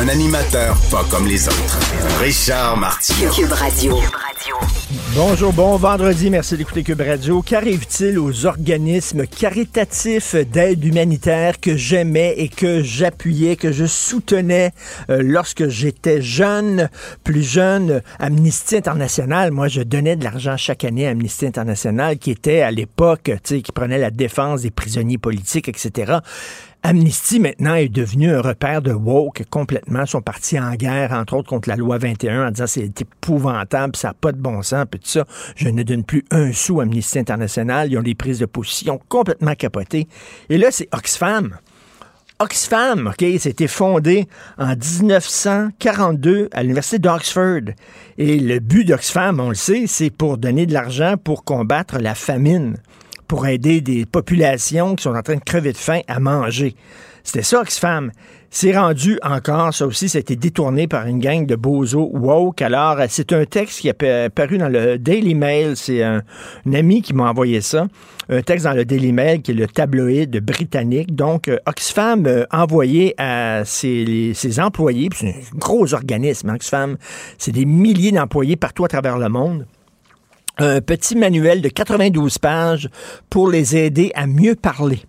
Un animateur pas comme les autres. Richard Martineau. Cube Radio. Bonjour, bon vendredi, merci d'écouter Cube Radio. Qu'arrive-t-il aux organismes caritatifs d'aide humanitaire que j'aimais et que j'appuyais, que je soutenais euh, lorsque j'étais jeune, plus jeune? Amnesty International, moi je donnais de l'argent chaque année à Amnesty International qui était à l'époque, tu sais, qui prenait la défense des prisonniers politiques, etc. Amnesty, maintenant, est devenu un repère de woke complètement. Ils sont partis en guerre, entre autres, contre la loi 21 en disant c'est épouvantable, ça n'a pas de bon sens, puis tout ça. Je ne donne plus un sou à Amnesty International. Ils ont des prises de position complètement capotées. Et là, c'est Oxfam. Oxfam, OK, c'était fondé en 1942 à l'Université d'Oxford. Et le but d'Oxfam, on le sait, c'est pour donner de l'argent pour combattre la famine pour aider des populations qui sont en train de crever de faim à manger. C'était ça, Oxfam. C'est rendu encore, ça aussi, ça a été détourné par une gang de bozos woke. Alors, c'est un texte qui a paru dans le Daily Mail. C'est un, ami qui m'a envoyé ça. Un texte dans le Daily Mail qui est le tabloïd britannique. Donc, euh, Oxfam a envoyé à ses, ses employés, c'est un gros organisme, Oxfam, c'est des milliers d'employés partout à travers le monde un petit manuel de 92 pages pour les aider à mieux parler.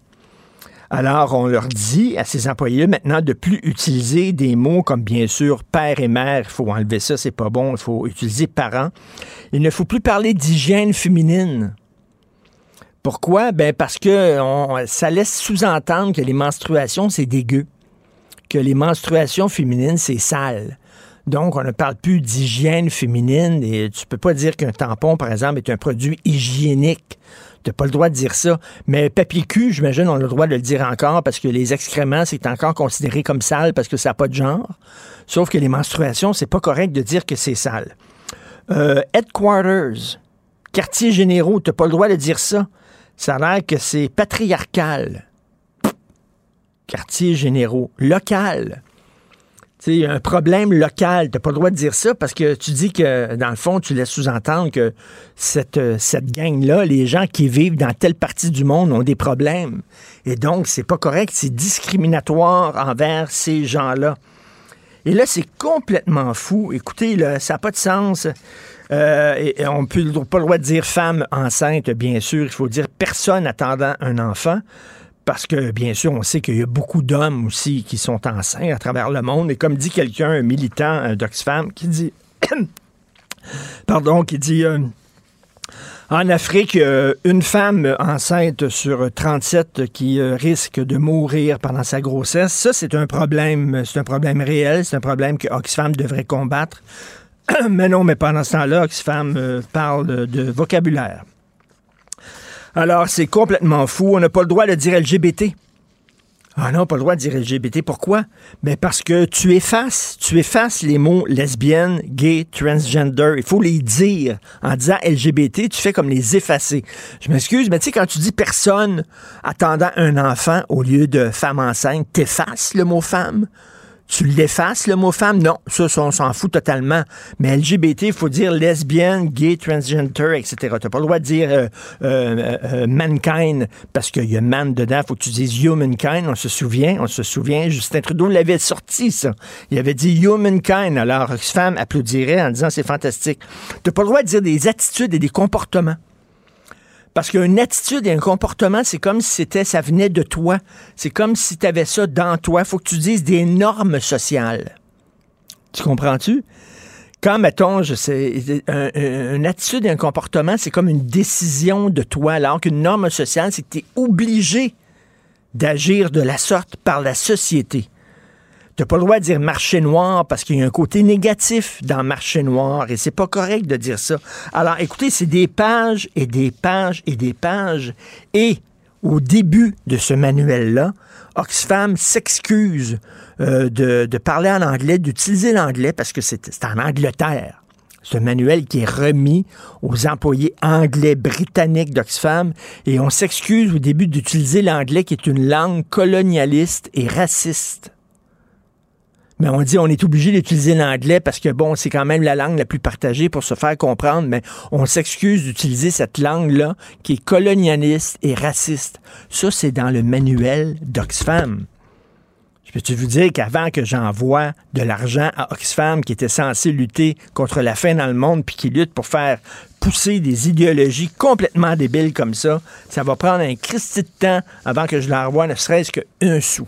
Alors, on leur dit à ces employés maintenant de plus utiliser des mots comme bien sûr père et mère. Il faut enlever ça, c'est pas bon. Il faut utiliser parents. Il ne faut plus parler d'hygiène féminine. Pourquoi? Ben parce que ça laisse sous-entendre que les menstruations, c'est dégueu. Que les menstruations féminines, c'est sale. Donc, on ne parle plus d'hygiène féminine et tu peux pas dire qu'un tampon, par exemple, est un produit hygiénique. Tu n'as pas le droit de dire ça. Mais papier cul, j'imagine, on a le droit de le dire encore parce que les excréments, c'est encore considéré comme sale parce que ça n'a pas de genre. Sauf que les menstruations, c'est pas correct de dire que c'est sale. Euh, headquarters, quartier généraux, tu n'as pas le droit de dire ça. Ça a l'air que c'est patriarcal. Quartier généraux. Local c'est un problème local. Tu pas le droit de dire ça parce que tu dis que, dans le fond, tu laisses sous-entendre que cette, euh, cette gang-là, les gens qui vivent dans telle partie du monde ont des problèmes. Et donc, c'est pas correct, c'est discriminatoire envers ces gens-là. Et là, c'est complètement fou. Écoutez, là, ça n'a pas de sens. Euh, on n'a pas le droit de dire femme enceinte, bien sûr. Il faut dire personne attendant un enfant parce que, bien sûr, on sait qu'il y a beaucoup d'hommes aussi qui sont enceints à travers le monde. Et comme dit quelqu'un, un militant d'Oxfam, qui dit... pardon, qui dit... Euh, en Afrique, euh, une femme enceinte sur 37 qui euh, risque de mourir pendant sa grossesse, ça c'est un problème, c'est un problème réel, c'est un problème que Oxfam devrait combattre. mais non, mais pendant ce temps-là, Oxfam parle de vocabulaire. Alors, c'est complètement fou. On n'a pas le droit de dire LGBT. Ah non, pas le droit de dire LGBT. Pourquoi? Mais parce que tu effaces, tu effaces les mots lesbienne, gay, transgender. Il faut les dire. En disant LGBT, tu fais comme les effacer. Je m'excuse, mais tu sais, quand tu dis personne attendant un enfant au lieu de femme enceinte, t'effaces le mot femme? Tu l'effaces, le mot femme? Non, ça, on s'en fout totalement. Mais LGBT, il faut dire lesbienne, gay, transgender, etc. Tu pas le droit de dire euh, euh, euh, mankind parce qu'il y a man dedans. Il faut que tu dises humankind. On se souvient, on se souvient. Justin Trudeau l'avait sorti, ça. Il avait dit humankind. Alors, femme applaudirait en disant c'est fantastique. Tu pas le droit de dire des attitudes et des comportements. Parce qu'une attitude et un comportement, c'est comme si c'était, ça venait de toi. C'est comme si tu avais ça dans toi. Il faut que tu dises des normes sociales. Tu comprends-tu? Quand, mettons, je sais, une attitude et un comportement, c'est comme une décision de toi, alors qu'une norme sociale, c'est que tu es obligé d'agir de la sorte par la société. Tu n'as pas le droit de dire marché noir parce qu'il y a un côté négatif dans marché noir et c'est pas correct de dire ça. Alors écoutez, c'est des pages et des pages et des pages et au début de ce manuel-là, Oxfam s'excuse euh, de, de, parler en anglais, d'utiliser l'anglais parce que c'est en Angleterre. C'est un manuel qui est remis aux employés anglais britanniques d'Oxfam et on s'excuse au début d'utiliser l'anglais qui est une langue colonialiste et raciste. On dit on est obligé d'utiliser l'anglais parce que bon, c'est quand même la langue la plus partagée pour se faire comprendre, mais on s'excuse d'utiliser cette langue-là qui est colonialiste et raciste. Ça, c'est dans le manuel d'Oxfam. Je peux-tu vous dire qu'avant que j'envoie de l'argent à Oxfam qui était censé lutter contre la faim dans le monde puis qui lutte pour faire pousser des idéologies complètement débiles comme ça, ça va prendre un Christi de temps avant que je l'envoie ne serait-ce qu'un sou.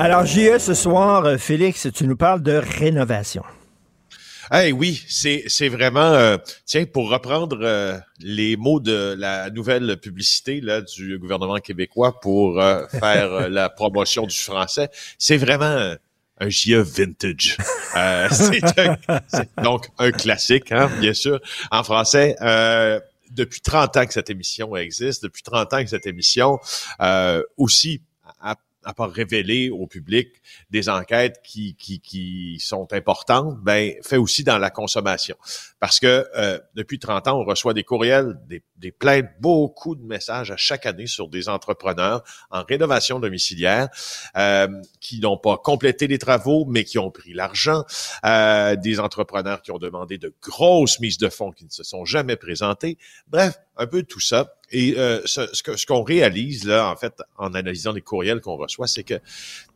Alors, JE, ce soir, euh, Félix, tu nous parles de rénovation. Eh oui, c'est c'est vraiment euh, tiens pour reprendre euh, les mots de la nouvelle publicité là du gouvernement québécois pour faire la promotion du français, c'est vraiment un JE vintage. c'est donc un classique, hein, bien sûr, en français. depuis 30 ans que cette émission existe, depuis 30 ans que cette émission aussi à part révéler au public des enquêtes qui, qui, qui sont importantes, ben fait aussi dans la consommation. Parce que euh, depuis 30 ans, on reçoit des courriels, des, des plaintes, beaucoup de messages à chaque année sur des entrepreneurs en rénovation domiciliaire euh, qui n'ont pas complété les travaux, mais qui ont pris l'argent. Euh, des entrepreneurs qui ont demandé de grosses mises de fonds qui ne se sont jamais présentées. Bref, un peu de tout ça. Et euh, ce, ce qu'on réalise là, en fait, en analysant les courriels qu'on reçoit, c'est que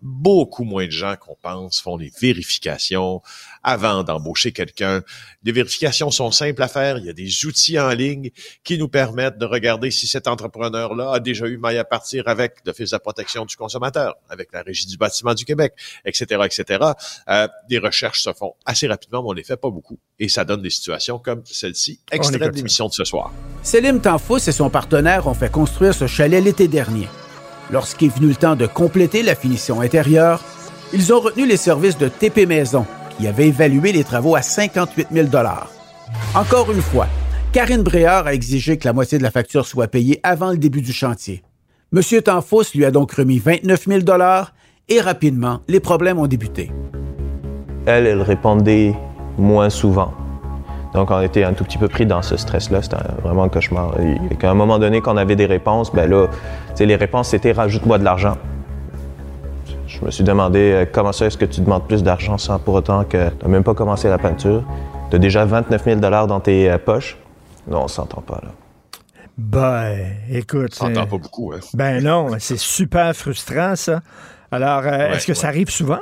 beaucoup moins de gens qu'on pense font les vérifications avant d'embaucher quelqu'un. Les vérifications sont simples à faire. Il y a des outils en ligne qui nous permettent de regarder si cet entrepreneur-là a déjà eu maille à partir avec l'Office de la protection du consommateur, avec la Régie du bâtiment du Québec, etc., etc. Euh, des recherches se font assez rapidement, mais on les fait pas beaucoup. Et ça donne des situations comme celle-ci, extrait de l'émission de ce soir. Selim Tanfous et son partenaire ont fait construire ce chalet l'été dernier. Lorsqu'est venu le temps de compléter la finition intérieure, ils ont retenu les services de TP Maison, qui avait évalué les travaux à 58 000 Encore une fois, Karine Bréard a exigé que la moitié de la facture soit payée avant le début du chantier. Monsieur Tanfous lui a donc remis 29 000 et rapidement, les problèmes ont débuté. Elle, elle répondait moins souvent. Donc, on était un tout petit peu pris dans ce stress-là. C'était vraiment un cauchemar. Et qu'à un moment donné, quand on avait des réponses, ben là, les réponses, c'était rajoute-moi de l'argent. Je me suis demandé euh, comment ça est-ce que tu demandes plus d'argent sans pour autant que tu n'as même pas commencé la peinture? Tu as déjà 29 000 dans tes euh, poches? Non, on s'entend pas, là. Ben, écoute. On s'entend pas beaucoup, hein? Ben non, c'est super frustrant, ça. Alors, euh, est-ce que ça arrive souvent?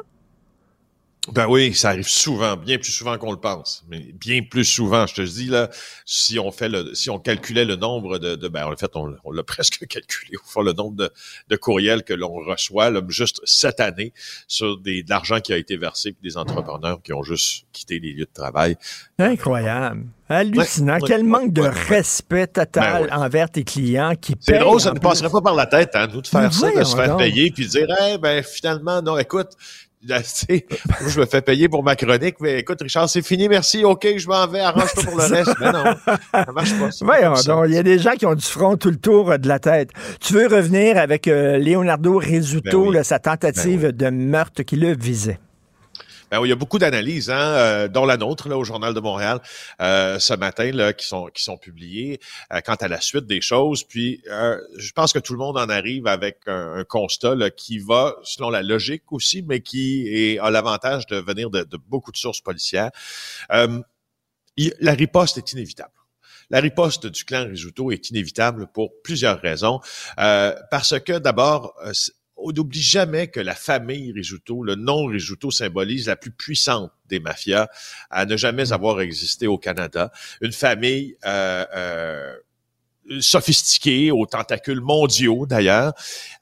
Ben oui, ça arrive souvent, bien plus souvent qu'on le pense, mais bien plus souvent. Je te dis là, si on fait le, si on calculait le nombre de, de ben en fait on, l'a presque calculé au fond le nombre de, de courriels que l'on reçoit là, juste cette année sur des, de l'argent qui a été versé puis des entrepreneurs qui ont juste quitté les lieux de travail. Incroyable. Hallucinant. Quel manque de respect total ben envers tes clients qui. C'est drôle, ça ne passerait pas par la tête, hein, nous, de faire ça, de se faire payer, puis de dire, eh ben, finalement, non, écoute, je me fais payer pour ma chronique, mais écoute, Richard, c'est fini, merci, ok, je m'en vais, arrange-toi pour le reste. Mais non, ça marche pas. il y a des gens qui ont du front tout le tour de la tête. Tu veux revenir avec euh, Leonardo Rizzuto, ben sa tentative ben de meurtre qui le visait? Ben il y a beaucoup d'analyses, hein, euh, dont la nôtre là, au Journal de Montréal euh, ce matin, là, qui sont qui sont publiées euh, quant à la suite des choses. Puis, je pense que tout le monde en arrive avec un, constat là, qui va selon la logique aussi, mais qui est, a l'avantage de venir de, beaucoup de sources policières. la riposte est inévitable. La riposte du clan Risuto est inévitable pour plusieurs raisons. parce que d'abord, on n'oublie jamais que la famille Risuto, le nom Risuto symbolise la plus puissante des mafias à ne jamais mm. avoir existé au Canada. Une famille euh, euh, sophistiqué, aux tentacules mondiaux d'ailleurs,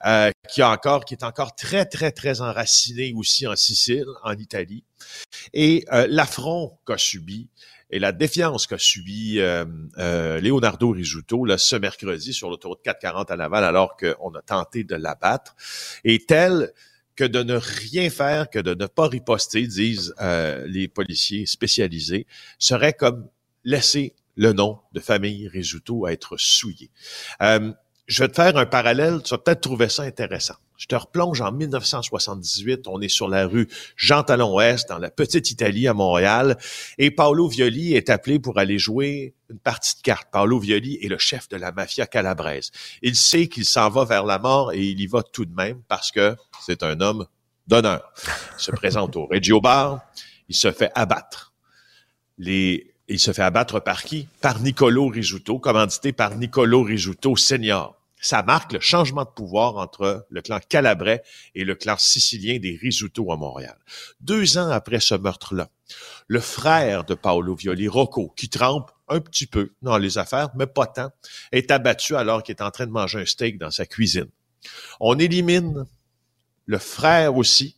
euh, qui a encore, qui est encore très très très enraciné aussi en Sicile, en Italie, et euh, l'affront qu'a subi et la défiance qu'a subi euh, euh, Leonardo Risuto là, ce mercredi sur l'autoroute 440 à Laval, alors qu'on a tenté de l'abattre, est telle que de ne rien faire, que de ne pas riposter, disent euh, les policiers spécialisés, serait comme laisser le nom de famille Risuto être souillé. Euh, je vais te faire un parallèle, tu vas peut-être trouver ça intéressant. Je te replonge en 1978, on est sur la rue Jean Talon Ouest, dans la petite Italie à Montréal, et Paolo Violi est appelé pour aller jouer une partie de cartes. Paolo Violi est le chef de la mafia calabraise. Il sait qu'il s'en va vers la mort et il y va tout de même parce que c'est un homme d'honneur. Il se présente au Reggio Bar, il se fait abattre. Les, il se fait abattre par qui? Par Nicolo Risuto, commandité par Nicolo Risuto senior. Ça marque le changement de pouvoir entre le clan calabrais et le clan sicilien des Risuto à Montréal. Deux ans après ce meurtre-là, le frère de Paolo Violi, Rocco, qui trempe un petit peu dans les affaires, mais pas tant, est abattu alors qu'il est en train de manger un steak dans sa cuisine. On élimine le frère aussi,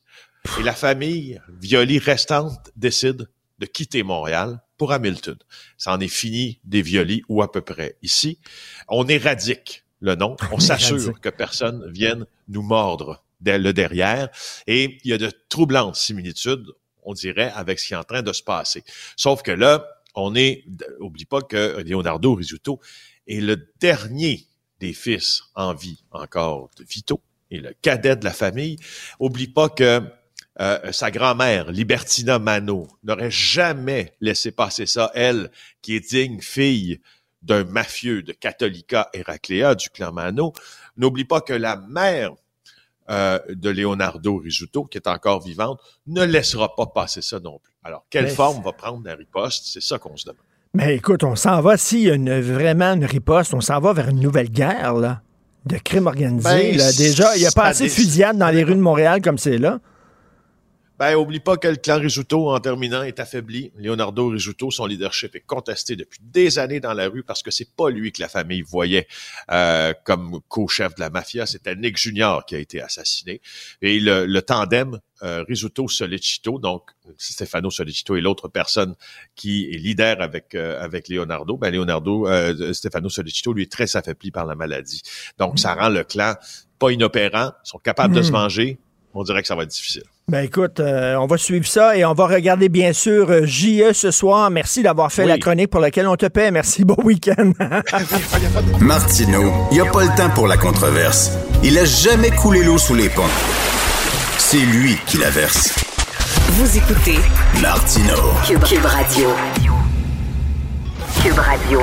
et la famille Violi restante décide de quitter Montréal pour Hamilton. Ça en est fini des Violi ou à peu près ici. On éradique le nom. On s'assure que personne vienne nous mordre le derrière. Et il y a de troublantes similitudes, on dirait, avec ce qui est en train de se passer. Sauf que là, on est, oublie pas que Leonardo Risuto est le dernier des fils en vie encore de Vito et le cadet de la famille. Oublie pas que euh, sa grand-mère, Libertina Mano, n'aurait jamais laissé passer ça, elle, qui est digne fille d'un mafieux de Catholica Heraclea du clan Mano. N'oublie pas que la mère euh, de Leonardo Risuto, qui est encore vivante, ne laissera pas passer ça non plus. Alors, quelle Mais forme va prendre la riposte? C'est ça qu'on se demande. Mais écoute, on s'en va, s'il y a une, vraiment une riposte, on s'en va vers une nouvelle guerre, là, de crime organisé. Ben, là. Déjà, il n'y a pas assez de fusillades dans les rues de Montréal comme c'est là. Ben, oublie pas que le clan Risuto, en terminant, est affaibli. Leonardo Risuto, son leadership est contesté depuis des années dans la rue parce que c'est pas lui que la famille voyait euh, comme co-chef de la mafia. C'était Nick Junior qui a été assassiné. Et le, le tandem euh, Risuto-Solicito, donc Stefano Solicito est l'autre personne qui est leader avec euh, avec Leonardo. Ben, Leonardo, euh, Stefano Solicito, lui, est très affaibli par la maladie. Donc, ça rend le clan pas inopérant. Ils sont capables de se venger. On dirait que ça va être difficile. Ben écoute, euh, on va suivre ça et on va regarder bien sûr euh, JE ce soir. Merci d'avoir fait Oui. la chronique pour laquelle on te paie. Merci, bon week-end. Martineau, il n'y a pas le temps pour la controverse. Il a jamais coulé l'eau sous les ponts. C'est lui qui la verse. Vous écoutez Martineau. Cube, Cube Radio. Cube Radio.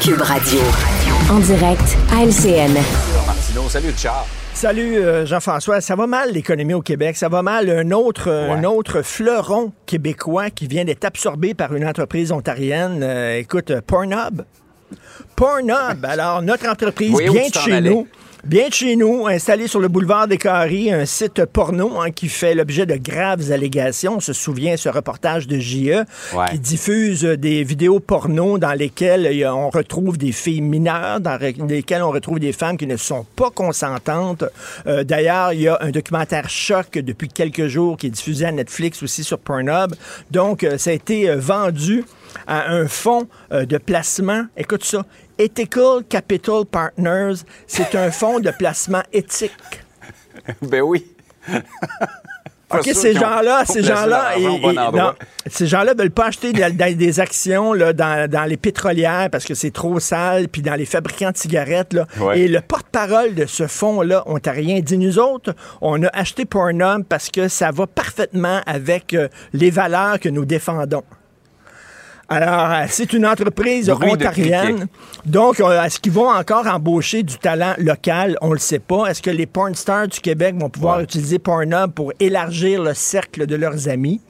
Cube Radio. En direct à LCN. Martineau, salut Richard. Salut euh, Jean-François, ça va mal l'économie au Québec, ça va mal un autre un autre fleuron québécois qui vient d'être absorbé par une entreprise ontarienne. Euh, écoute, euh, Pornhub. Pornhub, alors notre entreprise Oui, bien de chez allais. Bien de chez nous, installé sur le boulevard des Carrés, un site porno hein, qui fait l'objet de graves allégations. On se souvient ce reportage de JE Ouais. qui diffuse des vidéos porno dans lesquelles a- on retrouve des filles mineures, dans lesquelles on retrouve des femmes qui ne sont pas consentantes. Euh, D'ailleurs, il y a un documentaire choc depuis quelques jours qui est diffusé à Netflix aussi sur Pornhub. Donc, euh, ça a été euh, vendu à un fonds euh, de placement. Écoute ça. Ethical Capital Partners, c'est un fonds de placement éthique. Ben oui. OK, ces gens-là, ces gens-là, ces gens-là veulent pas acheter des, actions là, dans, dans les pétrolières parce que c'est trop sale, puis dans les fabricants de cigarettes. Là. Ouais. Et le porte-parole de ce fonds-là ontarien dit nous autres, on a acheté Pornhub parce que ça va parfaitement avec euh, les valeurs que nous défendons. Alors, euh, c'est une entreprise Bruit ontarienne. Donc, euh, est-ce qu'ils vont encore embaucher du talent local? On le sait pas. Est-ce que les porn stars du Québec vont pouvoir Ouais. utiliser Pornhub pour élargir le cercle de leurs amis?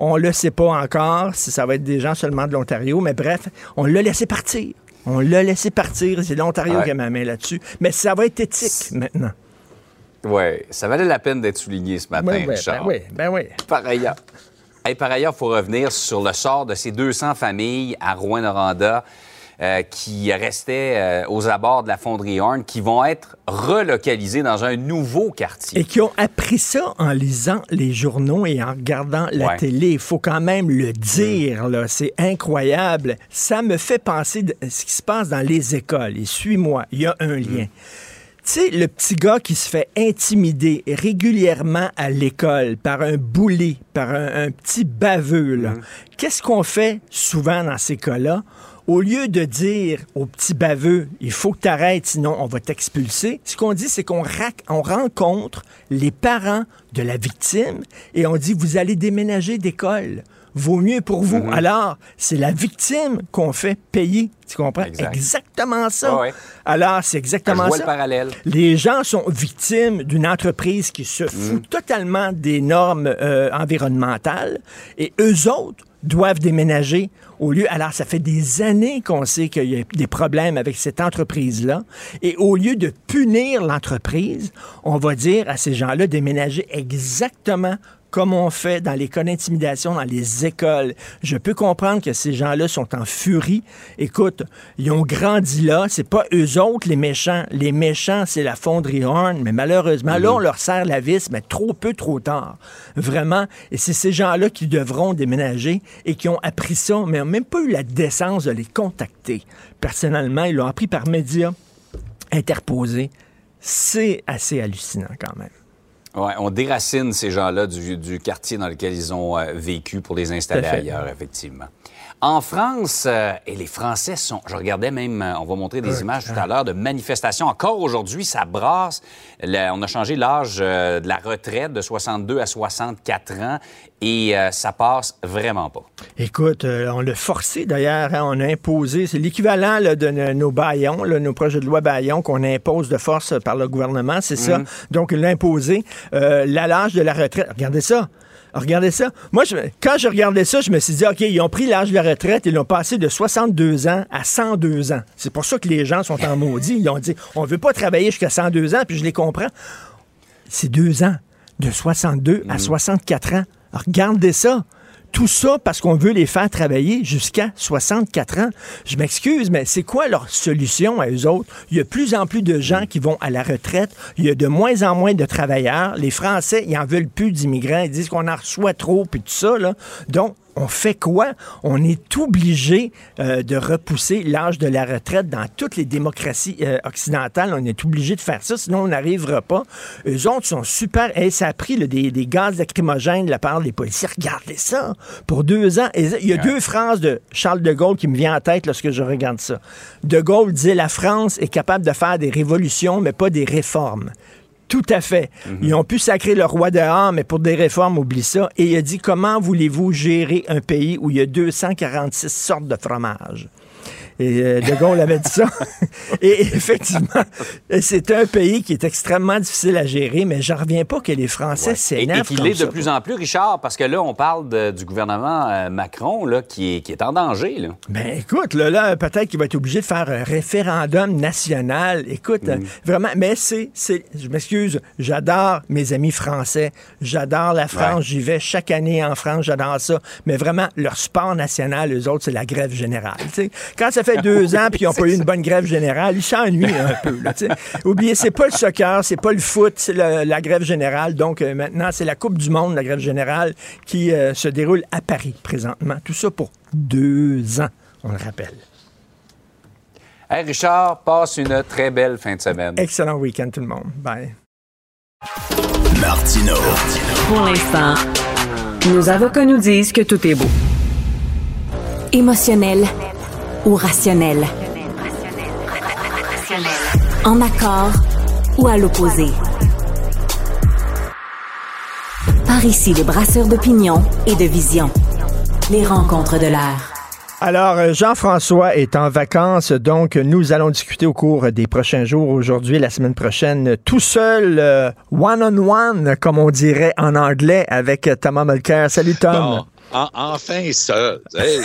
On le sait pas encore si ça va être des gens seulement de l'Ontario, mais bref, on l'a laissé partir. On l'a laissé partir. C'est l'Ontario Ouais. qui a ma main là-dessus. Mais ça va être éthique maintenant. Ouais, ça valait la peine d'être souligné ce matin, Oui, oui, ben Richard. oui, ben oui. Pareil. Et par ailleurs, il faut revenir sur le sort de ces 200 familles à Rouen-Noranda euh, qui restaient euh, aux abords de la fonderie Horn, qui vont être relocalisées dans un nouveau quartier. Et qui ont appris ça en lisant les journaux et en regardant la Ouais. télé. Il faut quand même le dire, là. C'est incroyable. Ça me fait penser de ce qui se passe dans les écoles. Et suis-moi, il y a un lien. Tu sais, le petit gars qui se fait intimider régulièrement à l'école par un bully, par un, un petit baveux, là. Qu'est-ce qu'on fait souvent dans ces cas-là? Au lieu de dire au petit baveux, il faut que tu arrêtes, sinon on va t'expulser, ce qu'on dit, c'est qu'on rac- on rencontre les parents de la victime et on dit, vous allez déménager d'école. Vaut mieux pour vous. Alors, c'est la victime qu'on fait payer. Tu comprends? Exact. Exactement ça. Ouais. Alors, c'est exactement Je vois ça. le parallèle. Les gens sont victimes d'une entreprise qui Mm. se fout totalement des normes euh, environnementales et eux autres doivent déménager au lieu. Alors, ça fait des années qu'on sait qu'il y a des problèmes avec cette entreprise-là. Et au lieu de punir l'entreprise, on va dire à ces gens-là déménager exactement comme on fait dans les cas d'intimidation dans les écoles. Je peux comprendre que ces gens-là sont en furie. Écoute, ils ont grandi là. C'est pas eux autres les méchants. Les méchants, c'est la fonderie Horn. Mais malheureusement, là, on leur serre la vis, mais trop peu, trop tard. Vraiment. Et c'est ces gens-là qui devront déménager et qui ont appris ça, mais n'ont même pas eu la décence de les contacter. Personnellement, ils l'ont appris par médias interposés. C'est assez hallucinant quand même. Ouais, on déracine ces gens-là du, du quartier dans lequel ils ont euh, vécu pour les installer ailleurs, effectivement. En France, euh, et les Français sont, je regardais même, euh, on va montrer des images tout à l'heure de manifestations. Encore aujourd'hui, ça brasse. Le- on a changé l'âge euh, de la retraite de 62 à 64 ans et euh, ça passe vraiment pas. Écoute, euh, on l'a forcé d'ailleurs, hein, on a imposé, c'est l'équivalent de no- nos baillons, là, nos projets de loi baillons qu'on impose de force euh, par le gouvernement, c'est ça. Donc, imposé. Euh, la- l'âge de la retraite, regardez ça. Regardez ça. Moi, je- quand je regardais ça, je me suis dit, OK, ils ont pris l'âge de la retraite, ils l'ont passé de 62 ans à 102 ans. C'est pour ça que les gens sont en maudit. Ils ont dit, on veut pas travailler jusqu'à 102 ans, puis je les comprends. C'est deux ans, de 62 à 64 ans. Regardez ça. Tout ça parce qu'on veut les faire travailler jusqu'à 64 ans. Je m'excuse, mais c'est quoi leur solution à eux autres? Il y a de plus en plus de gens qui vont à la retraite. Il y a de moins en moins de travailleurs. Les Français, ils en veulent plus d'immigrants. Ils disent qu'on en reçoit trop, puis tout ça. Là. Donc, on fait quoi? On est obligé euh, de repousser l'âge de la retraite dans toutes les démocraties euh, occidentales. On est obligé de faire ça, sinon on n'arrivera pas. Eux autres sont super. Hey, ça a pris là, des, des gaz lacrymogènes de la part des policiers. Regardez ça! Pour deux ans. Et il y a deux phrases de Charles de Gaulle qui me viennent en tête lorsque je regarde ça. De Gaulle disait La France est capable de faire des révolutions, mais pas des réformes. Tout à fait. Ils ont pu sacrer le roi dehors, mais pour des réformes, oublie ça. Et il a dit comment voulez-vous gérer un pays où il y a 246 sortes de fromage? Et euh, De Gaulle avait dit ça. Et effectivement, c'est un pays qui est extrêmement difficile à gérer, mais je ne reviens pas que les Français Et, et s'énervent. qu'il l'est de plus en plus, Richard, parce que là, on parle de- du gouvernement euh, Macron là, qui, est, qui est en danger. Là. Ben écoute, là, là peut-être qu'il va être obligé de faire un référendum national. Écoute, euh, vraiment, mais c'est, je m'excuse, j'adore mes amis français, j'adore la France, Ouais. j'y vais chaque année en France, j'adore ça. Mais vraiment, leur sport national, eux autres, c'est la grève générale. Quand ça fait deux ans puis ils n'ont pas eu une bonne grève générale, ils s'ennuient un peu. Là. Oubliez, c'est pas le soccer, c'est pas le foot, c'est la grève générale. Donc euh, maintenant, c'est la Coupe du Monde, la grève générale, qui euh, se déroule à Paris présentement. Tout ça pour deux ans, on le rappelle. Hey, Richard, passe une très belle fin de semaine. Excellent week-end tout le monde. Bye. Martino. Pour l'instant, nos avocats nous disent que tout est beau. Émotionnel ou rationnel? En accord ou à l'opposé? Par ici, les brasseurs d'opinion et de vision. Les rencontres de l'air. Alors, euh, Jean-François est en vacances, donc nous allons discuter au cours des prochains jours, aujourd'hui, la semaine prochaine, tout seul, euh, one-on-one, comme on dirait en anglais, avec Thomas Mulcair. Salut Tom. Bon. Enfin ça. Hey.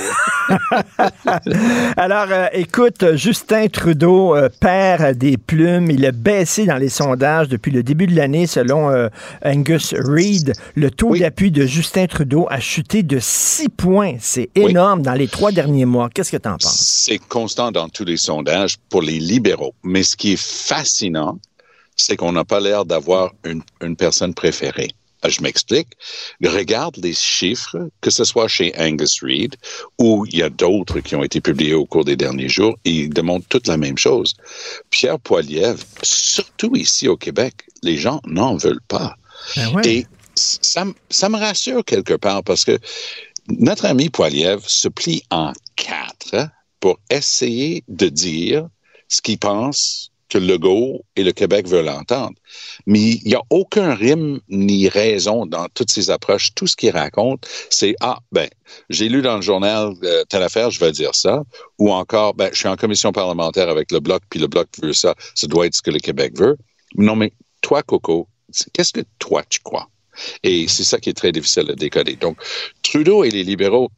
Alors, euh, écoute, Justin Trudeau euh, perd des plumes. Il a baissé dans les sondages depuis le début de l'année, selon euh, Angus Reid. Le taux d'appui de Justin Trudeau a chuté de 6 points. C'est énorme dans les trois derniers mois. Qu'est-ce que tu en penses? C'est constant dans tous les sondages pour les libéraux. Mais ce qui est fascinant, c'est qu'on n'a pas l'air d'avoir une, une personne préférée. Euh, je m'explique. Regarde les chiffres, que ce soit chez Angus Reid ou il y a d'autres qui ont été publiés au cours des derniers jours, et ils démontrent toute la même chose. Pierre Poilievre, surtout ici au Québec, les gens n'en veulent pas. Ben Et ça, ça me rassure quelque part parce que notre ami Poilievre se plie en quatre pour essayer de dire ce qu'il pense que Legault et le Québec veulent entendre. Mais il n'y a aucun rime ni raison dans toutes ces approches. Tout ce qu'il raconte, c'est Ah, ben, j'ai lu dans le journal euh, telle affaire, je vais dire ça. Ou encore, ben, je suis en commission parlementaire avec le Bloc, puis le Bloc veut ça. Ça doit être ce que le Québec veut. Non, mais toi, Coco, qu'est-ce que toi, tu crois? Et c'est ça qui est très difficile à décoder. Donc, Trudeau et les libéraux,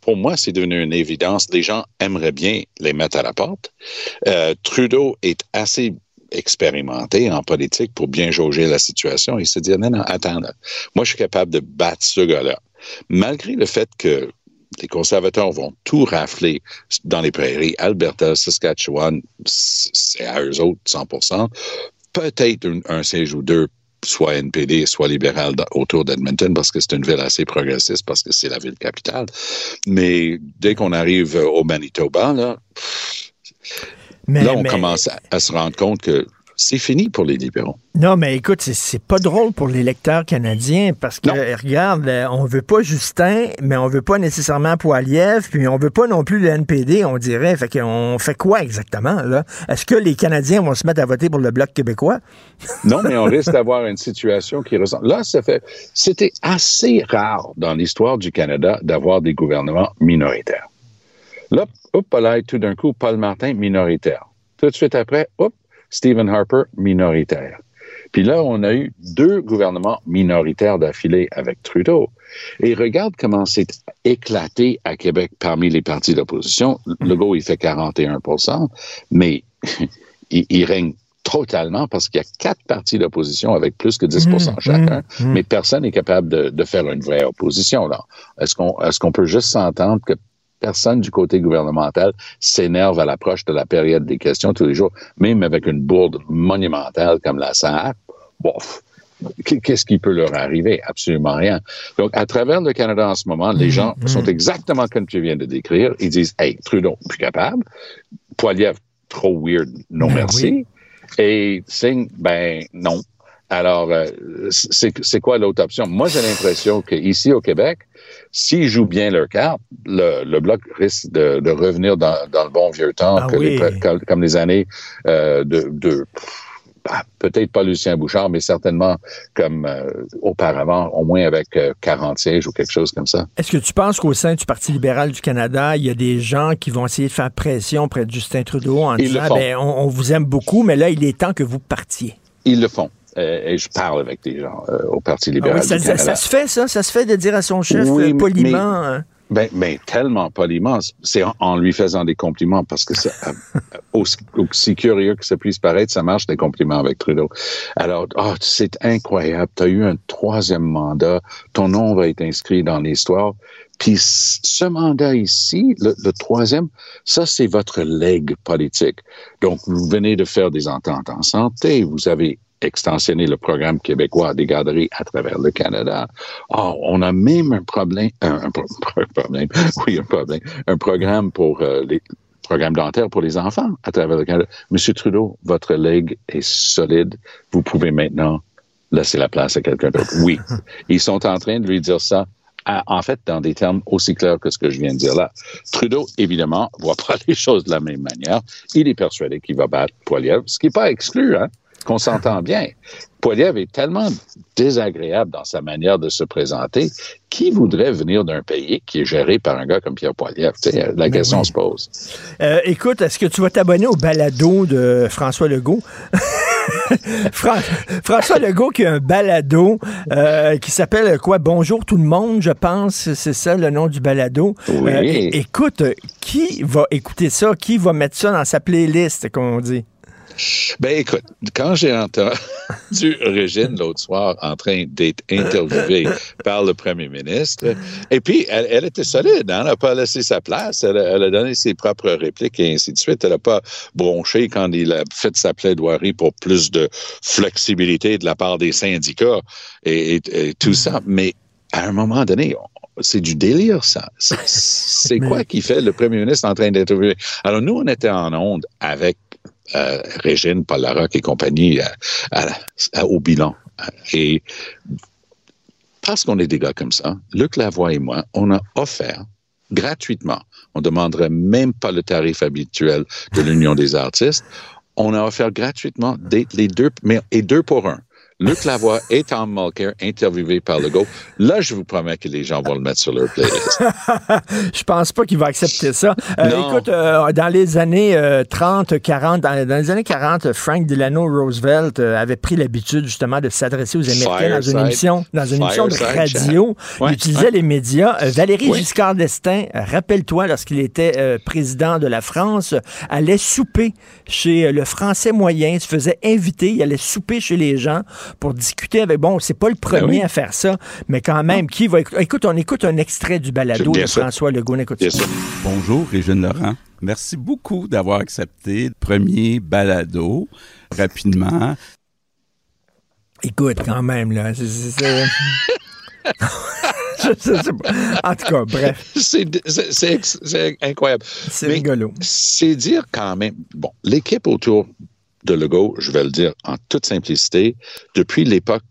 pour moi, c'est devenu une évidence. Les gens aimeraient bien les mettre à la porte. Euh, Trudeau est assez expérimenté en politique pour bien jauger la situation et se dire, non, non, attends, moi, je suis capable de battre ce gars-là. Malgré le fait que les conservateurs vont tout rafler dans les prairies, Alberta, Saskatchewan, c'est à eux autres 100 peut-être un, un siège ou deux soit NPD, soit libéral autour d'Edmonton parce que c'est une ville assez progressiste, parce que c'est la ville capitale. Mais dès qu'on arrive au Manitoba, là, Mais- là on mais- commence à, à se rendre compte que c'est fini pour les libéraux. Non, mais écoute, c'est- pas drôle pour les lecteurs canadiens parce que, regarde, euh, on veut pas Justin, mais on veut pas nécessairement Poiliev, puis on veut pas non plus le NPD, on dirait. Fait qu'on fait quoi exactement, là? Est-ce que les Canadiens vont se mettre à voter pour le Bloc québécois? Non, mais on risque d'avoir une situation qui ressemble. Là, ça fait. C'était assez rare dans l'histoire du Canada d'avoir des gouvernements minoritaires. Là, hop, là, tout d'un coup, Paul Martin, minoritaire. Tout de suite après, hop, Stephen Harper, minoritaire. Puis là, on a eu deux gouvernements minoritaires d'affilée avec Trudeau. Et regarde comment c'est éclaté à Québec parmi les partis d'opposition. Legault, il fait 41% mais il, il règne totalement parce qu'il y a quatre partis d'opposition avec plus que 10% chacun, mais personne n'est capable de, de faire une vraie opposition. là. Est-ce qu'on est qu'on peut juste s'entendre que personne du côté gouvernemental s'énerve à l'approche de la période des questions tous les jours, même avec une bourde monumentale comme la SAR? Bof. Qu'est-ce qui peut leur arriver? Absolument rien. Donc, à travers le Canada en ce moment, les gens sont exactement comme tu viens de décrire. Ils disent, hey, Trudeau, plus capable. Poiliev, trop weird, non Ben merci. Et Singh, ben non. Alors, euh, c'est quoi l'autre option? Moi, j'ai l'impression qu'ici au Québec, s'ils jouent bien leur carte, le, le Bloc risque de, de revenir dans, dans le bon vieux temps, Ah que les- oui. comme, comme les années euh, de... de bah, peut-être pas Lucien Bouchard, mais certainement comme euh, auparavant, au moins avec euh, 40 sièges ou quelque chose comme ça. Est-ce que tu penses qu'au sein du Parti libéral du Canada, il y a des gens qui vont essayer de faire pression près de Justin Trudeau en Ils disant ben, on, on vous aime beaucoup, mais là, il est temps que vous partiez? Ils le font. Euh, et je parle avec des gens euh, au Parti Ah libéral oui, ça, du ça- ça se fait, ça? Ça se fait de dire à son chef Oui, euh, mais- poliment. hein? Ben, ben, tellement poliment. C'est en, en lui faisant des compliments parce que aussi, aussi curieux que ça puisse paraître, ça marche des compliments avec Trudeau. Alors, oh, c'est incroyable. Tu as eu un troisième mandat. Ton nom va être inscrit dans l'histoire. Puis ce mandat ici, le, le troisième, ça, c'est votre legs politique. Donc, vous venez de faire des ententes en santé. Vous avez extensionné le programme québécois des garderies à travers le Canada. Oh, on a même un problème, un, un pro- un problème, oui, un problème, un programme pour euh, les programmes dentaires pour les enfants à travers le Canada. Monsieur Trudeau, votre leg est solide. Vous pouvez maintenant laisser la place à quelqu'un d'autre. Oui, ils sont en train de lui dire ça. En fait, dans des termes aussi clairs que ce que je viens de dire là. Trudeau, évidemment, voit pas les choses de la même manière. Il est persuadé qu'il va battre Poiliev, ce qui n'est pas exclu, hein? Qu'on s'entend bien. Poiliev est tellement désagréable dans sa manière de se présenter. Qui voudrait venir d'un pays qui est géré par un gars comme Pierre Poiliev? la question se pose. Euh, écoute, est-ce que tu vas t'abonner au balado de François Legault? François Legault qui a un balado euh, qui s'appelle quoi? Bonjour tout le monde, je pense. C'est ça le nom du balado. Oui. Euh, écoute, qui va écouter ça? Qui va mettre ça dans sa playlist, comme on dit? Ben écoute, quand j'ai entendu Régine l'autre soir en train d'être interviewée par le premier ministre, et puis elle, était solide, hein, elle n'a pas laissé sa place, elle, a donné ses propres répliques et ainsi de suite. Elle n'a pas bronché quand il a fait sa plaidoirie pour plus de flexibilité de la part des syndicats et, tout ça. Mais à un moment donné, c'est du délire, ça. C'est quoi qui fait le premier ministre en train d'interviewer? Alors, nous, on était en onde avec euh, Régine, Paul Larocque et compagnie euh, au bilan. Et parce qu'on est des gars comme ça, Luc Lavoie et moi, on a offert gratuitement, on ne demanderait même pas le tarif habituel de l'Union des artistes, on a offert gratuitement les deux, mais, deux pour un. Luc Lavoie et Tom Mulcair interviewés par Legault. Là, je vous promets que les gens vont le mettre sur leur playlist. je pense pas qu'il va accepter ça. Euh, écoute, euh, dans les années 30, euh, 40, dans, les années 40, Frank Delano Roosevelt avait pris l'habitude justement de s'adresser aux Américains dans une émission, dans une émission de radio. il utilisait les médias. Valérie Giscard d'Estaing, rappelle-toi, lorsqu'il était président de la France, allait souper chez le Français moyen, se faisait inviter, il allait souper chez les gens pour discuter avec. Bon, c'est pas le ben premier à faire ça, mais quand même, qui va écouter. Écoute, on écoute un extrait du balado de François Legault. Écoute ça. Bonjour, Régine Laurent. Merci beaucoup d'avoir accepté le premier balado rapidement. Écoute, quand même, là. C'est. en tout cas, bref. C'est incroyable. C'est rigolo. C'est dire quand même, bon, l'équipe autour de Legault, je vais le dire en toute simplicité, depuis l'époque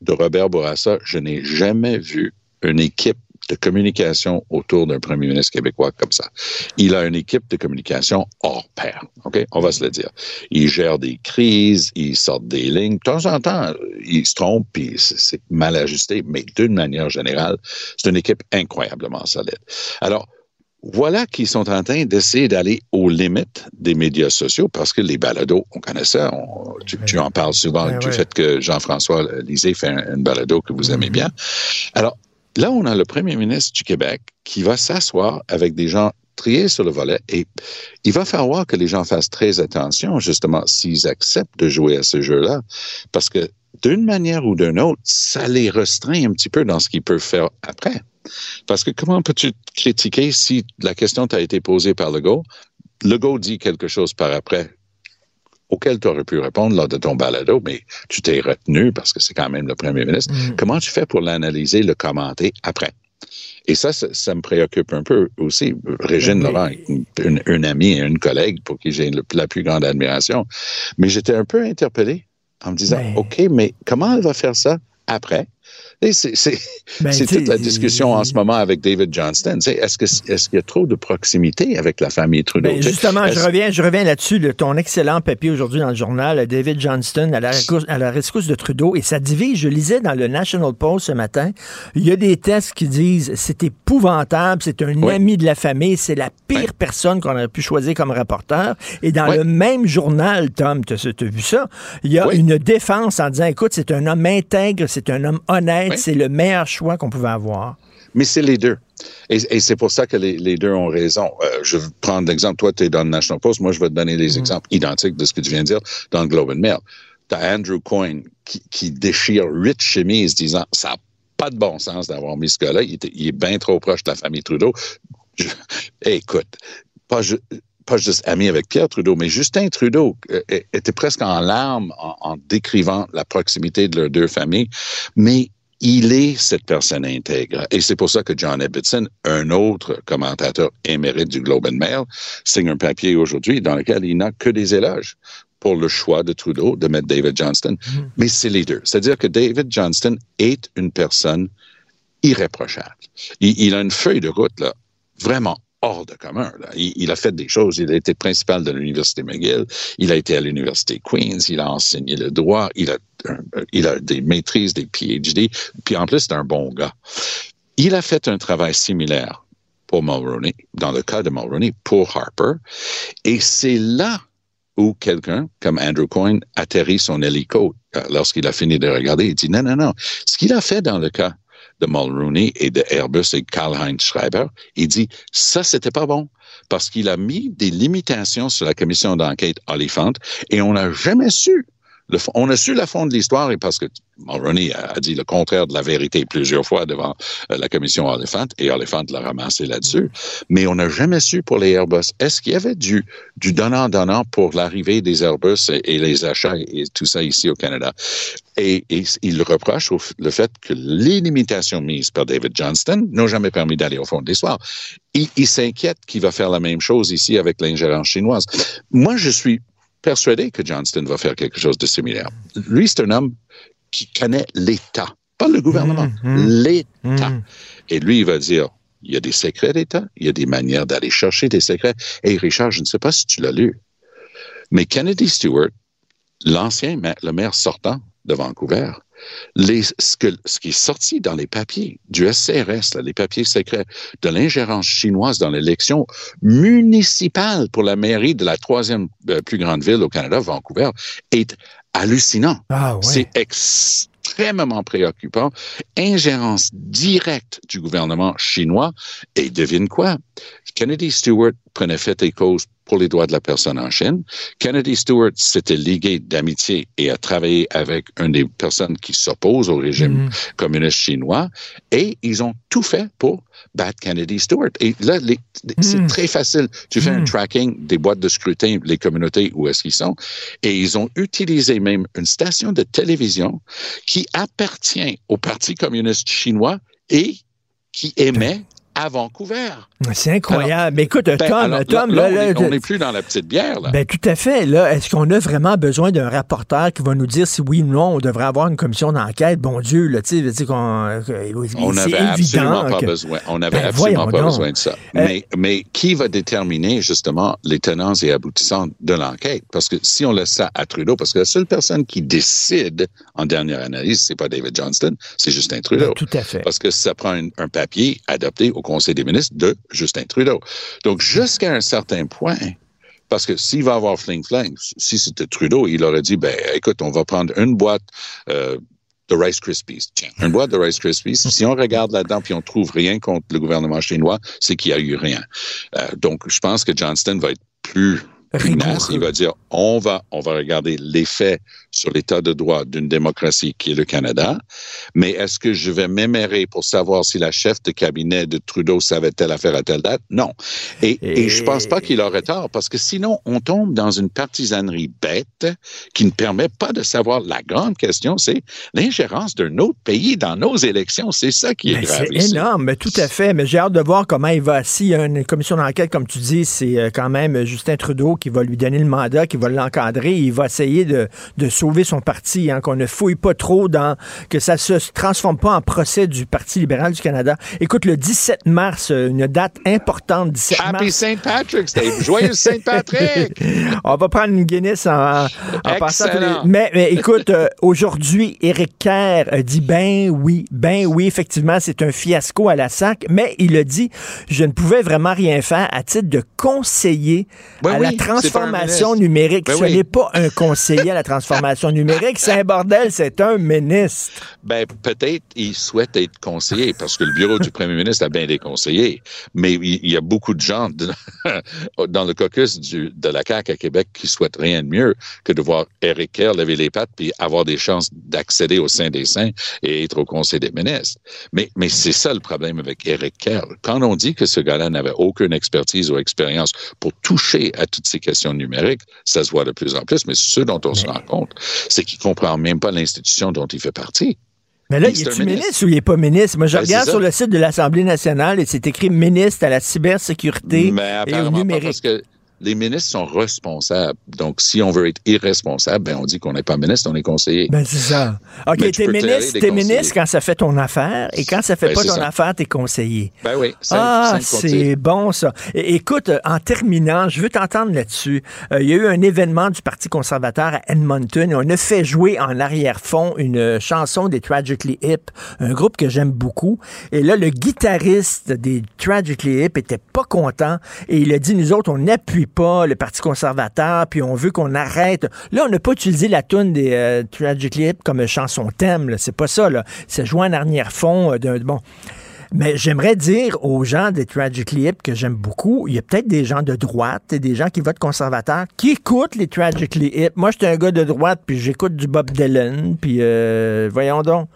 de Robert Bourassa, je n'ai jamais vu une équipe de communication autour d'un premier ministre québécois comme ça. Il a une équipe de communication hors pair. OK? On va se le dire. Il gère des crises, il sort des lignes. De temps en temps, il se trompe, puis c'est mal ajusté, mais d'une manière générale, c'est une équipe incroyablement solide. Alors, voilà qu'ils sont en train d'essayer d'aller aux limites des médias sociaux parce que les balados, on connaît ça. tu, en parles souvent du fait que Jean-François Lisée fait un, balado que vous aimez bien. Alors, là, on a le premier ministre du Québec qui va s'asseoir avec des gens triés sur le volet et il va falloir que les gens fassent très attention, justement, s'ils acceptent de jouer à ce jeu-là, parce que d'une manière ou d'une autre, ça les restreint un petit peu dans ce qu'ils peuvent faire après. Parce que comment peux-tu critiquer si la question t'a été posée par Legault, Legault dit quelque chose par après auquel tu aurais pu répondre lors de ton balado, mais tu t'es retenu parce que c'est quand même le premier ministre. Mm. Comment tu fais pour l'analyser, le commenter après? Et ça, ça, me préoccupe un peu aussi. Régine Laurent, une, amie et une collègue pour qui j'ai la plus grande admiration. Mais j'étais un peu interpellé en me disant, OK, mais comment elle va faire ça après? C'est ben, toute la discussion en ce moment avec David Johnston. Est-ce qu'il est y a trop de proximité avec la famille Trudeau? Ben, justement, je reviens, je reviens là-dessus. ton excellent papier aujourd'hui dans le journal, David Johnston à la, à la rescousse de Trudeau, et ça divise. Je lisais dans le National Post ce matin, il y a des tests qui disent c'est épouvantable, c'est un ami de la famille, c'est la pire personne qu'on aurait pu choisir comme rapporteur. Et dans le même journal, Tom, tu as, vu ça, il y a une défense en disant écoute, c'est un homme intègre, c'est un homme honnête, c'est le meilleur choix qu'on pouvait avoir. Mais c'est les deux. Et, c'est pour ça que les, deux ont raison. Euh, je vais prendre l'exemple, toi, tu es dans le National Post, moi, je vais te donner les mm. exemples identiques de ce que tu viens de dire dans le Globe and Mail. Tu as Andrew Coyne qui, déchire huit chemises disant ça n'a pas de bon sens d'avoir mis ce gars-là, il, est bien trop proche de la famille Trudeau. écoute, pas, pas juste ami avec Pierre Trudeau, mais Justin Trudeau euh, était presque en larmes en, en, décrivant la proximité de leurs deux familles. Mais il est cette personne intègre. Et c'est pour ça que John Ibbotson, un autre commentateur émérite du Globe and Mail, signe un papier aujourd'hui dans lequel il n'a que des éloges pour le choix de Trudeau de mettre David Johnston. Mm-hmm. Mais c'est les deux. C'est-à-dire que David Johnston est une personne irréprochable. Il, il, a une feuille de route, là, vraiment hors de commun. Il, a fait des choses. Il a été principal de l'Université McGill. Il a été à l'Université Queen's. Il a enseigné le droit. Il a, il a des maîtrises, des PhD. Puis en plus, c'est un bon gars. Il a fait un travail similaire pour Mulroney, dans le cas de Mulroney, pour Harper. Et c'est là où quelqu'un, comme Andrew Coyne, atterrit son hélico euh, lorsqu'il a fini de regarder. Il dit non, non, non. Ce qu'il a fait dans le cas de Mulroney et de Airbus et Karl-Heinz Schreiber, il dit ça, c'était pas bon parce qu'il a mis des limitations sur la commission d'enquête Oliphant et on n'a jamais su. Le on a su la fond de l'histoire et parce que Mulroney a, dit le contraire de la vérité plusieurs fois devant euh, la commission Oliphant et Oliphant l'a ramassé là-dessus. Mais on n'a jamais su pour les Airbus. Est-ce qu'il y avait du, du donnant-donnant pour l'arrivée des Airbus et, les achats et tout ça ici au Canada? Et, et il reproche au le fait que les limitations mises par David Johnston n'ont jamais permis d'aller au fond de l'histoire. Il, il s'inquiète qu'il va faire la même chose ici avec l'ingérence chinoise. Moi, je suis persuadé que Johnston va faire quelque chose de similaire. Lui, c'est un homme qui connaît l'État, pas le gouvernement, l'État. Et lui, il va dire, il y a des secrets d'État, il y a des manières d'aller chercher des secrets. Et Richard, je ne sais pas si tu l'as lu, mais Kennedy Stewart, l'ancien maire, le maire sortant de Vancouver, les, ce, que, ce qui est sorti dans les papiers du SCRS, là, les papiers secrets de l'ingérence chinoise dans l'élection municipale pour la mairie de la troisième euh, plus grande ville au Canada, Vancouver, est hallucinant. Ah, ouais. C'est extrêmement préoccupant. Ingérence directe du gouvernement chinois. Et devine quoi? Kennedy Stewart prenait fait et cause pour les droits de la personne en Chine. Kennedy Stewart s'était ligué d'amitié et a travaillé avec une des personnes qui s'opposent au régime communiste chinois. Et ils ont tout fait pour battre Kennedy Stewart. Et là, les- c'est très facile. Tu fais un tracking des boîtes de scrutin, les communautés, où est-ce qu'ils sont. Et ils ont utilisé même une station de télévision qui appartient au Parti communiste chinois et qui émet à Vancouver. C'est incroyable. Mais écoute, Ben, Tom, alors, Tom, là, là, on est- là, on n'est plus dans la petite bière, là. Ben, tout à fait. Là, est-ce qu'on a vraiment besoin d'un rapporteur qui va nous dire si oui ou non on devrait avoir une commission d'enquête? Bon Dieu, là, tu sais, qu'on, que- On n'avait absolument pas que- besoin. On n'avait Ben, absolument pas donc. besoin de ça. Euh, Mais, mais qui va déterminer justement les tenants et aboutissants de l'enquête? Parce que si on laisse ça à Trudeau, parce que la seule personne qui décide en dernière analyse, c'est pas David Johnston, c'est Justin Trudeau. Ben, tout à fait. Parce que ça prend un, un papier adopté au Conseil des ministres de Justin Trudeau. Donc, jusqu'à un certain point, parce que s'il va avoir fling-flang, si c'était Trudeau, il aurait dit, ben, écoute, on va prendre une boîte euh, de Rice Krispies. Tiens, une boîte de Rice Krispies. Si on regarde là-dedans puis on trouve rien contre le gouvernement chinois, c'est qu'il y a eu rien. Euh, donc, je pense que Johnston va être plus Il va dire, on va, on va regarder les faits sur l'état de droit d'une démocratie qui est le Canada, mais est-ce que je vais m'émérer pour savoir si la chef de cabinet de Trudeau savait telle affaire à telle date? Non. Et, et... je pense pas qu'il aurait tort, parce que sinon, on tombe dans une partisanerie bête qui ne permet pas de savoir. La grande question, c'est l'ingérence d'un autre pays dans nos élections. C'est ça qui est grave. C'est énorme, mais tout à fait. Mais j'ai hâte de voir comment il va. S'il y a une commission d'enquête, comme tu dis, c'est euh, quand même Justin Trudeau qui va lui donner le mandat, qui va l'encadrer. Il va essayer de, de sauver son parti, hein, qu'on ne fouille pas trop dans. que ça se transforme pas en procès du Parti libéral du Canada. Écoute, le 17 mars, euh, une date importante, 17 Happy mars. Saint Patrick's Day. Joyeux Saint Patrick! On va prendre une Guinness en, en passant. les-. Mais, mais écoute, euh, aujourd'hui, Éric Kerr a dit ben oui, ben oui, effectivement, c'est un fiasco à la SAC, mais il a dit je ne pouvais vraiment rien faire à titre de conseiller Ben à oui, la transformation numérique. Ben Ce oui. n'est pas un conseiller à la transformation numérique, c'est un bordel, c'est un ministre. Ben, peut-être il souhaite être conseiller parce que le bureau du premier ministre a bien des conseillers. Mais il y a beaucoup de gens de- dans le caucus du, de la CAQ à Québec qui souhaitent rien de mieux que de voir Éric Kerr lever les pattes puis avoir des chances d'accéder au sein des saints et être au conseil des ministres. Mais, mais c'est ça le problème avec Éric Kerr. Quand on dit que ce gars-là n'avait aucune expertise ou expérience pour toucher à toutes ces questions numériques, ça se voit de plus en plus. Mais ce dont on se rend compte, c'est qu'il comprend même pas l'institution dont il fait partie. Mais là, il est-tu ministre. ministre ou il n'est pas ministre? Moi, je Ben, regarde sur le site de l'Assemblée nationale et c'est écrit ministre à la cybersécurité Mais et au apparemment pas numérique. parce que les ministres sont responsables. Donc, si on veut être irresponsable, ben, on dit qu'on n'est pas ministre, on est conseiller. Ben, c'est ça. OK, t'es ministre, t'es ministre quand ça fait ton affaire et quand ça fait Ben, pas ton ça. affaire, t'es conseiller. Ben oui, simple- ah, c'est bon ça. É- écoute, en terminant, je veux t'entendre là-dessus. Euh, Il y a eu un événement du Parti conservateur à Edmonton et on a fait jouer en arrière-fond une chanson des Tragically Hip, un groupe que j'aime beaucoup. Et là, le guitariste des Tragically Hip était pas content et il a dit, nous autres, on pas le Parti conservateur, puis on veut qu'on arrête. Là, on n'a pas utilisé la tune des euh, Tragically Hip comme chanson thème, c'est pas ça. là. C'est joué en arrière-fond euh. Bon, mais j'aimerais dire aux gens des Tragically Hip que j'aime beaucoup, il y a peut-être des gens de droite et des gens qui votent conservateurs qui écoutent les Tragically Hip. Moi, j'étais un gars de droite, puis j'écoute du Bob Dylan, puis euh, voyons donc.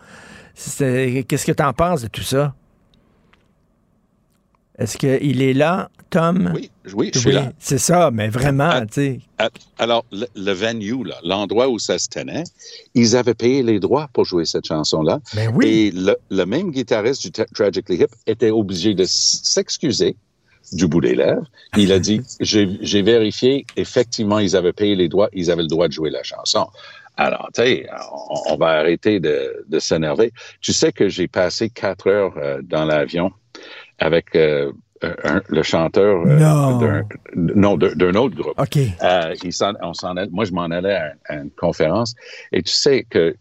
Qu'est-ce que tu en penses de tout ça? Est-ce qu'il est là, Tom? Oui, oui, je suis là. C'est ça, mais vraiment, tu sais. Alors, le, le venue, là, l'endroit où ça se tenait, ils avaient payé les droits pour jouer cette chanson-là. Ben oui. Et le, le même guitariste du Tra- Tragically Hip était obligé de s'excuser du bout des lèvres. Il a dit, j'ai j'ai vérifié, effectivement, ils avaient payé les droits, ils avaient le droit de jouer la chanson. Alors, tu sais, on, on va arrêter de, de s'énerver. Tu sais que j'ai passé quatre heures euh, dans l'avion avec euh, un- le chanteur euh, Non. d'un autre groupe. OK. Euh, il on s'en moi, je m'en allais à, à une conférence et tu sais que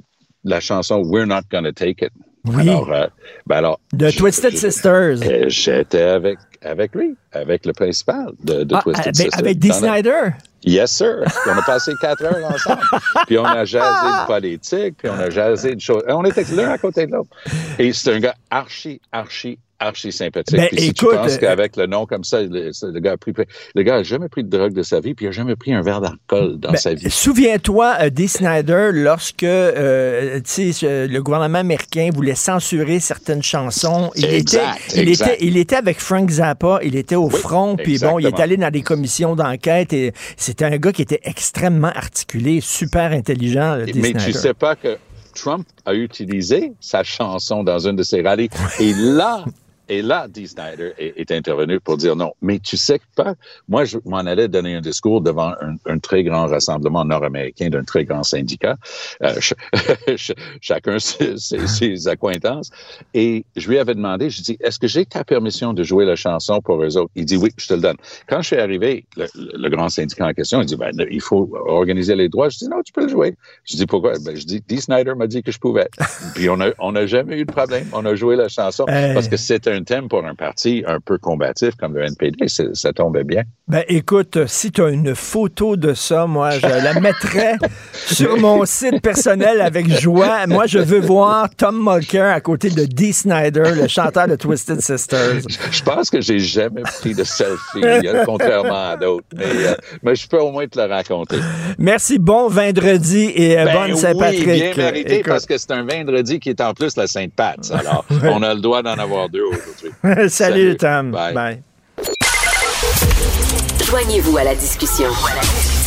la chanson We're Not Gonna Take It. Oui. Alors, euh, ben alors, De je- Twisted je- Sisters. euh, J'étais avec, avec lui, avec le principal de, de Ah, Twisted avec, Sisters. avec Dee Snyder? Yes, sir. Puis on a passé quatre heures ensemble. Puis on a jasé de politique, puis on a jasé de choses. On était l'un à côté de l'autre. Et c'est un gars archi, archi, archi sympathique. Ben, puis si écoute, tu penses euh, qu'avec le nom comme ça, le, gars a pris, le gars a jamais pris de drogue de sa vie, puis il a jamais pris un verre d'alcool dans Ben, sa vie. Souviens-toi, euh, Dee Snyder, lorsque euh, euh, le gouvernement américain voulait censurer certaines chansons, il, Exact, était, il, exact. était, il était avec Frank Zappa, il était au front, puis bon, il est allé dans des commissions d'enquête et c'était un gars qui était extrêmement articulé, super intelligent, là, Dee Mais Snyder. tu sais pas que Trump a utilisé sa chanson dans une de ses rallyes. Et là, et là, Dee Snyder est, est intervenu pour dire non. Mais tu sais pas, moi, je m'en allais donner un discours devant un, un très grand rassemblement nord-américain d'un très grand syndicat, euh, ch- ch- chacun ses, ses- ses accointances. Et je lui avais demandé, je dis, est-ce que j'ai ta permission de jouer la chanson pour eux autres? Il dit oui, je te le donne. Quand je suis arrivé, le, le- grand syndicat en question, il dit, ben, il faut organiser les droits. Je dis, non, tu peux le jouer. Je dis, pourquoi? Ben, je dis, Dee Snyder m'a dit que je pouvais. Puis on a, on a jamais eu de problème. On a joué la chanson Hey. parce que c'est un thème pour un parti un peu combatif comme le NPD. Ça tombait bien. Ben écoute, si tu as une photo de ça, moi, je la mettrais sur mon site personnel avec joie. Moi, je veux voir Tom Mulcair à côté de Dee Snyder, le chanteur de Twisted Sisters. Je pense que j'ai jamais pris de selfie, euh, contrairement à d'autres. Mais, euh, mais je peux au moins te le raconter. Merci, bon vendredi et euh, Ben bonne Saint-Patrick. Oui, bien mérité Écoute. parce que c'est un vendredi qui est en plus la Sainte-Pat. Alors, on a le droit d'en avoir deux aujourd'hui. Salut, Salut. Tom. Bye. Bye. Joignez-vous à la discussion.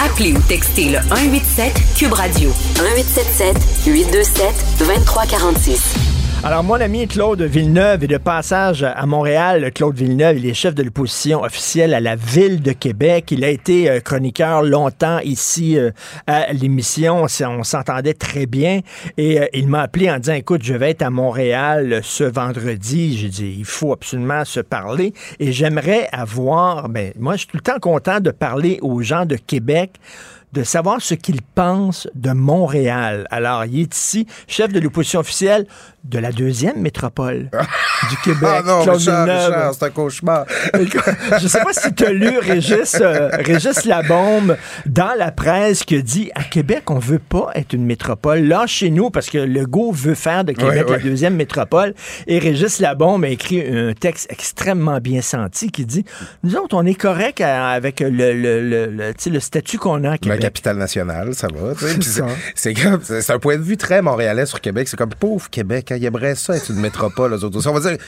Appelez ou textez le 187 Cube Radio 1877 827 2346. Alors, mon ami Claude Villeneuve est de passage à Montréal. Claude Villeneuve, il est chef de l'opposition officielle à la ville de Québec. Il a été euh, chroniqueur longtemps ici euh, à l'émission. On s'entendait très bien. Et euh, il m'a appelé en disant, écoute, je vais être à Montréal ce vendredi. J'ai dit, il faut absolument se parler. Et j'aimerais avoir, ben, moi, je suis tout le temps content de parler aux gens de Québec de savoir ce qu'ils pensent de Montréal. Alors, il est ici, chef de l'opposition officielle de la deuxième métropole du Québec. Ah non, Claude Richard, c'est un cauchemar. Je sais pas si tu as lu Régis, euh, Régis Labombe dans la presse qui a dit à Québec, on veut pas être une métropole. Là, chez nous, parce que Legault veut faire de Québec Oui, la oui. deuxième métropole. Et Régis Labombe a écrit un texte extrêmement bien senti qui dit Nous autres, on est correct à- avec le, le, le, le- statut qu'on a à La Québec. capitale nationale, ça va. c'est un point de vue très montréalais sur Québec. C'est comme pauvre Québec. Hein, il aimerait ça être une métropole. Eux autres. aussi. On va dire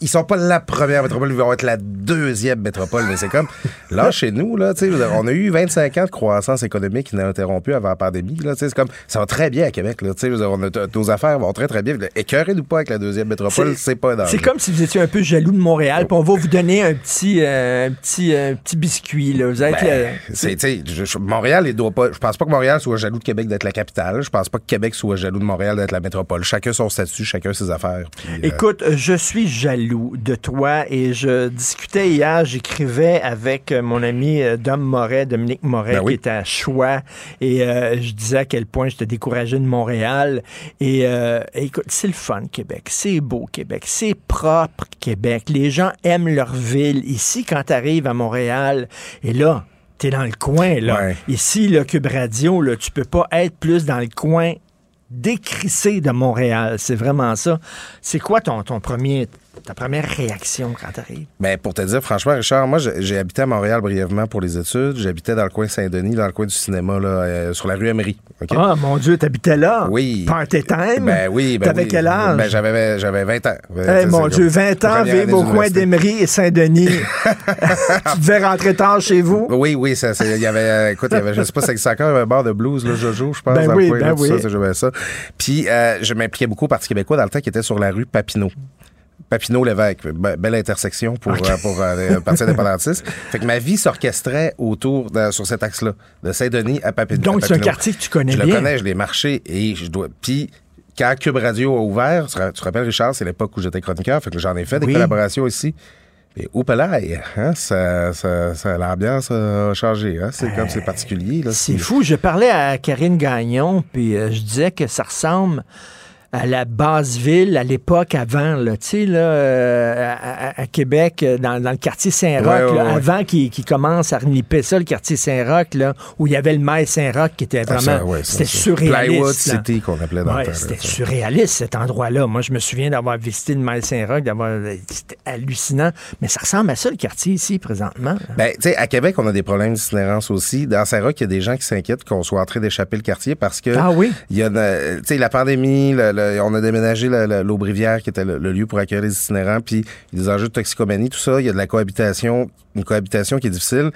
ils sont pas la première métropole, ils vont être la deuxième métropole, mais c'est comme, là, chez nous, là, tu sais, on a eu 25 ans de croissance économique ininterrompue avant la pandémie, là, tu sais, c'est comme, ça va très bien à Québec, là, tu sais, on a nos affaires vont très, très bien. Écœurez-nous pas avec la deuxième métropole, c'est pas dans C'est comme si vous étiez un peu jaloux de Montréal, puis on va vous donner un petit, euh, un petit, un petit biscuit. Là. Vous êtes Ben, le- c'est, tu sais, je- je- Montréal, il doit pas. Je pense pas que Montréal soit jaloux de Québec d'être la capitale. Je pense pas que Québec soit jaloux de Montréal d'être la métropole. Chacun son statut, chacun ses affaires. puis, euh, Écoute, je suis jaloux de toi et je discutais hier, j'écrivais avec euh, mon ami euh, Dom Moret, Dominique Moret, Ben oui. qui est à Choix, et euh, je disais à quel point j'étais découragé de Montréal. Et euh, écoute, c'est le fun, Québec. C'est beau, Québec. C'est propre, Québec. Les gens aiment leur ville. Ici, quand tu arrives à Montréal, et là, t'es dans le coin, là. Ouais. Ici, le Cube Radio, là, tu peux pas être plus dans le coin décrissé de Montréal. C'est vraiment ça. C'est quoi ton, ton premier, ta première réaction quand t'arrives? Ben, pour te dire, franchement, Richard, moi, j'ai habité à Montréal brièvement pour les études. J'habitais dans le coin Saint-Denis, dans le coin du cinéma, là, euh, sur la rue Emery. Ah, mon Dieu, t'habitais là? Oui. Party time? Ben oui, ben T'avais oui. quel âge? Ben, j'avais, j'avais 20 ans. Eh, mon Dieu, comme- 20 ans, vivre au coin d'Emery et Saint-Denis. tu devais rentrer tard chez vous? Oui, oui, ça, c'est- il y avait, euh, écoute, il y avait, je sais pas c'est encore un bar de blues, là, Jojo, je pense, Ben oui, le coin, ben là, oui. ça, ça. Puis, euh, je m'impliquais beaucoup au Parti québécois dans le temps qui était sur la rue Papineau. Papineau-Lévesque, Be- belle intersection pour, euh, pour euh, le Parti indépendantiste. Fait que ma vie s'orchestrait autour, de- sur cet axe-là, de Saint-Denis à Papi- à Papineau. Donc, c'est un quartier que tu connais je bien. le connais, je l'ai marché et je dois. Puis, quand Cube Radio a ouvert, tu te rappelles, Richard, c'est l'époque où j'étais chroniqueur, fait que j'en ai fait des Oui. collaborations ici. Et au palais, hein, ça, ça, ça- l'ambiance a changé. Hein, c'est comme c'est particulier. Là, C'est fou. Je parlais à Karine Gagnon, puis euh, je disais que ça ressemble à la basse ville à l'époque avant, là, tu sais, là, euh, à, Québec, euh, dans, dans le quartier Saint-Roch, Ouais, ouais, là, ouais. avant qu'ils qu'ils commencent à reniper ça, le quartier Saint-Roch, là, où il y avait le mail Saint-Roch qui était Ah, vraiment, c'était surréaliste. Plywood. City qu'on appelait dans C'était surréaliste, cet endroit-là. Moi, je me souviens d'avoir visité le mail Saint-Roch, d'avoir, c'était hallucinant. Mais ça ressemble à ça, le quartier ici, présentement. Ben, tu sais, à Québec, on a des problèmes d'itinérance aussi. Dans Saint-Roch, il y a des gens qui s'inquiètent qu'on soit en train d'échapper le quartier parce que. Ah oui? Il y a, euh, tu sais, la pandémie, le- le- on a déménagé l'Aubrivière, qui était le, le lieu pour accueillir les itinérants, puis il y a des enjeux de toxicomanie, tout ça. Il y a de la cohabitation, une cohabitation qui est difficile.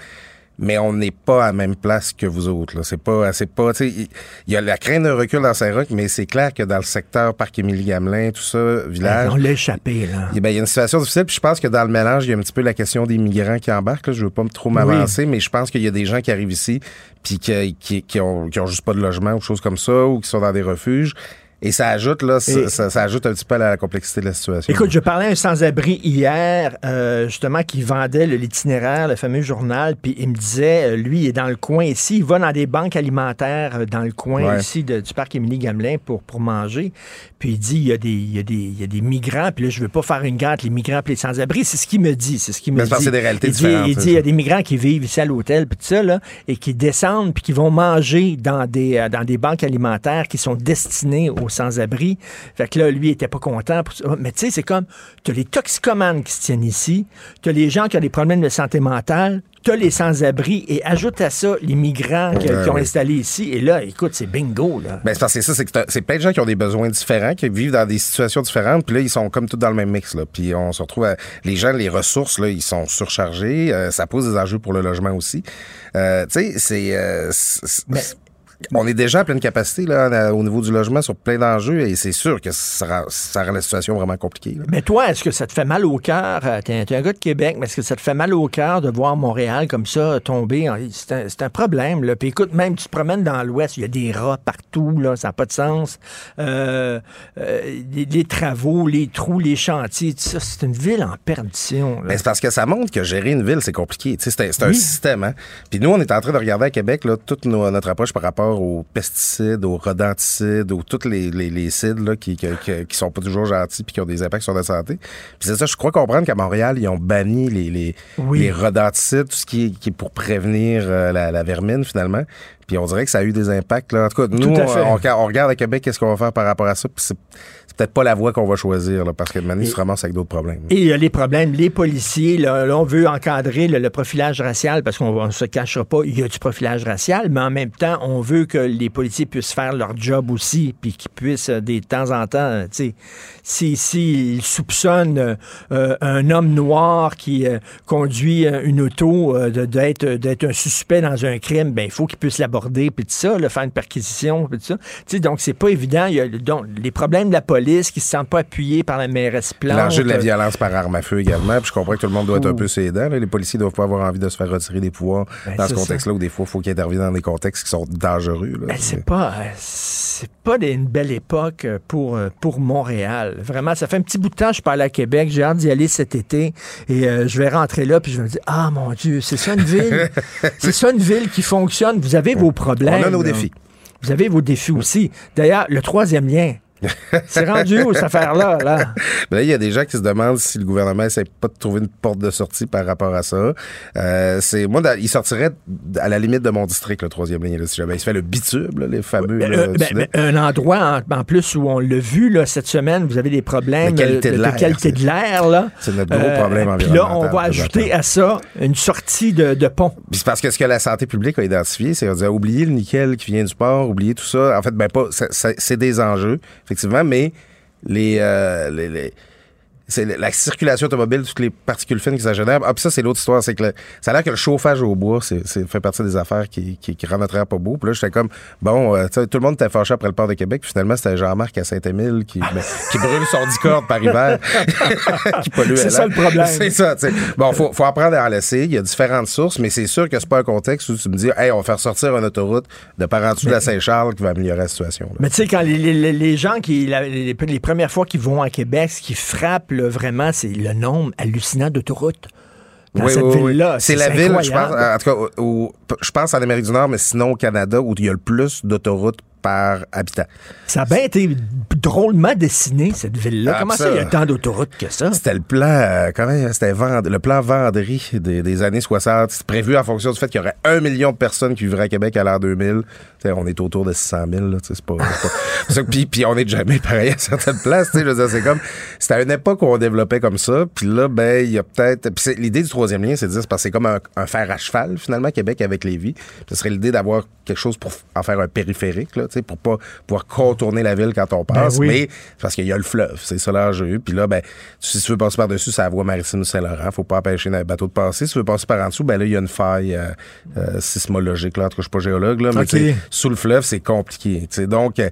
Mais on n'est pas à la même place que vous autres. C'est pas, c'est pas, tu sais, il y a la crainte d'un recul dans Saint-Roch, mais c'est clair que dans le secteur Parc Émilie-Gamelin, tout ça, village, On l'a échappé, là. eh ben, il y a une situation difficile, puis je pense que dans le mélange, il y a un petit peu la question des migrants qui embarquent. Là. Je veux pas trop m'avancer, mais je pense qu'il y a des gens qui arrivent ici, puis qui, qui, qui, ont, qui ont juste pas de logement ou choses comme ça, ou qui sont dans des refuges. Et ça ajoute, là, ça, Et- ça- ça ajoute un petit peu à la complexité de la situation. Écoute, je parlais à un sans-abri hier, euh, justement, qui vendait l'itinéraire, le fameux journal, puis il me disait, euh, lui, il est dans le coin ici, il va dans des banques alimentaires euh, dans le coin Ouais. ici de- du parc Émilie-Gamelin pour, pour manger. Puis il dit, il y, a des, il, y a des, il y a des migrants, puis là, je veux pas faire une guerre entre les migrants et les sans-abri, c'est ce qu'il me dit, c'est ce qu'il me Mais dit. c'est parce que c'est des réalités il dit, différentes, il dit, il y a des migrants qui vivent ici à l'hôtel, puis tout ça, là, et qui descendent, puis qui vont manger dans des, dans des banques alimentaires qui sont destinées aux sans-abri. Fait que là, lui, il était pas content. Pour ça. Mais tu sais, c'est comme, tu as les toxicomanes qui se tiennent ici, tu as les gens qui ont des problèmes de santé mentale, tu as les sans-abri, et ajoute à ça les migrants qui, ont oui. installé ici. Et là, écoute, c'est bingo, là. Ben, c'est parce que c'est ça, c'est que t'as- c'est plein de gens qui ont des besoins différents, qui vivent dans des situations différentes, puis là, ils sont comme tous dans le même mix, là. Puis on se retrouve à, les gens, les ressources, là, ils sont surchargés, euh, ça pose des enjeux pour le logement aussi. Euh, tu sais, c'est, euh, c'est- on est déjà à pleine capacité, là, au niveau du logement sur plein d'enjeux, et c'est sûr que ça rend, ça rend la situation vraiment compliquée, là. Mais toi, est-ce que ça te fait mal au cœur? euh, T'es un, un gars de Québec, mais est-ce que ça te fait mal au cœur de voir Montréal comme ça tomber? en- C'est un, problème. Là. Puis écoute, même tu te promènes dans l'Ouest, il y a des rats partout, là, ça n'a pas de sens. Euh, euh, les, les travaux, les trous, les chantiers, tout ça, c'est une ville en perdition. c'est parce que ça montre que gérer une ville, c'est compliqué. C'est un, système. Hein? Puis nous, on est en train de regarder à Québec là, toute nos- notre approche par rapport aux pesticides, aux rodenticides, aux tous les, les, les cides là, qui, qui, qui, sont pas toujours gentils puis qui ont des impacts sur la santé. Puis c'est ça, je crois comprendre qu'à Montréal, ils ont banni les, les, Oui. les rodenticides, tout ce qui est, qui est pour prévenir euh, la, la vermine, finalement. Puis on dirait que ça a eu des impacts. Là. En tout cas, nous, on, on regarde à Québec qu'est-ce qu'on va faire par rapport à ça. Puis peut-être pas la voie qu'on va choisir, là, parce que maintenant, il se avec d'autres problèmes. Et il y a les problèmes, les policiers, là, là, on veut encadrer le, le profilage racial parce qu'on ne se cachera pas, il y a du profilage racial, mais en même temps, on veut que les policiers puissent faire leur job aussi, puis qu'ils puissent, euh, de temps en temps, euh, tu sais, si, si soupçonnent euh, un homme noir qui euh, conduit une auto euh, d'être d'être un suspect dans un crime, ben il faut qu'il puisse l'aborder, puis tout ça, là, faire une perquisition, puis tout ça. Tu sais, donc, c'est pas évident. Il y a donc, les problèmes de la police qui se sentent pas appuyés par la mairesse Plante. L'enjeu de la violence par arme à feu également. Puis je comprends que tout le monde doit être un peu ses dents. là. Les policiers doivent pas avoir envie de se faire retirer des pouvoirs Ben, dans ce contexte-là où des fois, il faut qu'ils interviennent dans des contextes qui sont dangereux. Ben, c'est pas, euh, c'est pas des- une belle époque euh, pour, euh, pour Montréal. Vraiment, ça fait un petit bout de temps que je parle à Québec. J'ai hâte d'y aller cet été et euh, je vais rentrer là puis je vais me dire ah mon Dieu, c'est ça une ville, c'est ça une ville qui fonctionne? Vous avez vos problèmes. On a nos défis. Vous avez vos défis aussi. D'ailleurs, le troisième lien. C'est rendu où cette affaire-là? Là? Ben là, il y a des gens qui se demandent si le gouvernement essaie pas de trouver une porte de sortie par rapport à ça. Euh, c'est moi, il sortirait à la limite de mon district, le troisième ligne. Là, si jamais il se fait le bitube, là, les fameux. Euh, ben, ben, un endroit en, en plus où on l'a vu là, cette semaine, vous avez des problèmes De qualité de euh, l'air, là. C'est notre gros problème Puis là, on environnemental, va ajouter à ça une sortie de, de pont. Puis c'est parce que ce que la santé publique a identifié, c'est oublier le nickel qui vient du port, oublier tout ça. En fait, ben pas, c'est des enjeux, effectivement, mais les, euh, les, les- c'est la circulation automobile, toutes les particules fines qui ça génère. Ah, puis ça, c'est l'autre histoire. C'est que le- ça a l'air que le chauffage au bois, c'est, c'est- fait partie des affaires qui, qui, qui rendent notre air pas beau. Puis là, j'étais comme, bon, euh, tout le monde était fâché après le port de Québec. Puis finalement, c'était Jean-Marc à Saint-Émile qui, ben, qui brûle son dicorde par hiver. qui pollue C'est ça le problème. C'est ça. Bon, faut, faut apprendre à en laisser. Il y a différentes sources, mais c'est sûr que c'est pas un contexte où tu me dis, hey, on va faire sortir une autoroute de par en dessous de la Saint-Charles qui va améliorer la situation. là. Mais tu sais, quand les, les- les gens qui, la- les, les premières fois qu'ils vont à Québec, ce qui frappe là, vraiment, c'est le nombre hallucinant d'autoroutes. Dans Oui, cette oui, oui. ville-là. C'est la ville, je pense, en tout cas, je pense en Amérique du Nord, mais sinon au Canada, où il y a le plus d'autoroutes par habitant. Ça a bien été drôlement dessiné, cette ville-là. Ah, Comment ça- il y a tant d'autoroutes que ça? C'était le plan, euh, comment, c'était Vend- le plan Vendry des, des années 60. C'était prévu en fonction du fait qu'il y aurait un million de personnes qui vivraient à Québec à l'an 2000. Tu sais, on est autour de 600 000, là, tu sais, c'est pas, puis, puis on est jamais pareil à certaines places, tu sais, c'est comme, c'était à une époque où on développait comme ça, puis là, ben, il y a peut-être, l'idée du troisième lien, c'est de dire, c'est parce que c'est comme un, un fer à cheval, finalement, Québec avec Lévis. Ce serait l'idée d'avoir quelque chose pour en faire un périphérique, là, pour pas pouvoir contourner la ville quand on passe, oui. mais parce qu'il y a le fleuve, c'est ça l'enjeu. Puis là, ben, si tu veux passer par-dessus, c'est la voie maritime du Saint-Laurent. Faut pas empêcher un bateau de passer. Si tu veux passer par en dessous, ben là, il y a une faille euh, euh, sismologique. Là. En tout cas, je suis pas géologue, là, mais sous le fleuve, c'est compliqué. Donc, euh,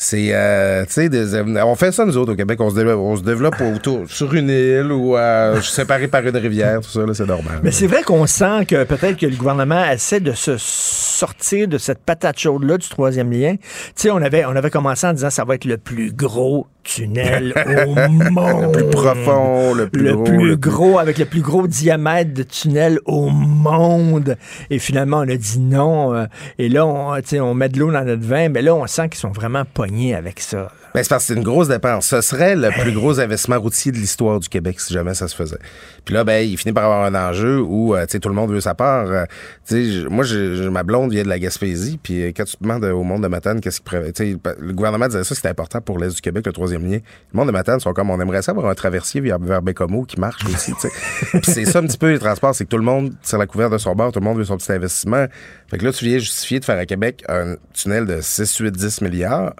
c'est, euh, tu sais, des- on fait ça nous autres au Québec. On se développe, on se développe autour, sur une île ou euh, séparé par une rivière, tout ça, là, c'est normal. Mais c'est vrai qu'on sent que peut-être que le gouvernement essaie de se sortir de cette patate chaude-là du troisième lien. Tu sais, on avait, on avait commencé en disant ça va être le plus gros tunnel au monde. le plus profond, le plus le gros. plus le plus- gros, avec le plus gros diamètre de tunnel au monde. Et finalement, on a dit non. euh, Et là, on, tu sais, on met de l'eau dans notre vin, mais là, on sent qu'ils sont vraiment avec ça. Ben, c'est parce que c'est une grosse dépense. Ce serait le plus gros investissement routier de l'histoire du Québec si jamais ça se faisait. Puis là, ben, il finit par avoir un enjeu où, euh, tu sais, tout le monde veut sa part. Euh, tu sais, je- moi, j'ai- ma blonde vient de la Gaspésie, puis euh, quand tu demandes au monde de Matane qu'est-ce qu'il prévoit, tu sais, le gouvernement disait ça, c'était important pour l'Est du Québec, le troisième lien. Le monde de Matane sont comme, on aimerait ça avoir un traversier vers, vers Bécomo qui marche aussi. Puis c'est ça un petit peu les transports, c'est que tout le monde, sur la couverte de son bord, tout le monde veut son petit investissement. Fait que là, tu viens justifier de faire à Québec un tunnel de 6, 8, 10 milliards.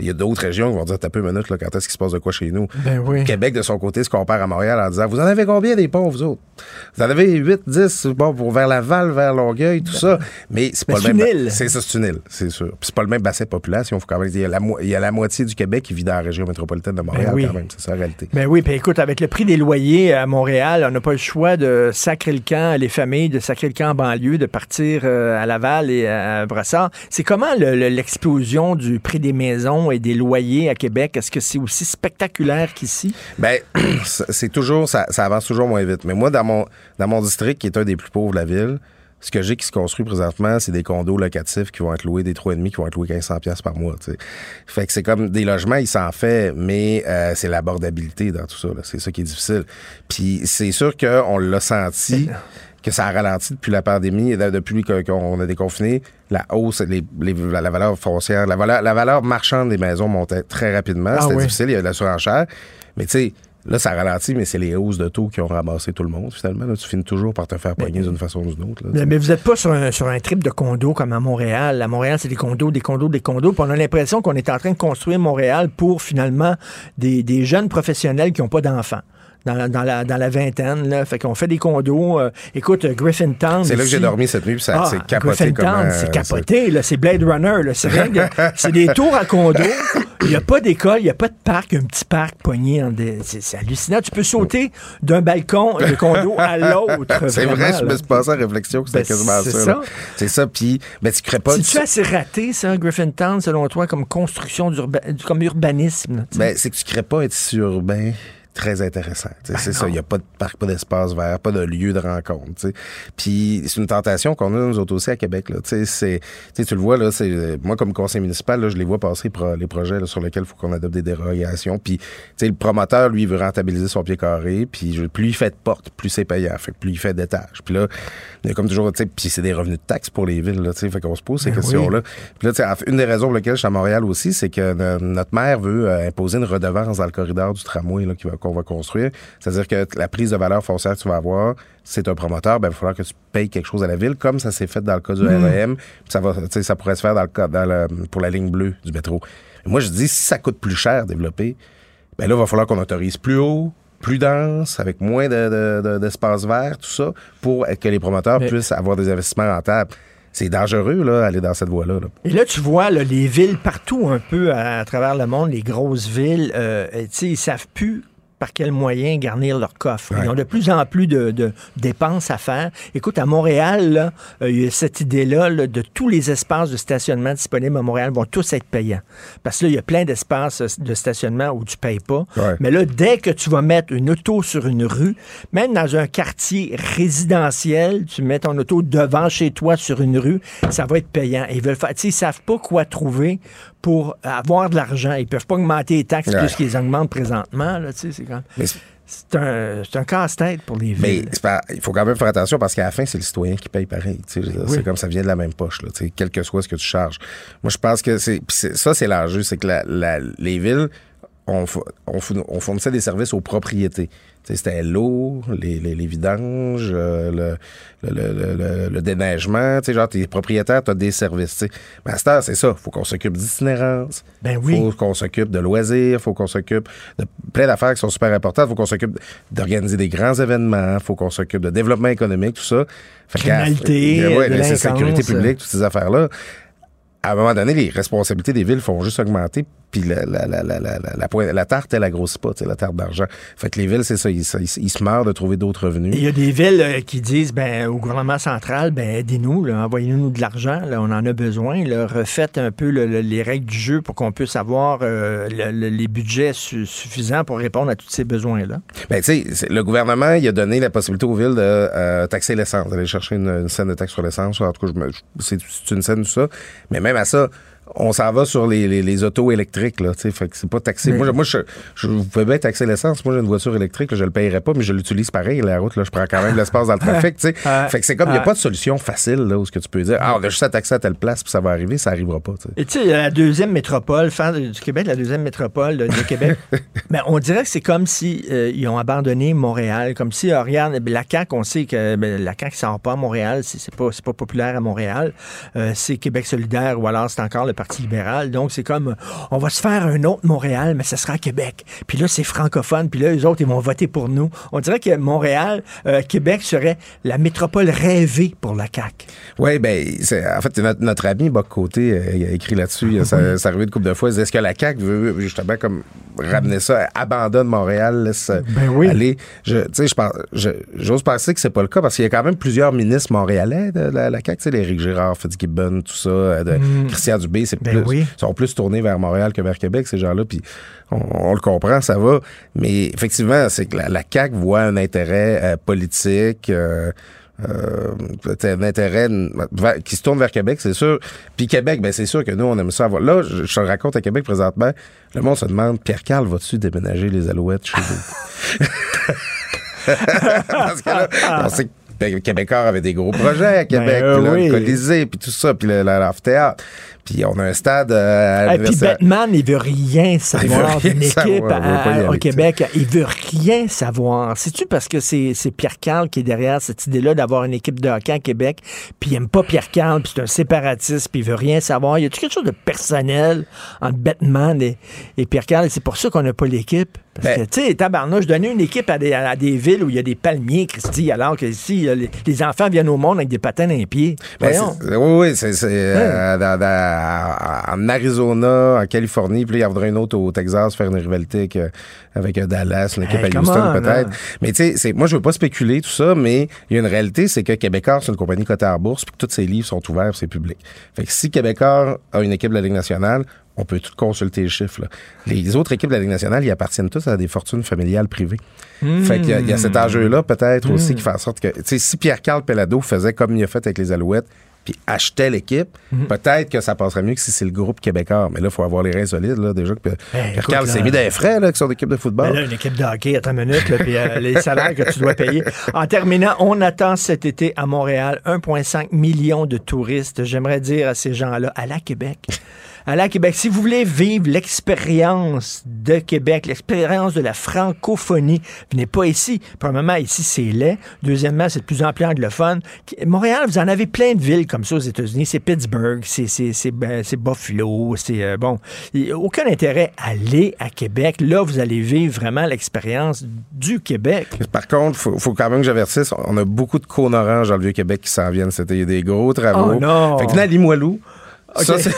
Il y a d'autres régions qui vont dire, t'as peu minute, là, quand est-ce qu'il se passe de quoi chez nous? Ben oui. Québec, de son côté, se compare à Montréal en disant, vous en avez combien des ponts, vous autres? Vous en avez 8, 10, bon, pour vers Laval, vers Longueuil, tout ça. Mais c'est pas le même. une île. C'est ça, c'est une île, c'est sûr. Puis c'est pas le même bassin de population. Faut quand même dire, il y a la, mo- il y a la moitié du Québec qui vit dans la région métropolitaine de Montréal, Ben oui. quand même. C'est ça, la réalité. Ben oui, puis écoute, avec le prix des loyers à Montréal, on n'a pas le choix de sacrer le camp, les familles, de sacrer le camp en banlieue, de partir euh, à Laval et à Brassard. C'est comment le- le- l'explosion du prix des maisons et des loyers à Québec? Est-ce que c'est aussi spectaculaire qu'ici? Ben, c'est toujours, ça, ça avance toujours moins vite. Mais moi, dans mon, dans mon district, qui est un des plus pauvres de la ville, Ce que j'ai qui se construit présentement, c'est des condos locatifs qui vont être loués, des 3,5 qui vont être loués 1500 pièces par mois. tu sais. Fait que c'est comme des logements, il s'en fait, mais euh, c'est l'abordabilité dans tout ça. C'est ça qui est difficile. Puis c'est sûr qu'on l'a senti que ça a ralenti depuis la pandémie, et depuis qu'on a déconfiné, la hausse, les, les- la, valeur foncière, la valeur, la valeur marchande des maisons montait très rapidement. Ah C'était oui. difficile, il y avait de la surenchère. Mais tu sais, là, ça ralentit, mais c'est les hausses de taux qui ont ramassé tout le monde, finalement. Là, tu finis toujours par te faire pogner d'une façon ou d'une autre. là, Mais, vous n'êtes pas sur un, sur un trip de condos comme à Montréal. À Montréal, c'est des condos, des condos, des condos. Puis on a l'impression qu'on est en train de construire Montréal pour finalement des, des jeunes professionnels qui n'ont pas d'enfants. Dans, la- dans la, dans la vingtaine, là. Fait qu'on fait des condos. euh, écoute, Griffintown. C'est là que j'ai dormi cette nuit, puis ça Ah, c'est capoté Griffintown, c'est capoté, là. C'est Blade Runner, là. C'est rien c'est des tours à condos. Il n'y a pas d'école, il n'y a pas de parc, un petit parc en des- C'est c'est hallucinant. Tu peux sauter d'un balcon de condo à l'autre. C'est vrai, je me suis passé à réflexion que c'était Ben, quasiment c'est ça. ça. C'est ça, puis ben, tu crées pas... C'est-tu assez raté, ça, Griffintown, selon toi, comme construction, d'urba- comme urbanisme? là? Ben, c'est que tu crées pas un tissu urbain très intéressant. Sais, c'est ça. Il n'y a pas de parc, pas d'espace vert, pas de lieu de rencontre. tu sais. Puis c'est une tentation qu'on a nous autres aussi à Québec. Là. Tu sais, c'est- tu le vois, là, euh, moi comme conseil municipal, là, je les vois passer pro- les projets là, sur lesquels il faut qu'on adopte des dérogations. Puis le promoteur, lui, veut rentabiliser son pied carré. Puis plus il fait de portes, plus c'est payant. Fait que plus il fait d'étages. Puis là, il y a comme toujours, tu sais, puis c'est des revenus de taxes pour les villes. Là, tu sais, fait qu'on se pose ces Ben questions-là. Puis là, tu sais, une des raisons pour lesquelles je suis à Montréal aussi, c'est que no- notre maire veut euh, imposer une redevance dans le corridor du tramway qu'on va construire. C'est-à-dire que la prise de valeur foncière que tu vas avoir, si c'est un promoteur, ben, il va falloir que tu payes quelque chose à la ville, comme ça s'est fait dans le cas du. REM. Puis ça, va, tu sais, ça pourrait se faire dans le cas, dans le- pour la ligne bleue du métro. Moi, je dis, si ça coûte plus cher développer, ben là, il va falloir qu'on autorise plus haut, plus dense, avec moins de- de- de- d'espace vert, tout ça, pour que les promoteurs Mais- puissent avoir des investissements rentables. C'est dangereux, là, aller dans cette voie-là. là. Et là, tu vois là, les villes partout un peu à, à travers le monde, les grosses villes, euh, tu sais, ils savent plus par quels moyens garnir leur coffre. Ils ont de plus en plus de, de dépenses à faire. Écoute, à Montréal, là, euh, il y a cette idée-là là, de tous les espaces de stationnement disponibles à Montréal vont tous être payants. Parce que là, il y a plein d'espaces euh, de stationnement où tu payes pas. Ouais. Mais là, dès que tu vas mettre une auto sur une rue, même dans un quartier résidentiel, tu mets ton auto devant chez toi sur une rue, ça va être payant. Et ils veulent faire, ils savent pas quoi trouver pour avoir de l'argent. Ils peuvent pas augmenter les taxes Ouais. plus qu'ils augmentent présentement. Là, c'est quand- Mais c'est- un, c'est un casse-tête pour les Mais villes. pas- il faut quand même faire attention parce qu'à la fin, c'est le citoyen qui paye pareil. Oui. C'est comme ça vient de la même poche, là, quel que soit ce que tu charges. Moi, je pense que c'est. Ça, c'est l'enjeu, c'est que la- la- les villes, on fournissait des services aux propriétés. C'était l'eau, les, les, les vidanges, euh, le, le, le, le- déneigement. Tu sais, genre, t'es propriétaire, tu as des services. heure, c'est ça. faut qu'on s'occupe d'itinérance. Ben oui. faut qu'on s'occupe de loisirs. faut qu'on s'occupe de plein d'affaires qui sont super importantes. faut qu'on s'occupe d'organiser des grands événements. faut qu'on s'occupe de développement écononomique, tout ça. Fait Criminalité, Ouais, la sécurité publique, toutes ces affaires-là. À un moment donné, les responsabilités des villes font juste augmenter, puis la, la, la, la, la, tarte, elle, elle grossit pas, la tarte d'argent. Fait que les villes, c'est ça, ils, ils, ils se meurent de trouver d'autres revenus. Il y a des villes euh, qui disent ben, au gouvernement central, ben, aidez-nous, envoyez-nous de l'argent, on en a besoin. Là, refaites un peu le- le- les règles du jeu pour qu'on puisse avoir euh, le- le- les budgets su- suffisants pour répondre à tous ces besoins-là. Ben, tu sais, le gouvernement, il a donné la possibilité aux villes de euh, taxer l'essence, d'aller chercher une, une scène de taxe sur l'essence. En tout cas, c'est une scène, tout ça. Mais même à ça, on s'en va sur les, les, les autos électriques, là, tu sais, fait que c'est pas taxé. Mais- Moi, je, moi je, je, vous pouvez bien taxer l'essence. Moi, j'ai une voiture électrique, là, je le payerais pas, mais je l'utilise pareil, la route, là, je prends quand même de l'espace dans le trafic, tu sais. Fait que c'est comme, il n'y a pas de solution facile, là, où ce que tu peux dire, ah, on a juste à taxer à telle place, puis ça va arriver, ça arrivera pas, tu sais. Et tu sais, la deuxième métropole, du Québec, la deuxième métropole de, de Québec, ben, on dirait que c'est comme si euh, ils ont abandonné Montréal, comme si, euh, regarde, ben, la CAQ, on sait que ben, la CAQ ne sort pas à Montréal, c'est pas, pas populaire à Montréal, Euh, c'est Québec solidaire ou alors c'est encore le Parti libéral. Donc, c'est comme, on va se faire un autre Montréal, mais ce sera à Québec. Puis là, c'est francophone, puis là, les autres, ils vont voter pour nous. On dirait que Montréal, euh, Québec serait la métropole rêvée pour la CAQ. Oui, ben, c'est, en fait, notre, notre ami Boc Côté euh, il a écrit là-dessus, ça, ça arrivé une couple de fois. Est-ce que la CAQ veut justement comme ramener ça, abandonne Montréal, laisse euh, Ben oui. aller? Je, je j'ose penser que c'est pas le cas parce qu'il y a quand même plusieurs ministres montréalais de la, la CAQ, tu sais, Éric Girard, Fitzgibbon, tout ça, de Mm. Christian Dubé, c'est Ben plus, oui. sont plus tournés vers Montréal que vers Québec, ces gens-là, puis on, on le comprend, ça va. Mais effectivement, c'est que la, la CAQ voit un intérêt euh, politique, euh, euh, un intérêt qui se tourne vers Québec, c'est sûr. Puis Québec, ben c'est sûr que nous, on aime ça avoir. Là, je, je te le raconte à Québec présentement, le monde se demande, Pierre-Carl, vas-tu déménager les Alouettes chez vous? Parce que là, on sait que ben, Québécois avait des gros projets à Québec, Ben, puis là, oui. le Colisée, puis tout ça, puis le, le-. Puis on a un stade euh, à Et puis Batman, il veut rien savoir d'une équipe à- au Québec. Il veut rien savoir. C'est-tu parce que c'est Pierre Carl qui est derrière cette idée-là d'avoir une équipe de hockey à Québec, puis il aime pas Pierre Carl, puis c'est un séparatiste, puis il veut rien savoir? Y a-tu quelque chose de personnel entre Batman et, et Pierre Carl? Et c'est pour ça qu'on n'a pas l'équipe. Parce Ben- que, tu sais, tabarnouche, donner une équipe à des, à des villes où il y a des palmiers, Christy, alors que ici, les, les enfants viennent au monde avec des patins dans les pieds. Ben, oui, oui, c'est en Arizona, en Californie, puis là, il y en voudrait une autre au Texas, faire une rivalité avec, euh, avec euh, Dallas, une équipe Hey, à Houston on, peut-être. là. Mais tu sais, moi, je veux pas spéculer tout ça, mais il y a une réalité, c'est que Québécois, c'est une compagnie cotée à la bourse, puis que tous ses livres sont ouverts, c'est public. Fait que si Québécois a une équipe de la Ligue nationale, on peut tout consulter les chiffres. là. Les autres équipes de la Ligue nationale, ils appartiennent tous à des fortunes familiales privées. Fait qu'il y y, a cet enjeu-là peut-être aussi qui fait en sorte que, tu sais, si Pierre-Carl Pellado faisait comme il a fait avec les Alouettes, puis achetait l'équipe, peut-être que ça passerait mieux que si c'est le groupe québécois. Mais là, il faut avoir les reins solides, là, déjà Pierre-Carl écoute, s'est mis des frais, là, avec son équipe de football. Ben là, une équipe de hockey, attends une minute, là, puis euh, les salaires que tu dois payer. En terminant, on attend cet été à Montréal 1,5 million de touristes. J'aimerais dire à ces gens-là, à Québec. Allez à Québec. Si vous voulez vivre l'expérience de Québec, l'expérience de la francophonie, venez pas ici. Premièrement, ici, c'est laid. Deuxièmement, c'est de plus en plus anglophone. Montréal, vous en avez plein de villes comme ça aux États-Unis. C'est Pittsburgh, c'est c'est- c'est ben, Buffalo, c'est euh, bon. Aucun intérêt à aller à Québec. Là, vous allez vivre vraiment l'expérience du Québec. Par contre, faut, faut quand même que j'avertisse, on a beaucoup de cônes oranges dans le Vieux-Québec qui s'en viennent. C'était des gros travaux. Oh non! Fait que venez à Limoilou. Ça, c'est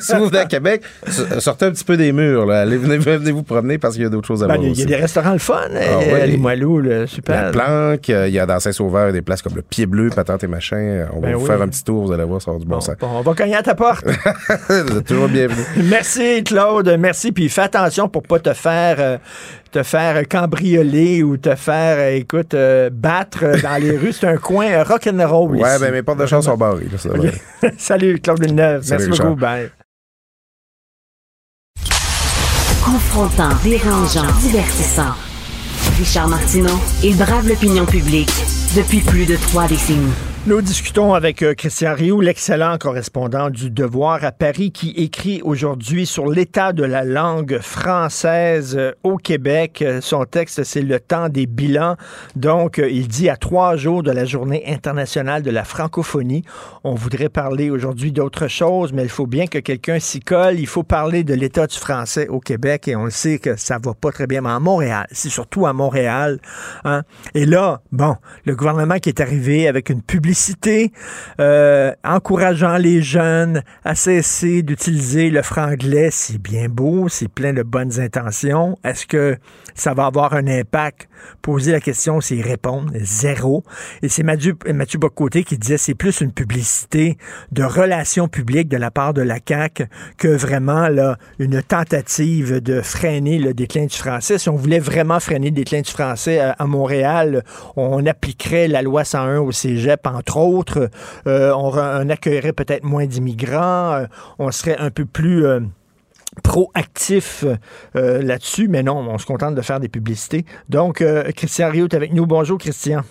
si vous venez à Québec, sortez un petit peu des murs. Là. Allez, venez, venez vous promener parce qu'il y a d'autres choses à Ben, voir il y a des restaurants le fun Ah euh, ouais. Limoilou, là, super. La planque, euh, il y a dans Saint-Sauveur des places comme le Pied Bleu, Patente et Machin. On va Ben vous oui. faire un petit tour, vous allez voir, ça va du bon, sens. Bon, on va cogner à ta porte. vous êtes toujours bienvenus. Merci Claude, merci. Puis fais attention pour pas te faire euh, te faire cambrioler ou te faire, euh, écoute, euh, battre dans les rues. C'est un coin euh, rock'n'roll. Ouais, ici. ben mes portes de chance sont barrées. là, ça. Salut Claude Villeneuve. Salut, merci Richard. beaucoup. Bye. Confrontant, dérangeant, divertissant. Richard Martineau, il brave l'opinion publique depuis plus de trois décennies. Nous discutons avec euh, Christian Rioux, l'excellent correspondant du Devoir à Paris, qui écrit aujourd'hui sur l'état de la langue française euh, au Québec. Euh, Son texte, c'est Le temps des bilans. Donc, il dit à trois jours de la journée internationale de la francophonie, on voudrait parler aujourd'hui d'autre chose, mais il faut bien que quelqu'un s'y colle. Il faut parler de l'état du français au Québec et on le sait que ça va pas très bien, mais à Montréal, c'est surtout à Montréal. Hein? Et là, bon, le gouvernement qui est arrivé avec une publicité euh, encourageant les jeunes à cesser d'utiliser le franglais, c'est bien beau, c'est plein de bonnes intentions. Est-ce que ça va avoir un impact? Poser la question, c'est répondre. Zéro. Et c'est Mathieu, Mathieu Bocoté qui disait c'est plus une publicité de relations publiques de la part de la CAQ que vraiment là, une tentative de freiner le déclin du français. Si on voulait vraiment freiner le déclin du français à, Montréal, on appliquerait la loi 101 au cégep, entre autres. Euh, on, accueillerait peut-être moins d'immigrants. euh, on serait un peu plus... euh, proactif là-dessus, mais non, on se contente de faire des publicités. Donc, Christian Rio est avec nous. Bonjour, Christian.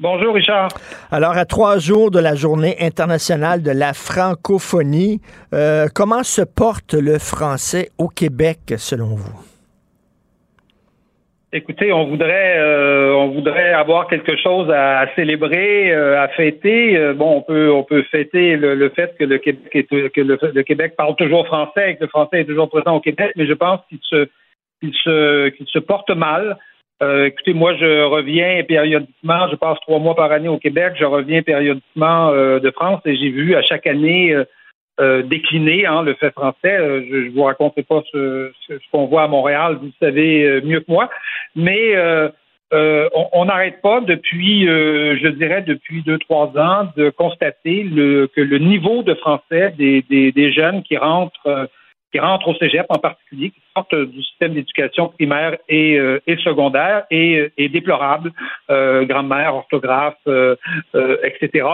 Bonjour, Richard. Alors, à trois jours de la journée internationale de la francophonie, euh, comment se porte le français au Québec, selon vous? Écoutez, on voudrait, euh, on voudrait avoir quelque chose à, à célébrer, euh, à fêter. Euh, bon, on peut, on peut fêter le, le fait que le Québec, est- que le, le Québec parle toujours français et que le français est toujours présent au Québec, mais je pense qu'il se, qu'il se, qu'il se porte mal. Euh, écoutez, moi, je reviens périodiquement. Je passe trois mois par année au Québec. Je reviens périodiquement euh, de France et j'ai vu à chaque année euh, décliner hein, le fait français. Euh, je ne vous raconterai pas ce, ce- qu'on voit à Montréal, vous le savez euh, mieux que moi. Mais euh, on- n'arrête pas depuis, je dirais, depuis deux, trois ans, de constater le, que le niveau de français des, des, des jeunes qui rentrent qui rentrent au cégep en particulier, qui sortent du système d'éducation primaire et, euh, et secondaire, est, est déplorable. Euh, grammaire, orthographe, euh, etc.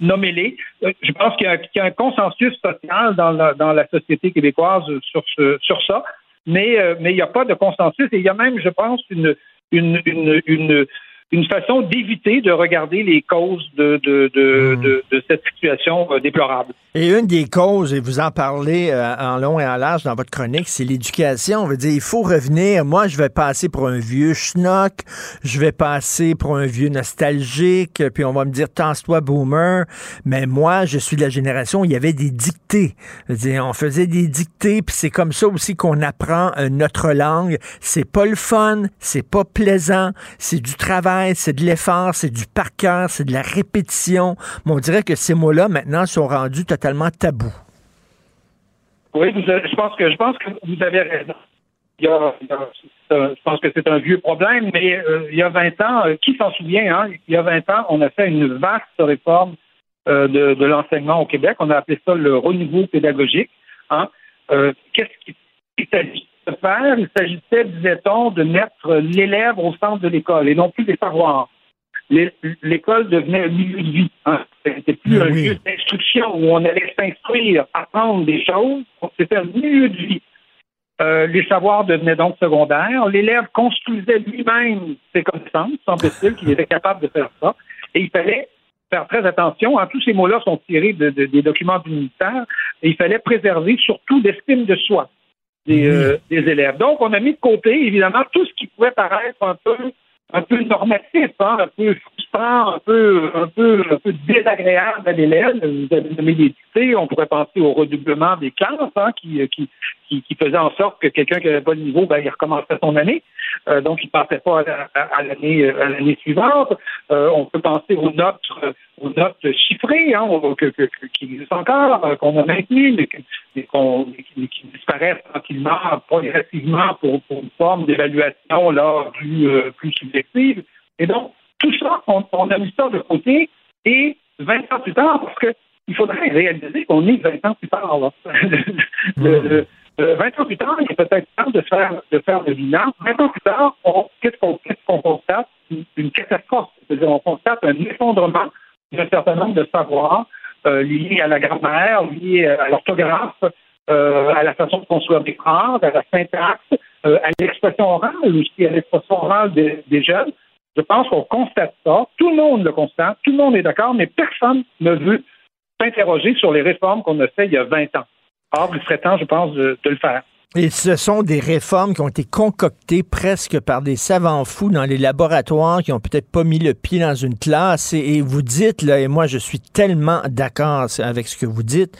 Nommez-les. Je pense qu'il y, y, a un consensus social dans la, dans la société québécoise sur, ce, sur ça, mais mais il n'y a pas de consensus et il y a même, je pense, une, une, une, une une façon d'éviter de regarder les causes de, de, de, hmm. de, cette situation euh, déplorable. Et une des causes, et vous en parlez euh, en long et en large dans votre chronique, c'est l'éducation. On veut dire, il faut revenir. Moi, je vais passer pour un vieux schnock, je vais passer pour un vieux nostalgique, puis on va me dire, tense-toi, boomer. Mais moi, je suis de la génération où il y avait des dictées. Dire, on faisait des dictées, puis c'est comme ça aussi qu'on apprend euh, notre langue. C'est pas le fun, c'est pas plaisant, c'est du travail c'est de l'effort, c'est du par cœur, c'est de la répétition. Mais on dirait que ces mots-là, maintenant, sont rendus totalement tabous. Oui, je pense que je pense que vous avez raison. je pense que c'est un vieux problème, mais euh, il y a 20 ans, euh, qui s'en souvient, hein, il y a 20 ans, on a fait une vaste réforme euh, de, l'enseignement au Québec. On a appelé ça le renouveau pédagogique. Hein? Qu'est-ce qui s'agit faire, il s'agissait, disait-on, de mettre l'élève au centre de l'école et non plus des savoirs. L'école devenait un milieu de vie. Hein. C'était plus un lieu d'instruction où on allait s'instruire, apprendre des choses. C'était un milieu de vie. Euh, les savoirs devenaient donc secondaires. L'élève construisait lui-même ses connaissances, semble-t-il qu'il était capable de faire ça. Et il fallait faire très attention. Hein, tous ces mots-là sont tirés des documents du ministère. Et il fallait préserver surtout l'estime de soi. Euh, des, élèves. Donc, on a mis de côté, évidemment, tout ce qui pouvait paraître un peu un peu normatif, hein, un peu frustrant, un peu, un peu, un peu désagréable à l'élève. Vous avez nommé des dictées, on pourrait penser au redoublement des classes, hein, qui, qui, qui, qui, faisait en sorte que quelqu'un qui n'avait pas le niveau, ben, il recommençait son année. Euh, donc, il ne passait pas à, l'année à l'année suivante. Euh, on peut penser aux notes, aux notes chiffrées, hein, que, que, qui existent encore, euh, qu'on a maintenues, mais, qui, disparaissent tranquillement, progressivement pour, pour une forme d'évaluation là plus, plus subjective. Et donc, tout ça, on, a mis ça de côté et 20 ans plus tard, parce qu'il faudrait réaliser qu'on est 20 ans plus tard. Là. 20 ans plus tard, il est peut-être temps de faire, de faire le bilan. 20 ans plus tard, qu'est-ce qu'on constate? Une, catastrophe. C'est-à-dire, on constate un effondrement d'un certain nombre de savoirs euh, liés à la grammaire, liés à l'orthographe, euh, à la façon de construire des phrases, à la syntaxe, euh, à l'expression orale aussi, à l'expression orale des, des jeunes. Je pense qu'on constate ça. Tout le monde le constate, tout le monde est d'accord, mais personne ne veut s'interroger sur les réformes qu'on a faites il y a 20 ans. Or, il serait temps, je pense, de, le faire. Et ce sont des réformes qui ont été concoctées presque par des savants fous dans les laboratoires qui ont peut-être pas mis le pied dans une classe. Et, vous dites, là, et moi je suis tellement d'accord avec ce que vous dites,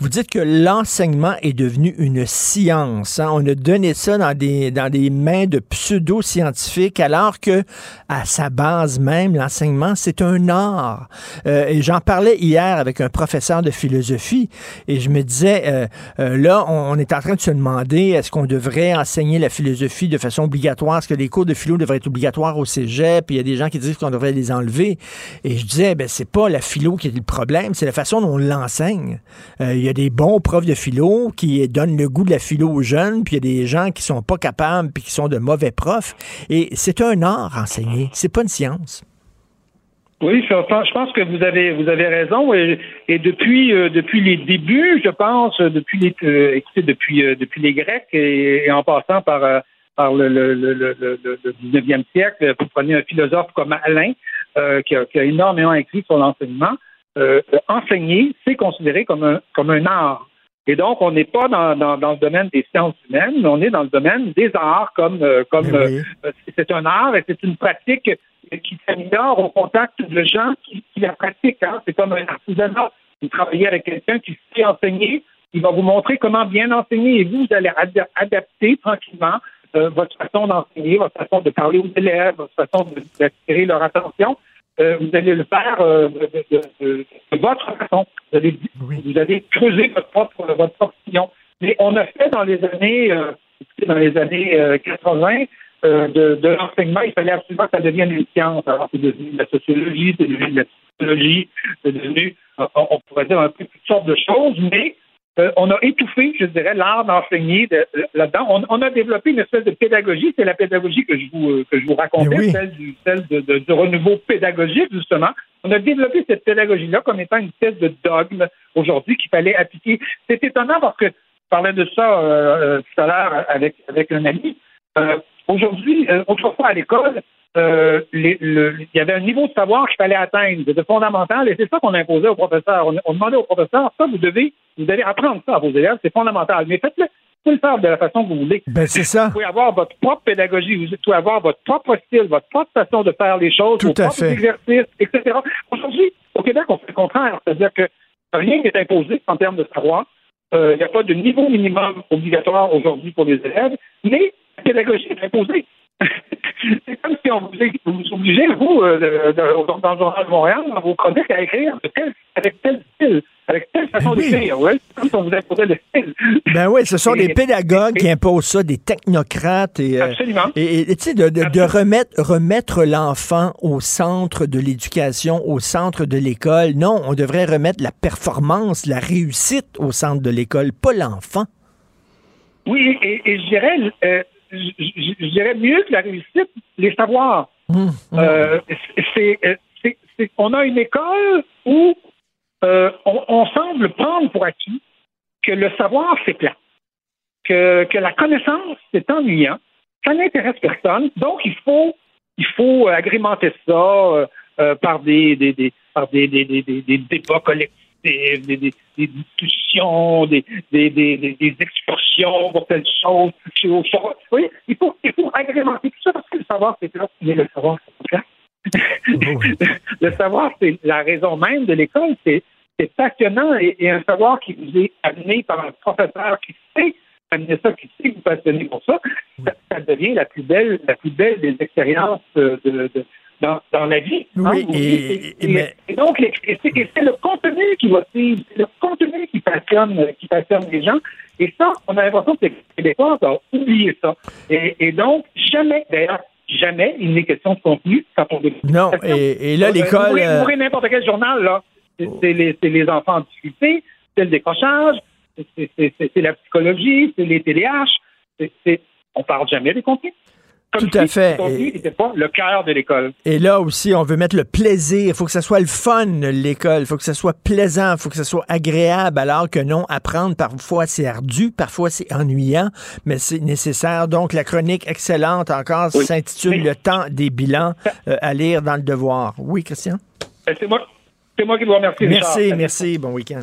vous dites que l'enseignement est devenu une science. Hein. On a donné ça dans des, dans des mains de pseudo-scientifiques alors que à sa base même, l'enseignement, c'est un art. Euh, et j'en parlais hier avec un professeur de philosophie et je me disais, euh, euh, là, on est en train de se demander est-ce qu'on devrait enseigner la philosophie de façon obligatoire? Est-ce que les cours de philo devraient être obligatoires au cégep? Puis il y a des gens qui disent qu'on devrait les enlever. Et je disais, ben, c'est pas la philo qui est le problème, c'est la façon dont on l'enseigne. Euh, il y a des bons profs de philo qui donnent le goût de la philo aux jeunes, puis il y a des gens qui sont pas capables, puis qui sont de mauvais profs. Et c'est un art enseigner, c'est pas une science. Oui, je pense que vous avez vous avez raison et, depuis euh, depuis les débuts, je pense depuis les euh, depuis euh, depuis les Grecs et, en passant par par le, le, le, le, 19e siècle, vous prenez un philosophe comme Alain qui, a, qui, a, énormément écrit sur l'enseignement. enseigner, c'est considéré comme un comme un art. Et donc, on n'est pas dans, dans, dans, le domaine des sciences humaines, mais on est dans le domaine des arts, comme comme c'est un art et c'est une pratique qui s'améliore au contact de gens qui, la pratiquent. Hein. C'est comme un artisanat. Vous travaillez avec quelqu'un qui sait enseigner, il va vous montrer comment bien enseigner et vous, vous allez adapter tranquillement euh, votre façon d'enseigner, votre façon de parler aux élèves, votre façon d'attirer leur attention. Euh, vous allez le faire euh, de, votre façon. Vous allez, vous allez creuser votre propre, votre propre sillon. Mais on a fait dans les années, dans les années 80 euh, de, l'enseignement, il fallait absolument que ça devienne une science. Alors, c'est devenu de la sociologie, c'est devenu de la psychologie, c'est devenu, on pourrait dire un peu toutes sortes de choses, mais euh, on a étouffé, je dirais, l'art d'enseigner de- là-dedans. On, on a développé une espèce de pédagogie, c'est la pédagogie que je vous, euh, que je vous racontais, oui. celle, du, celle de, de- du renouveau pédagogique, justement. On a développé cette pédagogie-là comme étant une espèce de dogme aujourd'hui qu'il fallait appliquer. C'est étonnant parce que je parlais de ça euh, euh, tout à l'heure avec, avec un ami. Euh, aujourd'hui, euh, autrefois à l'école, euh, les- le- il y avait un niveau de savoir qu'il fallait atteindre, de fondamental, et c'est ça qu'on imposait aux professeurs. On, on demandait aux professeurs, ça, vous devez, vous devez apprendre ça à vos élèves, c'est fondamental. Mais faites-le, vous pouvez le faire de la façon que vous voulez. Ben, c'est ça. Vous pouvez avoir votre propre pédagogie, vous pouvez avoir votre propre style, votre propre façon de faire les choses, Tout vos propres fait. exercices, etc. Aujourd'hui, au Québec, on fait le contraire, c'est-à-dire que rien n'est imposé en termes de savoir. Euh, Il n'y a pas de niveau minimum obligatoire aujourd'hui pour les élèves, mais la pédagogie est imposée. C'est comme si on vous, vous vous obligez, vous, euh, de- dans le Journal de Montréal, dans vos chroniques, à écrire de tel- avec tel style, avec telle façon Ben oui. d'écrire. Ouais? C'est comme si on vous imposait le style. Ben oui, ce sont Et- des pédagogues qui imposent ça, des technocrates. Et, euh, Absolument. Et et, tu sais, de, de- de remettre, remettre l'enfant au centre de l'éducation, au centre de l'école. Non, on devrait remettre la performance, la réussite au centre de l'école, pas l'enfant. Oui, et, et je dirais, euh, je, dirais mieux que la réussite, les savoirs. Euh, c'est, euh, c'est- c'est- on a une école où euh, on, on semble prendre pour acquis que le savoir, c'est plat. Que, que la connaissance, c'est ennuyant. Ça n'intéresse personne. Donc, il faut, il faut agrémenter ça euh, euh, par des, des, des- par des débats collectifs, des, des, des discussions, des, des, des, des, excursions pour telle chose. Oui, il faut, il faut agrémenter tout ça parce que le savoir, c'est plat. Mais le savoir, c'est le savoir, c'est la raison même de l'école. C'est c'est passionnant et, et un savoir qui vous est amené par un professeur qui sait amener ça, qui sait vous passionner pour ça, ça, ça devient la plus belle, la plus belle des expériences euh, de, de- dans, dans la vie. hein, Oui, vous et- et- mais- et donc, c'est le contenu qui motive, c'est le contenu qui passionne, qui passionne les gens. Et ça, on a l'impression que les Québécois ont oublié ça. Et, et donc, jamais, d'ailleurs, jamais il n'est question de contenu quand on. Non, et, là, l'école... Ouvrez, euh, ouvrez n'importe quel journal, là. C'est les, enfants en difficulté, c'est le décrochage, c'est- la psychologie, c'est les TDAH. C'est- c'est- on parle jamais des contenus. Comme Tout à si fait. Le contenu n'était pas le cœur de l'école. Et là aussi, on veut mettre le plaisir. Il faut que ça soit le fun, l'école. Il faut que ça soit plaisant. Il faut que ça soit agréable. Alors que non, apprendre, parfois, c'est ardu, parfois, c'est ennuyant, mais c'est nécessaire. Donc, la chronique excellente encore Oui. s'intitule Le temps des bilans euh, à lire dans le devoir. Oui, Christian? Ben, C'est moi, c'est moi qui vous remercie. Merci, Richard. merci. Bon week-end.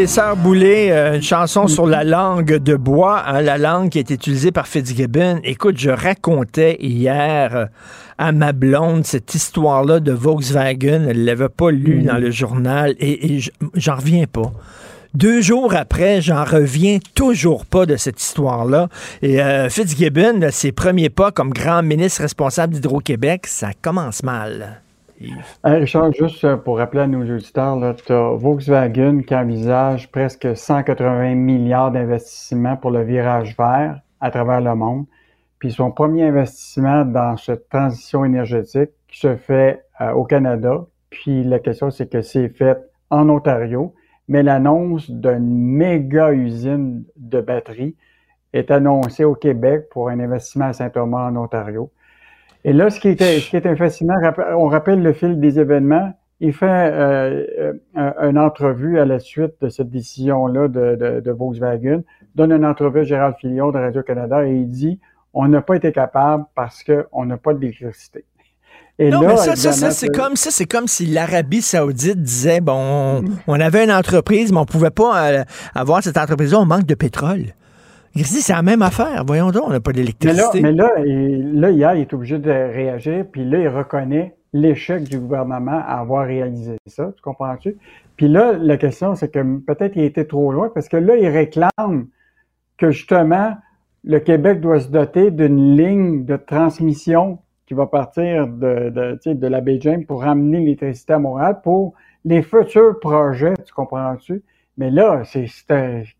les sœurs Boulay, euh, une chanson sur la langue de bois, hein, la langue qui est utilisée par Fitzgibbon. Écoute, je racontais hier euh, à ma blonde cette histoire-là de Volkswagen. Elle l'avait pas lu dans le journal et, j'en reviens pas. Deux jours après, j'en reviens toujours pas de cette histoire-là. Et euh, Fitzgibbon, ses premiers pas comme grand ministre responsable d'Hydro-Québec, ça commence mal. Hey, Richard, juste euh, pour rappeler à nos auditeurs, tu as Volkswagen qui envisage presque 180 milliards d'investissements pour le virage vert à travers le monde. Puis son premier investissement dans cette transition énergétique qui se fait euh, au Canada. Puis la question, c'est que c'est fait en Ontario, mais l'annonce d'une méga usine de batteries est annoncée au Québec pour un investissement à Saint-Thomas en Ontario. Et là, ce qui est, ce qui est fascinant, on rappelle le fil des événements. Il fait euh, euh, un- une entrevue à la suite de cette décision-là de, de, de Volkswagen, donne une entrevue à Gérald Filion de Radio-Canada et il dit on n'a pas été capable parce qu'on n'a pas d'électricité. Et non, là, mais ça, ça, ça, c'est comme ça, c'est comme si l'Arabie Saoudite disait bon, on, on avait une entreprise, mais on pouvait pas euh, avoir cette entreprise-là, on manque de pétrole. Il c'est la même affaire. Voyons donc, on n'a pas Mais là, d'électricité. mais là, il- là, hier, il est obligé de réagir, puis là, il reconnaît l'échec du gouvernement à avoir réalisé ça, tu comprends-tu? Puis là, la question, c'est que peut-être il été trop loin parce que là, il réclame que justement, le Québec doit se doter d'une ligne de transmission qui va partir de, de, la baie James pour ramener l'électricité à Montréal pour les futurs projets, tu comprends-tu? Mais là, c'est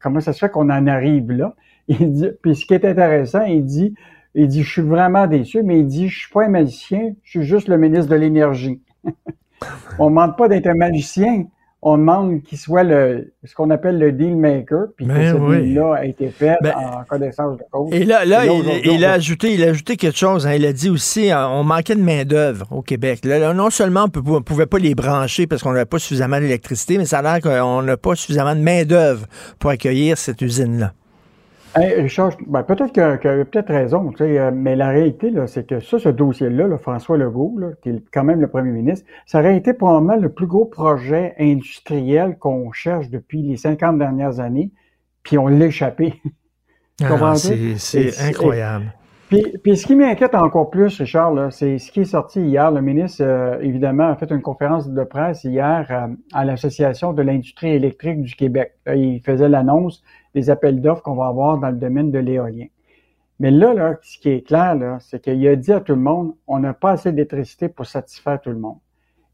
comment ça se fait qu'on en arrive là? Il dit, puis ce qui est intéressant, il dit, il dit, je suis vraiment déçu, mais il dit, je suis pas un magicien, je suis juste le ministre de l'Énergie. on ne demande pas d'être un magicien, on demande qu'il soit le, ce qu'on appelle le deal maker, puis que Ben ce oui. deal-là a été fait Ben, en connaissance de cause. Et là, là il, a ajouté, il a ajouté quelque chose. hein. Il a dit aussi, euh, on manquait de main d'œuvre au Québec. Là, là, non seulement on ne pouvait pas les brancher parce qu'on n'avait pas suffisamment d'électricité, mais ça a l'air qu'on n'a pas suffisamment de main d'œuvre pour accueillir cette usine-là. Hey, Richard, ben, peut-être que- qu'il a peut-être raison, tu sais, euh, mais la réalité, là, c'est que ça, ce dossier-là, là, François Legault, là, qui est quand même le premier ministre, ça aurait été probablement le plus gros projet industriel qu'on cherche depuis les 50 dernières années, puis on l'a échappé. Ah, c'est- incroyable. Puis, puis ce qui m'inquiète encore plus, Richard, c'est ce qui est sorti hier. Le ministre, euh, évidemment, a fait une conférence de presse hier euh, à l'Association de l'industrie électrique du Québec. Il faisait l'annonce des appels d'offres qu'on va avoir dans le domaine de l'éolien. Mais là, là, ce qui est clair, c'est qu'il a dit à tout le monde, on n'a pas assez d'électricité pour satisfaire tout le monde.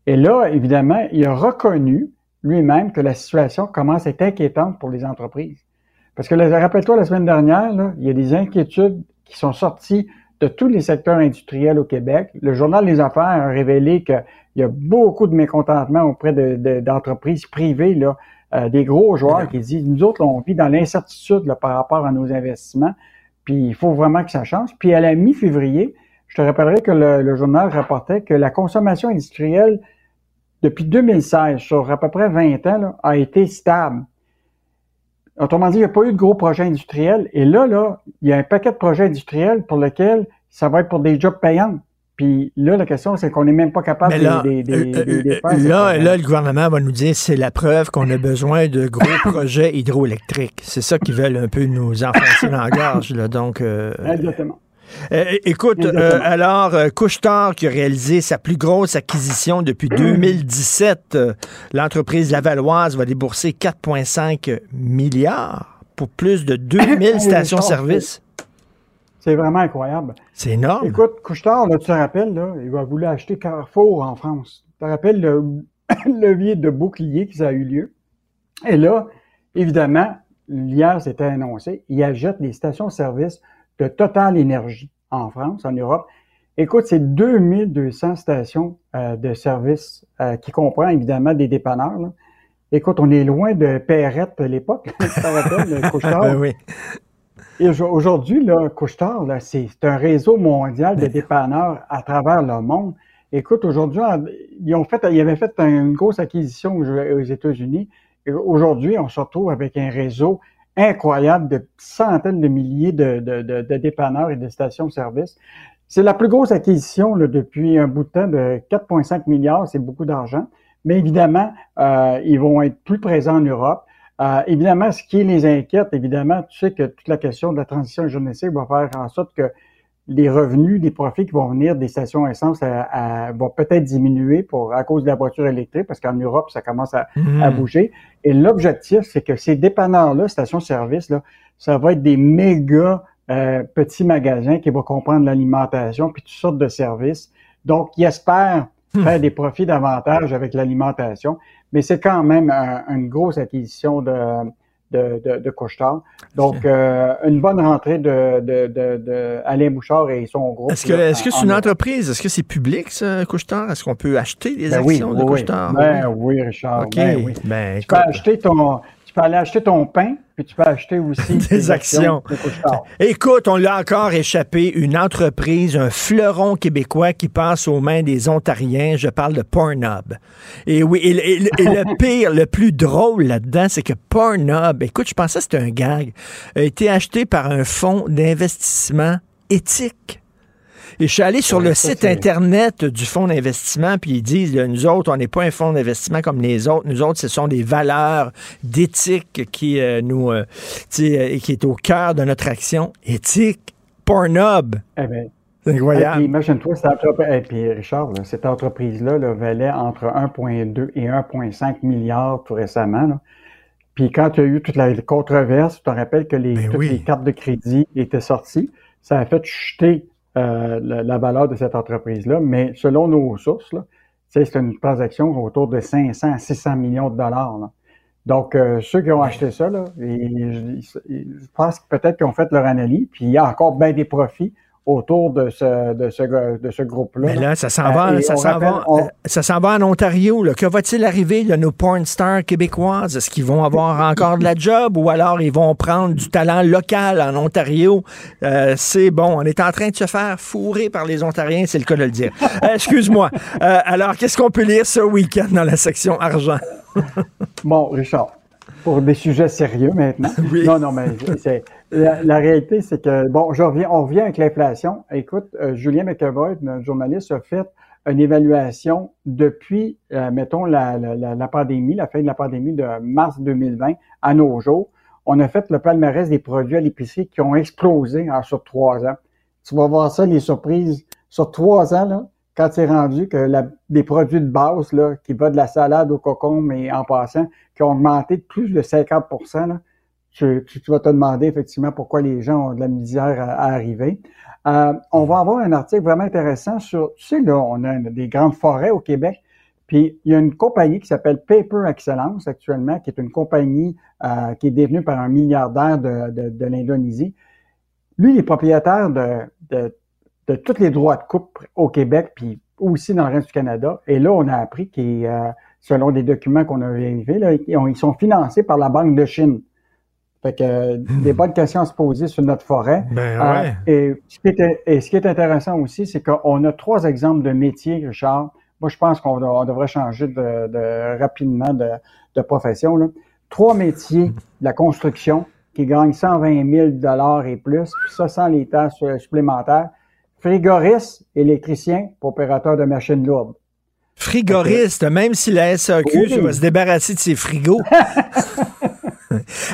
Et là, évidemment, il a reconnu lui-même que la situation commence à être inquiétante pour les entreprises. Parce que, rappelle-toi, la semaine dernière, là, il y a des inquiétudes qui sont sorties de tous les secteurs industriels au Québec. Le journal Les Affaires a révélé qu'il y a beaucoup de mécontentement auprès de- de- d'entreprises privées, là, euh, des gros joueurs qui disent, nous autres, on vit dans l'incertitude par rapport à nos investissements, puis il faut vraiment que ça change. Puis à la mi-février, je te rappellerai que le, le journal rapportait que la consommation industrielle depuis 2016, sur à peu près 20 ans, là, a été stable. Autrement dit, il n'y a pas eu de gros projets industriels. Et là, là, il y a un paquet de projets industriels pour lesquels ça va être pour des jobs payants. Puis là, la question, c'est qu'on n'est même pas capable Mais là, euh, euh, faire ces là, là, le gouvernement va nous dire c'est la preuve qu'on a besoin de gros projets hydroélectriques. C'est ça qu'ils veulent un peu nous enfoncer dans la gorge. Là. Donc, euh, Exactement. Euh, écoute, euh, alors, euh, Couche-Tard qui a réalisé sa plus grosse acquisition depuis 2017, euh, l'entreprise lavalloise va débourser 4,5 milliards pour plus de 2000 stations-service. C'est vraiment incroyable. C'est énorme. Écoute, Couchetard, là, tu te rappelles, là, il a voulu acheter Carrefour en France. Tu te rappelles le levier de bouclier qui a eu lieu? Et là, évidemment, hier, c'était annoncé, il achète les stations-service de Total Énergie en France, en Europe. Écoute, c'est 2200 stations euh, de service euh, qui comprend évidemment des dépanneurs. là. Écoute, on est loin de Perrette à l'époque. tu te rappelles, le Couche-Tard? Ben oui. Et au- aujourd'hui, là, Couche-Tard, là, c'est un réseau mondial de dépanneurs à travers le monde. Écoute, aujourd'hui, ils ont fait, ils avaient fait une grosse acquisition aux, États-Unis. Aujourd'hui, on se retrouve avec un réseau incroyable de centaines de milliers de, de- dépanneurs et de stations-service. C'est la plus grosse acquisition depuis un bout de temps de 4,5 milliards. C'est beaucoup d'argent. Mais évidemment, euh, ils vont être plus présents en Europe. Euh, évidemment, ce qui les inquiète, évidemment, tu sais que toute la question de la transition énergétique va faire en sorte que les revenus, les profits qui vont venir des stations essence à- à- vont peut-être diminuer pour à cause de la voiture électrique, parce qu'en Europe, ça commence à, Mhm. à bouger. Et l'objectif, c'est que ces dépanneurs-là, stations-service, là, ça va être des méga euh, petits magasins qui vont comprendre l'alimentation puis toutes sortes de services. Donc, ils espèrent faire des profits davantage avec l'alimentation, mais c'est quand même un- une grosse acquisition de, de, de, de Couche-Tard. Donc, euh, une bonne rentrée de, de, de, de Alain Bouchard et son groupe. Est-ce que est-ce que c'est une entreprise? Est-ce que c'est public, ça, Couche-Tard? Est-ce qu'on peut acheter des Ben oui, actions de oui. Couche-Tard? Ben oui, Richard. OK. Ben oui. Ben, tu peux acheter ton, peux aller acheter ton pain, puis tu peux acheter aussi des actions. Écoute, on l'a encore échappé, une entreprise, un fleuron québécois qui passe aux mains des Ontariens. Je parle de Pornhub. Et oui, et, et- et le pire, le plus drôle là-dedans, c'est que Pornhub, écoute, je pensais que c'était un gag, a été acheté par un fonds d'investissement éthique. Et je suis allé sur Ouais, le site Internet du fonds d'investissement, puis ils disent, là, nous autres, on n'est pas un fonds d'investissement comme les autres. Nous autres, ce sont des valeurs d'éthique qui euh, nous, euh, tu euh, qui est au cœur de notre action. Éthique, Pornhub. Eh bien, C'est incroyable. Et puis, imagine-toi, cette entreprise, et puis Richard, là, cette entreprise-là là, valait entre 1,2 et 1,5 milliards tout récemment. là. Puis quand il y a eu toute la controverse, tu te rappelles que les, Ben toutes les cartes de crédit étaient sorties. Ça a fait chuter euh, la, la valeur de cette entreprise-là. Mais selon nos sources, c'est une transaction autour de 500 à 600 millions de dollars. là. Donc, euh, ceux qui ont acheté ça, là, je pense que peut-être qu'ils ont fait leur analyse, puis il y a encore bien des profits autour de ce, de ce, de ce groupe-là. Mais là, ça s'en Euh, va, ça s'en va, on- euh, ça s'en va en Ontario. là. Que va-t-il arriver? De nos porn stars québécoises? Est-ce qu'ils vont avoir encore de la job ou alors ils vont prendre du talent local en Ontario? Euh, c'est bon, on est en train de se faire fourrer par les Ontariens, c'est le cas de le dire. Euh, Excuse-moi. Alors, qu'est-ce qu'on peut lire ce week-end dans la section argent? Bon, Richard, pour des sujets sérieux maintenant. Non, non, mais c'est, la, réalité, c'est que, bon, je reviens, on revient avec l'inflation. Écoute, euh, Julien McEvoy, notre journaliste, a fait une évaluation depuis, euh, mettons, la, pandémie, la fin de la pandémie de mars 2020 à nos jours. On a fait le palmarès des produits à l'épicerie qui ont explosé sur trois ans. Tu vas voir ça, les surprises. Sur trois ans, là, quand c'est rendu que la- des produits de base, là, qui va de la salade au cocon, et en passant, qui ont augmenté de plus de 50% là, tu, tu- tu vas te demander effectivement pourquoi les gens ont de la misère à, à arriver. Euh, on va avoir un article vraiment intéressant sur, tu sais, là, on a des grandes forêts au Québec, puis il y a une compagnie qui s'appelle Paper Excellence actuellement, qui est une compagnie euh, qui est détenue par un milliardaire de, de, de l'Indonésie. Lui, il est propriétaire de, de, de tous les droits de coupe au Québec, puis aussi dans le reste du Canada. Et là, on a appris qu'ils, euh, selon des documents qu'on a vérifiés, là, ils, ont- ils sont financés par la Banque de Chine. Fait que euh, des bonnes questions à se poser sur notre forêt. Ben Euh, et, ce qui est, et ce qui est intéressant aussi, c'est qu'on a trois exemples de métiers, Richard. Moi, je pense qu'on on devrait changer de, de- rapidement de, de profession. Là. Trois métiers de la construction qui gagnent 120 000 et plus, puis ça sans les tâches supplémentaires. Frigoriste, électricien, opérateur de machines lourdes. Frigoriste, même si la SAQ Oui. va se débarrasser de ses frigos.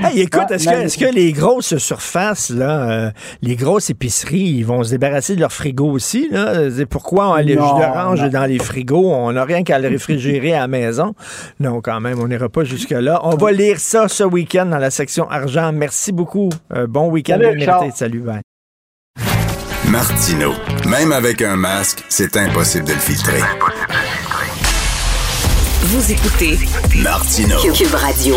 Hey, écoute, Ah, est-ce que, est-ce que les grosses surfaces, là, euh, les grosses épiceries, ils vont se débarrasser de leurs frigos aussi? Là? Pourquoi on a les jus d'orange dans les frigos? On n'a rien qu'à le réfrigérer à la maison. Non, quand même, on n'ira pas jusque-là. On va lire ça ce week-end dans la section argent. Merci beaucoup. Euh, bon week-end Salut. Salut, bye. Martino. Même avec un masque, c'est impossible de le filtrer. Vous écoutez Martino. Cube Radio.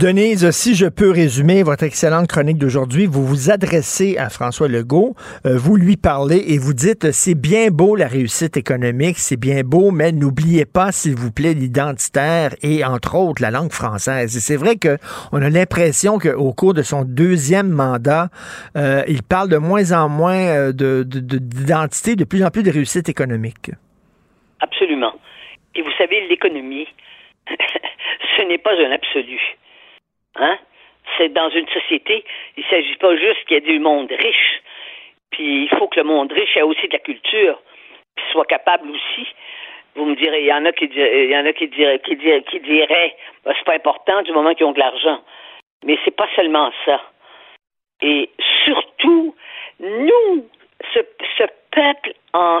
Denise, si je peux résumer votre excellente chronique d'aujourd'hui, vous vous adressez à François Legault, euh, vous lui parlez et vous dites euh, c'est bien beau la réussite économique, c'est bien beau, mais n'oubliez pas, s'il vous plaît, l'identitaire et entre autres la langue française. Et c'est vrai que on a l'impression qu'au cours de son deuxième mandat, euh, il parle de moins en moins de- de- de- d'identité, de plus en plus de réussite économique. Absolument. Et vous savez, l'économie, ce n'est pas un absolu. Hein? C'est dans une société, il ne s'agit pas juste qu'il y ait du monde riche. Puis il faut que le monde riche ait aussi de la culture, puis soit capable aussi. Vous me direz, il y en a qui diraient, il y en a qui diraient, qui diraient, qui Ben, c'est pas important du moment qu'ils ont de l'argent. Mais c'est pas seulement ça. Et surtout, nous, ce, ce peuple en-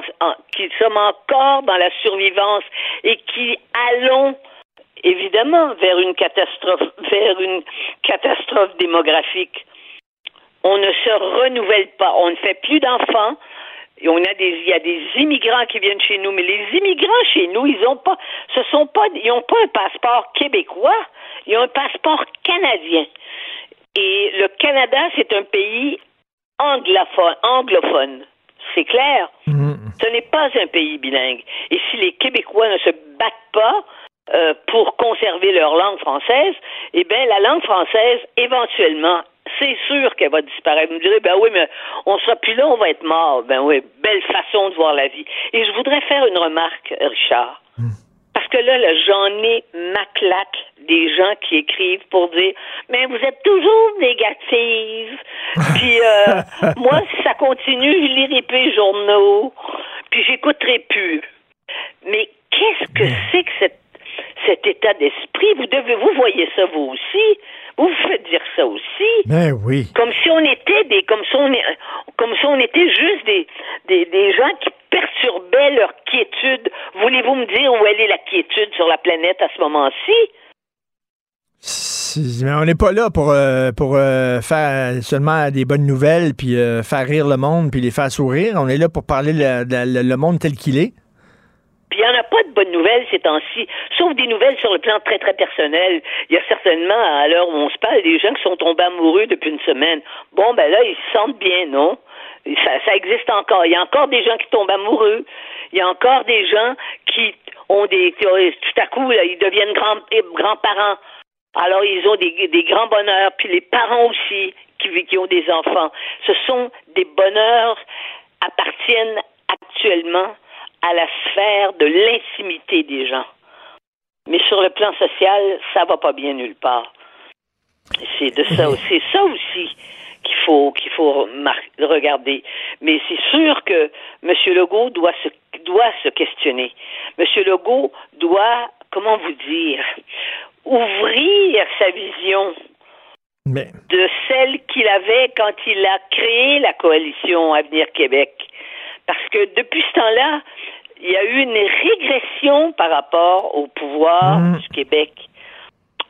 qui sommes encore dans la survivance et qui allons évidemment vers une catastrophe, vers une catastrophe démographique. On ne se renouvelle pas, on ne fait plus d'enfants. Et on a des, il y a des immigrants qui viennent chez nous, mais les immigrants chez nous, ils ont pas, ce sont pas, ils ont pas un passeport québécois, ils ont un passeport canadien. Et le Canada, c'est un pays anglophone, anglophone. C'est clair. Ce n'est pas un pays bilingue. Et si les Québécois ne se battent pas euh, pour conserver leur langue française, eh bien, la langue française, éventuellement, c'est sûr qu'elle va disparaître. Vous me direz, ben oui, mais on sera plus là, on va être mort. Ben oui, belle façon de voir la vie. Et je voudrais faire une remarque, Richard. Parce que là, là, j'en ai ma claque des gens qui écrivent pour dire Mais vous êtes toujours négative. Puis euh, moi, si ça continue, je lirai plus les journaux, puis j'écouterai plus. Mais qu'est-ce que c'est que cette, cet état d'esprit? Vous devez, vous voyez ça vous aussi. Vous vous faites dire ça aussi. Ben oui. Comme si on était des, comme si on, est- comme si on était juste des, des, des gens qui perturbaient leur quiétude. Voulez-vous me dire où elle est la quiétude sur la planète à ce moment-ci? Si- mais on n'est pas là pour, euh, pour euh, faire seulement des bonnes nouvelles, puis euh, faire rire le monde, puis les faire sourire. On est là pour parler le, le- le monde tel qu'il est. Puis il n'y en a pas de bonnes nouvelles ces temps-ci, sauf des nouvelles sur le plan très, très personnel. Il y a certainement, à l'heure où on se parle, des gens qui sont tombés amoureux depuis une semaine. Bon, ben là, ils se sentent bien, non? Ça, ça existe encore. Il y a encore des gens qui tombent amoureux. Il y a encore des gens qui ont des... Tout à coup, là, ils deviennent grands, eh, grands-parents. Alors, ils ont des, des grands bonheurs. Puis les parents aussi qui, qui ont des enfants. Ce sont des bonheurs appartiennent actuellement à la sphère de l'intimité des gens. Mais sur le plan social, ça va pas bien nulle part. C'est de ça, c'est ça aussi qu'il faut qu'il faut regarder. Mais c'est sûr que M. Legault doit se doit se questionner. M. Legault doit, comment vous dire, ouvrir sa vision Mais de celle qu'il avait quand il a créé la coalition Avenir Québec. Parce que depuis ce temps-là, il y a eu une régression par rapport au pouvoir du Québec.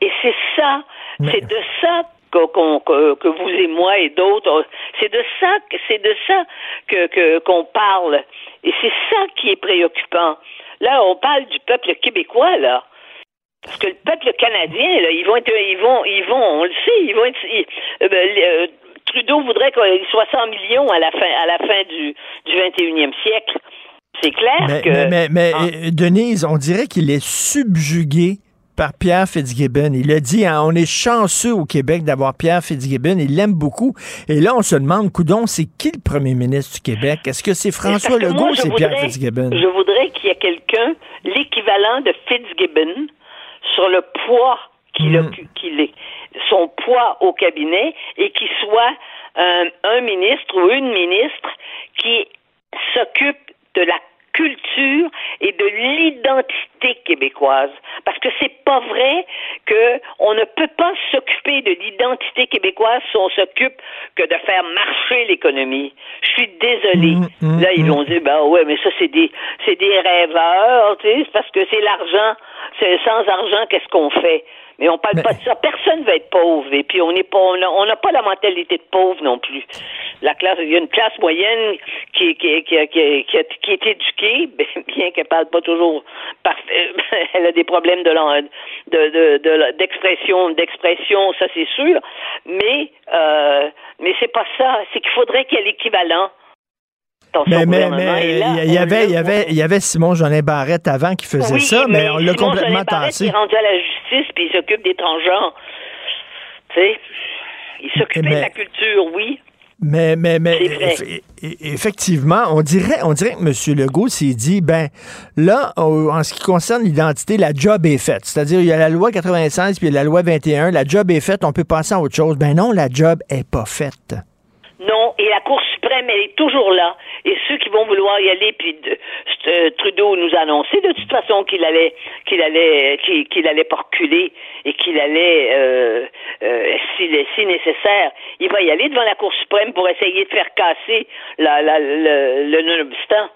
Et c'est ça, c'est de ça que, qu'on- que, que vous et moi et d'autres, c'est de ça, que- c'est de ça que, qu'on parle. Et c'est ça qui est préoccupant. Là, on parle du peuple québécois, là. Parce que le peuple canadien, là, ils vont être, ils vont, ils vont, on le sait, ils vont être, ils- euh, ben, euh, Trudeau voudrait qu'il soit 100 millions à la fin, à la fin du, du 21e siècle. C'est clair Mais, que. mais, mais- mais, Ah. euh, Denise, on dirait qu'il est subjugué par Pierre Fitzgibbon. Il a dit, hein, on est chanceux au Québec d'avoir Pierre Fitzgibbon. Il l'aime beaucoup. Et là, on se demande, coudon, c'est qui le premier ministre du Québec? Est-ce que c'est François que Legault ou c'est Pierre Fitzgibbon? Je voudrais qu'il y ait quelqu'un, l'équivalent de Fitzgibbon, sur le poids qu'il qu'il est, son poids au cabinet, et qui soit un, un ministre ou une ministre qui s'occupe de la culture et de l'identité québécoise. Parce que c'est pas vrai que on ne peut pas s'occuper de l'identité québécoise si on s'occupe que de faire marcher l'économie. Je suis désolée. Mm, Là, ils vont dire, ben ouais, mais ça, c'est des, c'est des rêveurs, tu sais, parce que c'est l'argent. C'est sans argent, qu'est-ce qu'on fait? Mais on parle pas de ça. Personne va être pauvre. Et puis, on n'est pas, on a- on n'a pas la mentalité de pauvre non plus. La classe, il y a une classe moyenne qui, qui, qui, qui, qui, qui est éduquée, bien qu'elle parle pas toujours parfait. Elle a des problèmes de, de, de, de- d'expression, d'expression, ça c'est sûr. Mais, euh, mais c'est pas ça. C'est qu'il faudrait qu'il y ait l'équivalent. Dans Mais, mais, là, il y avait, il y avait, il y avait Simon Jolin Barrette avant qui faisait oui, ça, mais, on l'a complètement tassé. Il est rendu à la justice puis il s'occupe des transgenres. Tu sais, il s'occupait de la culture, oui. Mais, mais, mais e- effectivement, on dirait, on dirait que M. Legault s'est dit, ben là, en ce qui concerne l'identité, la job est faite. C'est-à-dire, il y a la loi 96 puis il y a la loi 21. La job est faite, on peut passer à autre chose. Ben non, la job est pas faite. Non, et la Cour suprême, elle est toujours là. Et ceux qui vont vouloir y aller, puis de- euh, Trudeau nous a annoncé de toute façon qu'il allait, qu'il allait, qu'il, allait pas reculer et qu'il allait, euh, euh, si, si nécessaire, il va y aller devant la Cour suprême pour essayer de faire casser la, la, le, le non-obstant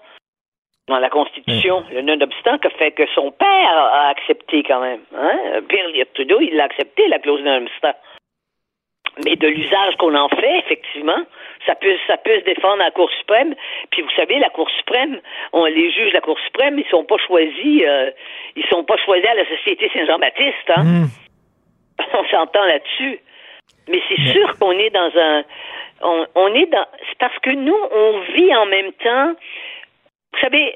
dans la Constitution, le non-obstant que fait que son père a accepté quand même. Hein? Pierre Trudeau, il l'a accepté, la clause non-obstant. Mais de l'usage qu'on en fait, effectivement, ça peut, ça peut se défendre à la Cour suprême. Puis vous savez, la Cour suprême, on, les juges de la Cour suprême, ils sont pas choisis, euh, ils sont pas choisis à la Société Saint-Jean-Baptiste. Hein? Hmm. On s'entend là-dessus. Mais c'est sûr qu'on est dans un, on, on est dans, c'est parce que nous, on vit en même temps. Vous savez,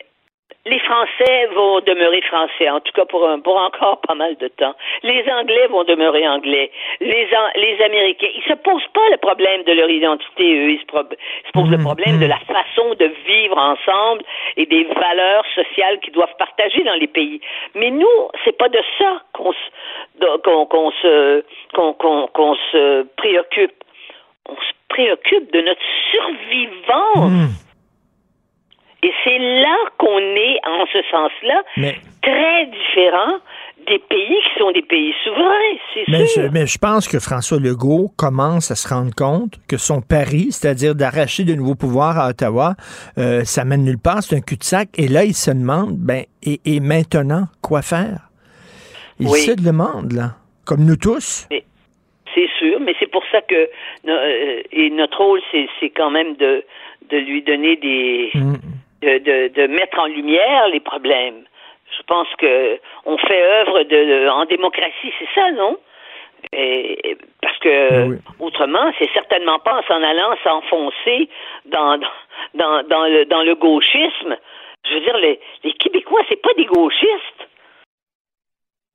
les Français vont demeurer français, en tout cas pour, un- pour encore pas mal de temps. Les Anglais vont demeurer anglais. Les, An- les Américains, ils se posent pas le problème de leur identité, eux. Ils se, pro- ils se posent le problème de la façon de vivre ensemble et des valeurs sociales qu'ils doivent partager dans les pays. Mais nous, c'est pas de ça qu'on se, qu'on, qu'on se, qu'on, qu'on, qu'on se préoccupe. On se préoccupe de notre survivance. Et c'est là qu'on est, en ce sens-là, Mais- très différent des pays qui sont des pays souverains, c'est Mais sûr. je, mais je pense que François Legault commence à se rendre compte que son pari, c'est-à-dire d'arracher de nouveaux pouvoirs à Ottawa, euh, ça mène nulle part, c'est un cul-de-sac. Et là, il se demande, ben, et, et maintenant, quoi faire? Il Oui. se demande, là, comme nous tous. Mais- C'est sûr, mais c'est pour ça que euh, et notre rôle, c'est c'est quand même de, de lui donner des de, de, de mettre en lumière les problèmes. Je pense que on fait œuvre de en démocratie, c'est ça, non? Et, parce que autrement, c'est certainement pas en s'en allant s'enfoncer dans, dans dans dans le dans le gauchisme. Je veux dire, les, les Québécois, c'est pas des gauchistes.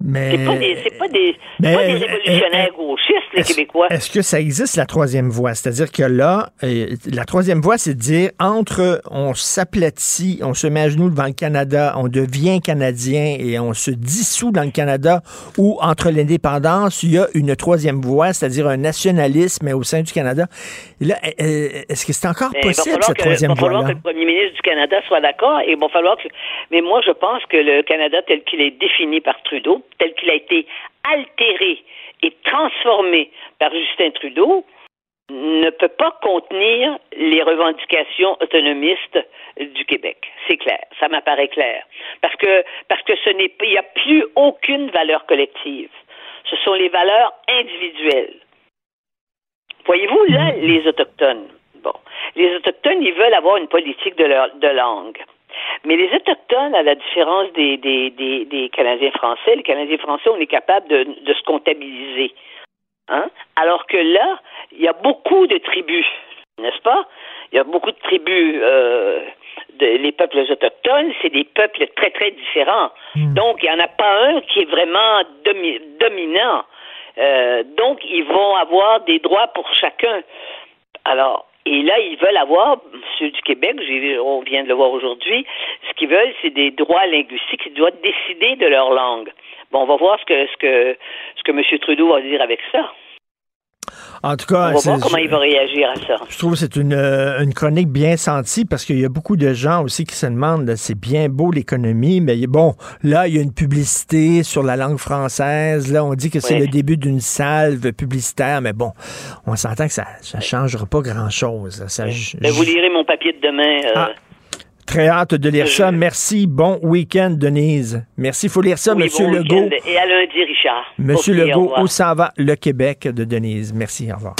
Mais C'est pas des c'est pas des, c'est Mais, pas des révolutionnaires gauchistes, les Québécois. Est-ce que ça existe, la troisième voie? C'est-à-dire que là, euh, la troisième voie, c'est de dire entre on s'aplatit, on se met à genoux devant le Canada, on devient Canadien et on se dissout dans le Canada, ou entre l'indépendance, il y a une troisième voie, c'est-à-dire un nationalisme au sein du Canada. Et là, euh, euh, est-ce que c'est encore Mais possible, cette que- troisième Il va falloir que le premier ministre du Canada soit d'accord et il va falloir que. Mais moi, je pense que le Canada tel qu'il est défini par Trudeau, tel qu'il a été altéré et transformé par Justin Trudeau, ne peut pas contenir les revendications autonomistes du Québec. C'est clair, ça m'apparaît clair. Parce que parce que ce n'est il n'y a plus aucune valeur collective. Ce sont les valeurs individuelles. Voyez-vous, là, les Autochtones, bon, les Autochtones, ils veulent avoir une politique de, leur, de langue. Mais les Autochtones, à la différence des, des, des, des Canadiens français, les Canadiens français, on est capable de, de se comptabiliser. Hein? Alors que là, il y a beaucoup de tribus, n'est-ce pas? Il y a beaucoup de tribus, euh, de, les peuples autochtones, c'est des peuples très, très différents. Donc, il n'y en a pas un qui est vraiment domi- dominant. Euh, donc, ils vont avoir des droits pour chacun. Alors, et là, ils veulent avoir, ceux du Québec, on vient de le voir aujourd'hui, ce qu'ils veulent, c'est des droits linguistiques, ils doivent décider de leur langue. Bon, on va voir ce que, ce que, ce que M. Trudeau va dire avec ça. En tout cas, On va voir comment il va réagir à ça. Je trouve que c'est une, euh, une chronique bien sentie parce qu'il y a beaucoup de gens aussi qui se demandent, c'est bien beau l'économie, mais bon, là, il y a une publicité sur la langue française. Là, on dit que c'est Oui. le début d'une salve publicitaire, mais bon, on s'entend que ça ne changera pas grand-chose. Ça, Ben, vous lirez mon papier de demain. euh, Ah, Très hâte de lire ça. Merci. Bon week-end, Denise. Merci. Il faut lire ça, oui, Monsieur bon Legault. Et à lundi, Richard. Monsieur Legault, où s'en va le Québec de Denise? Merci. Au revoir.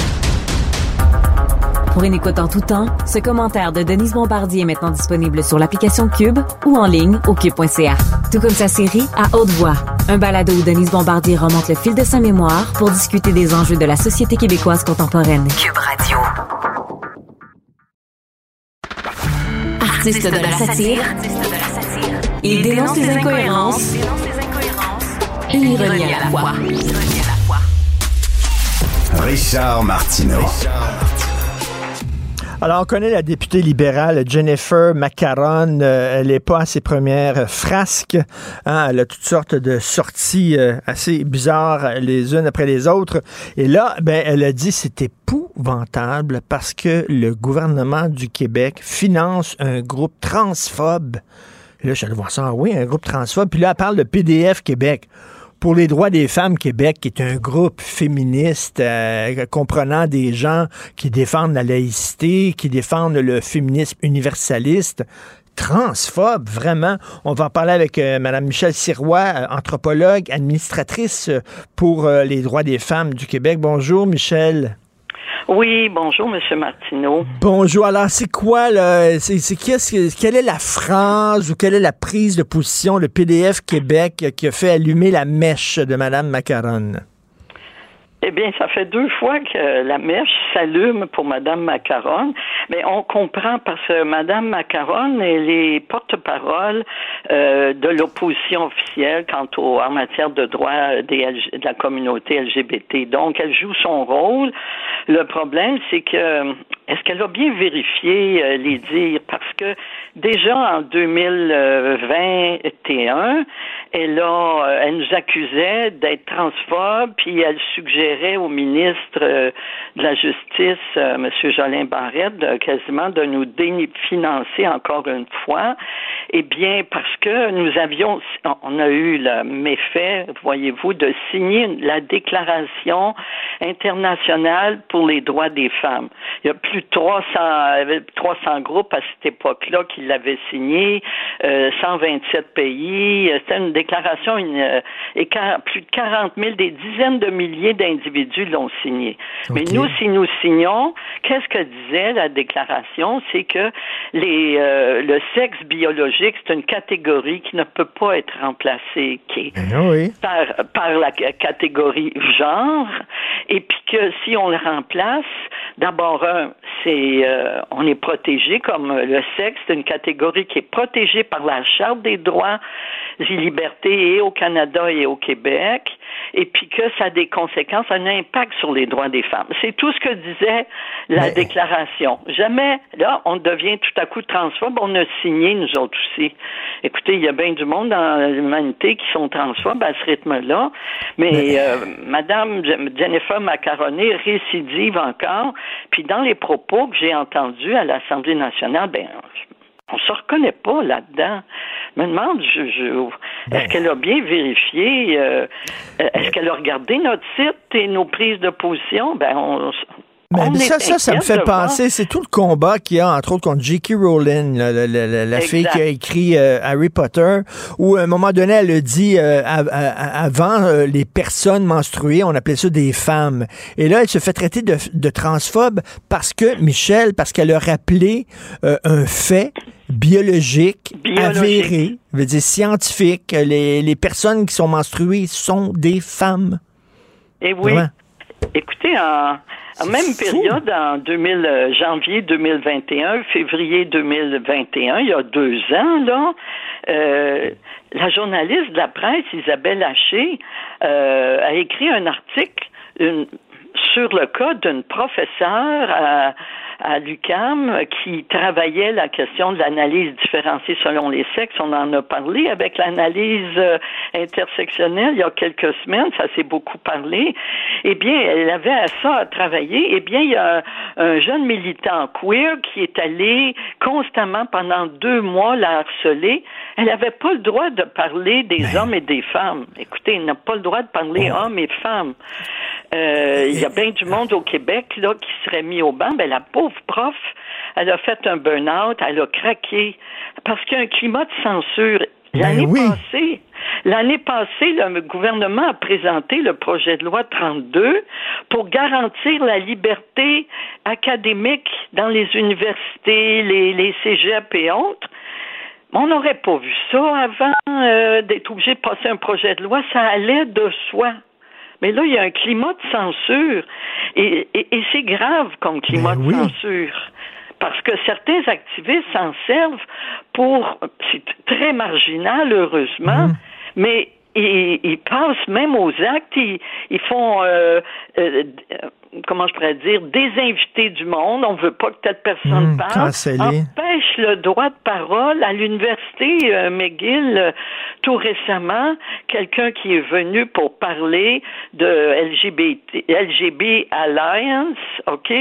Pour une écoute en tout temps, ce commentaire de Denise Bombardier est maintenant disponible sur l'application Cube ou en ligne au cube.ca. Tout comme sa série À haute voix, un balado où Denise Bombardier remonte le fil de sa mémoire pour discuter des enjeux de la société québécoise contemporaine. Cube Radio. De la satire, il dénonce les incohérences et l'ironie à la fois. Richard Martineau. Alors, on connaît la députée libérale Jennifer Macaron. Euh, elle n'est pas à ses premières frasques. hein. Elle a toutes sortes de sorties euh, assez bizarres les unes après les autres. Et là, ben, elle a dit c'est épouvantable parce que le gouvernement du Québec finance un groupe transphobe. Là, je suis allé voir ça. Ah oui, un groupe transphobe. Puis là, elle parle de PDF Québec pour les droits des femmes Québec, qui est un groupe féministe euh, comprenant des gens qui défendent la laïcité, qui défendent le féminisme universaliste. Transphobe, vraiment. On va en parler avec euh, Mme Michelle Sirois, euh, anthropologue, administratrice euh, pour les droits des femmes du Québec. Bonjour, Michelle. Oui, bonjour, Monsieur Martineau. Bonjour. Alors, c'est quoi, là? C'est, c'est quelle est la phrase ou quelle est la prise de position, le PDF Québec, qui a fait allumer la mèche de Mme Macaron? Eh bien, ça fait deux fois que la mèche s'allume pour Madame Macaron, mais on comprend parce que Madame Macaron, elle est porte-parole euh, de l'opposition officielle quant au, en matière de droits de la communauté LGBT. Donc, elle joue son rôle. Le problème, c'est que est-ce qu'elle a bien vérifié euh, les dires? Parce que déjà en 2021, elle, a, euh, elle nous accusait d'être transphobe, puis elle suggérait au ministre euh, de la Justice, euh, M. Jolin Barrette, de- quasiment de nous définancer encore une fois. Eh bien, parce que nous avions, on a eu le méfait, voyez-vous, de signer la déclaration internationale pour les droits des femmes. Il y a plus de 300, euh, 300 groupes à cette époque-là qui l'avaient signé, euh, 127 pays. C'était une déclaration, une, euh, et plus de 40 000, des dizaines de milliers d'individus l'ont signé. Mais Ok. nous, si nous signons, qu'est-ce que disait la déclaration? C'est que les, euh, le sexe biologique, c'est une catégorie qui ne peut pas être remplacée, qui oui. par, par la catégorie genre, et puis que si on le remplace, d'abord, c'est euh, on est protégé comme le sexe, c'est une catégorie qui est protégée par la Charte des droits et et au Canada et au Québec, et puis que ça a des conséquences, un impact sur les droits des femmes. C'est tout ce que disait la déclaration. Jamais, là, on devient tout à coup transphobe, on a signé, nous autres aussi. Écoutez, il y a bien du monde dans l'humanité qui sont transphobes à ce rythme-là, mais euh, Madame Je- Jennifer Macaroni récidive encore, puis dans les propos que j'ai entendus à l'Assemblée nationale, ben, on se reconnaît pas là-dedans. Je me demande, je, je- est-ce qu'elle a bien vérifié, euh, euh, est-ce qu'elle a regardé notre site et nos prises de position? Ben, on, Mais ça, ça, ça me fait penser, c'est tout le combat qu'il y a, entre autres, contre J.K. Rowling, la, la- la- la- fille qui a écrit euh, Harry Potter, où à un moment donné, elle a dit, euh, av- av- avant euh, les personnes menstruées, on appelait ça des femmes. Et là, elle se fait traiter de, de transphobe parce que, Michel, parce qu'elle a rappelé euh, un fait biologique, Biologique. avéré, je veux dire scientifique, les, les personnes qui sont menstruées sont des femmes. Et oui. Vraiment. Écoutez, en même période, en 2000, euh, janvier 2021, février 2021, il y a deux ans, là, euh, la journaliste de la presse, Isabelle Haché, euh, a écrit un article une- sur le cas d'une professeure à, à l'UCAM qui travaillait la question de l'analyse différenciée selon les sexes. On en a parlé avec l'analyse euh, intersectionnelle il y a quelques semaines, ça s'est beaucoup parlé. Eh bien, elle avait à ça à travailler. Eh bien, il y a un, un jeune militant queer qui est allé constamment pendant deux mois la harceler. Elle n'avait pas le droit de parler des hommes et des femmes. Écoutez, elle n'a pas le droit de parler hommes et femmes. Euh, Il y a bien du monde au Québec là qui serait mis au banc. Ben, la pauvre prof, elle a fait un burn-out, elle a craqué parce qu'il y a un climat de censure. L'année passée, l'année passée, le gouvernement a présenté le projet de loi 32 pour garantir la liberté académique dans les universités, les, les cégeps et autres. On n'aurait pas vu ça avant euh, d'être obligé de passer un projet de loi. Ça allait de soi. Mais là, il y a un climat de censure. Et, et- et c'est grave comme climat de censure. Parce que certains activistes s'en servent pour. C'est très marginal, heureusement, mais ils, ils passent même aux actes. Ils, ils font. euh, euh, comment je pourrais dire, désinviter du monde, on veut pas que telle personne Mmh, parle, empêche le droit de parole à l'université euh, McGill euh, tout récemment, quelqu'un qui est venu pour parler de LGBT, LGB Alliance, OK,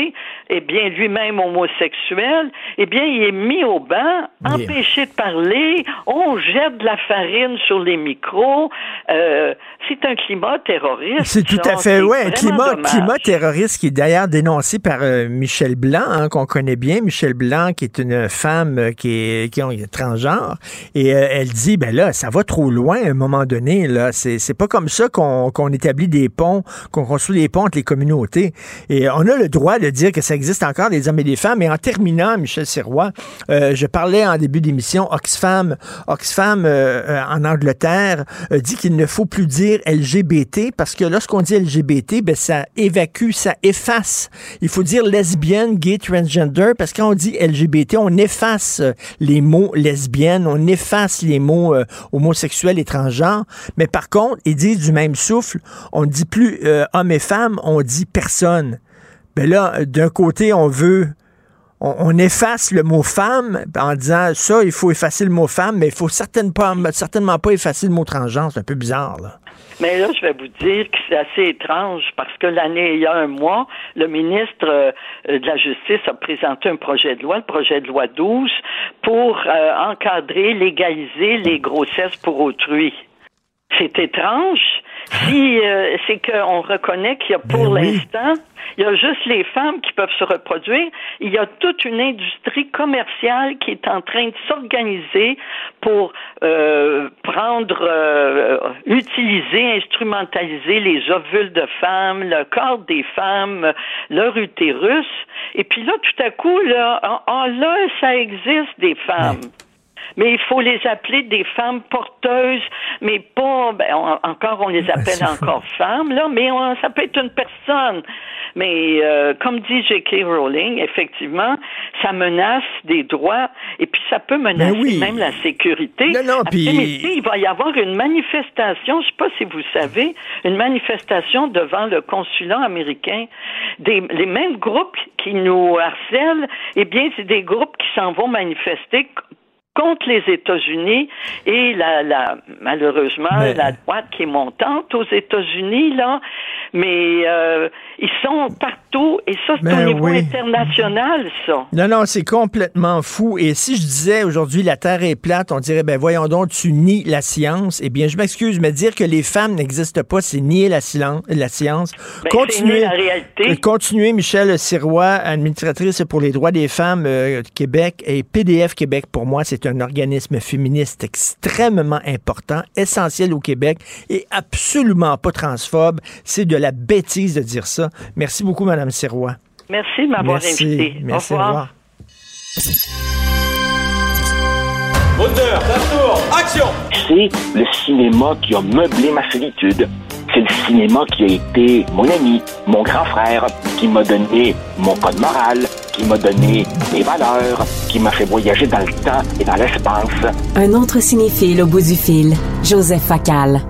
eh bien lui-même homosexuel, eh bien il est mis au banc, empêché de parler, on jette de la farine sur les micros, euh, c'est un climat terroriste. C'est tout à fait, ouais, un climat, dommage. climat terroriste qui est d'ailleurs dénoncé par euh, Michel Blanc, hein, qu'on connaît bien. Michel Blanc, qui est une femme euh, qui est, qui est transgenre. Et euh, elle dit, ben là, ça va trop loin à un moment donné. Là, c'est, c'est pas comme ça qu'on, qu'on établit des ponts, qu'on construit des ponts entre les communautés. Et on a le droit de dire que ça existe encore des hommes et des femmes. Et en terminant, Michel Sirois, euh, je parlais en début d'émission, Oxfam, Oxfam en Angleterre dit qu'il ne faut plus dire LGBT parce que lorsqu'on dit LGBT, ben, ça évacue, ça efface. Il faut dire lesbienne, gay, transgender parce que quand on dit LGBT, on efface euh, les mots lesbienne, on efface les mots euh, homosexuels et transgenres. Mais par contre, ils disent du même souffle, on ne dit plus euh, homme et femme, on dit personne. Ben là, d'un côté, on veut on, on efface le mot femme en disant ça, il faut effacer le mot femme, mais il faut certainement pas, certainement pas effacer le mot transgenre. C'est un peu bizarre, là. Mais là, je vais vous dire que c'est assez étrange parce que l'année, il y a un mois, le ministre euh, de la Justice a présenté un projet de loi, le projet de loi 12, pour euh, encadrer, légaliser les grossesses pour autrui. C'est étrange. Si euh, c'est qu'on reconnaît qu'il y a pour l'instant, il y a juste les femmes qui peuvent se reproduire. Il y a toute une industrie commerciale qui est en train de s'organiser pour euh, prendre, euh, utiliser, instrumentaliser les ovules de femmes, le corps des femmes, leur utérus. Et puis là, tout à coup, là, ah, là, ça existe des femmes mais il faut les appeler des femmes porteuses, mais pas, ben, on- encore on les appelle encore femmes, là, mais on- ça peut être une personne. Mais euh, comme dit J.K. Rowling, effectivement, ça menace des droits et puis ça peut menacer même la sécurité. Non, non, puis- Après-midi, il va y avoir une manifestation, je sais pas si vous savez, une manifestation devant le consulat américain. Des, les mêmes groupes qui nous harcèlent, eh bien, c'est des groupes qui s'en vont manifester contre les États-Unis et la, la malheureusement Mais- la droite qui est montante aux États-Unis là, mais euh, ils sont partout et ça c'est Ben au niveau oui. international ça. Non, non, c'est complètement fou. Et si je disais aujourd'hui la Terre est plate, on dirait, ben voyons donc, tu nies la science. Eh bien, je m'excuse, mais dire que les femmes n'existent pas, c'est nier la, la science. Ben, nier la réalité. euh, Continuez, Michel Sirois, administratrice pour les droits des femmes euh, de Québec et PDF Québec, pour moi, c'est un organisme féministe extrêmement important, essentiel au Québec et absolument pas transphobe. C'est de la bêtise de dire ça. Merci beaucoup, Madame Sirois. Merci de m'avoir Merci. invité. Merci, au au revoir. revoir. Moteur, tour, action C'est le cinéma qui a meublé ma solitude. C'est le cinéma qui a été mon ami, mon grand frère, qui m'a donné mon code moral, qui m'a donné mes valeurs, qui m'a fait voyager dans le temps et dans l'espace. Un autre cinéphile au bout du fil, Joseph Facal.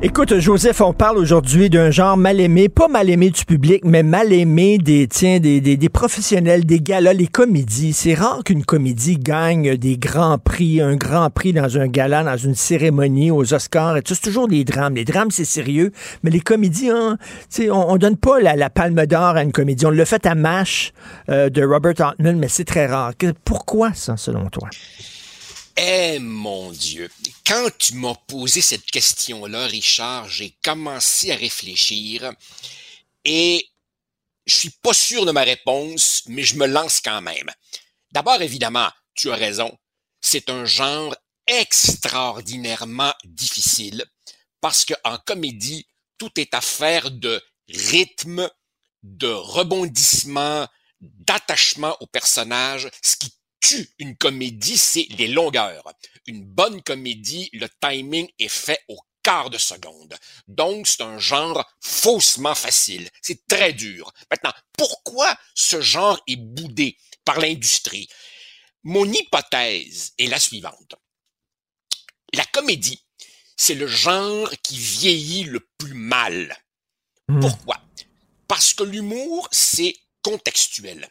Écoute, Joseph, on parle aujourd'hui d'un genre mal aimé, pas mal aimé du public, mais mal aimé des, tiens, des, des, professionnels, des galas, les comédies. C'est rare qu'une comédie gagne des grands prix, un grand prix dans un gala, dans une cérémonie, aux Oscars. C'est toujours des drames. Les drames, c'est sérieux, mais les comédies, hein, on, on donne pas la, la palme d'or à une comédie. On l'a fait à MASH euh, de Robert Altman, mais c'est très rare. Pourquoi ça, selon toi? Eh mon Dieu, quand tu m'as posé cette question-là, Richard, j'ai commencé à réfléchir et je suis pas sûr de ma réponse, mais je me lance quand même. D'abord, évidemment, tu as raison, c'est un genre extraordinairement difficile parce qu'en comédie, tout est affaire de rythme, de rebondissement, d'attachement au personnage. Ce qui tue une comédie, c'est les longueurs. Une bonne comédie, le timing est fait au quart de seconde. Donc, c'est un genre faussement facile. C'est très dur. Maintenant, pourquoi ce genre est boudé par l'industrie? Mon hypothèse est la suivante. La comédie, c'est le genre qui vieillit le plus mal. Pourquoi? Parce que l'humour, c'est contextuel.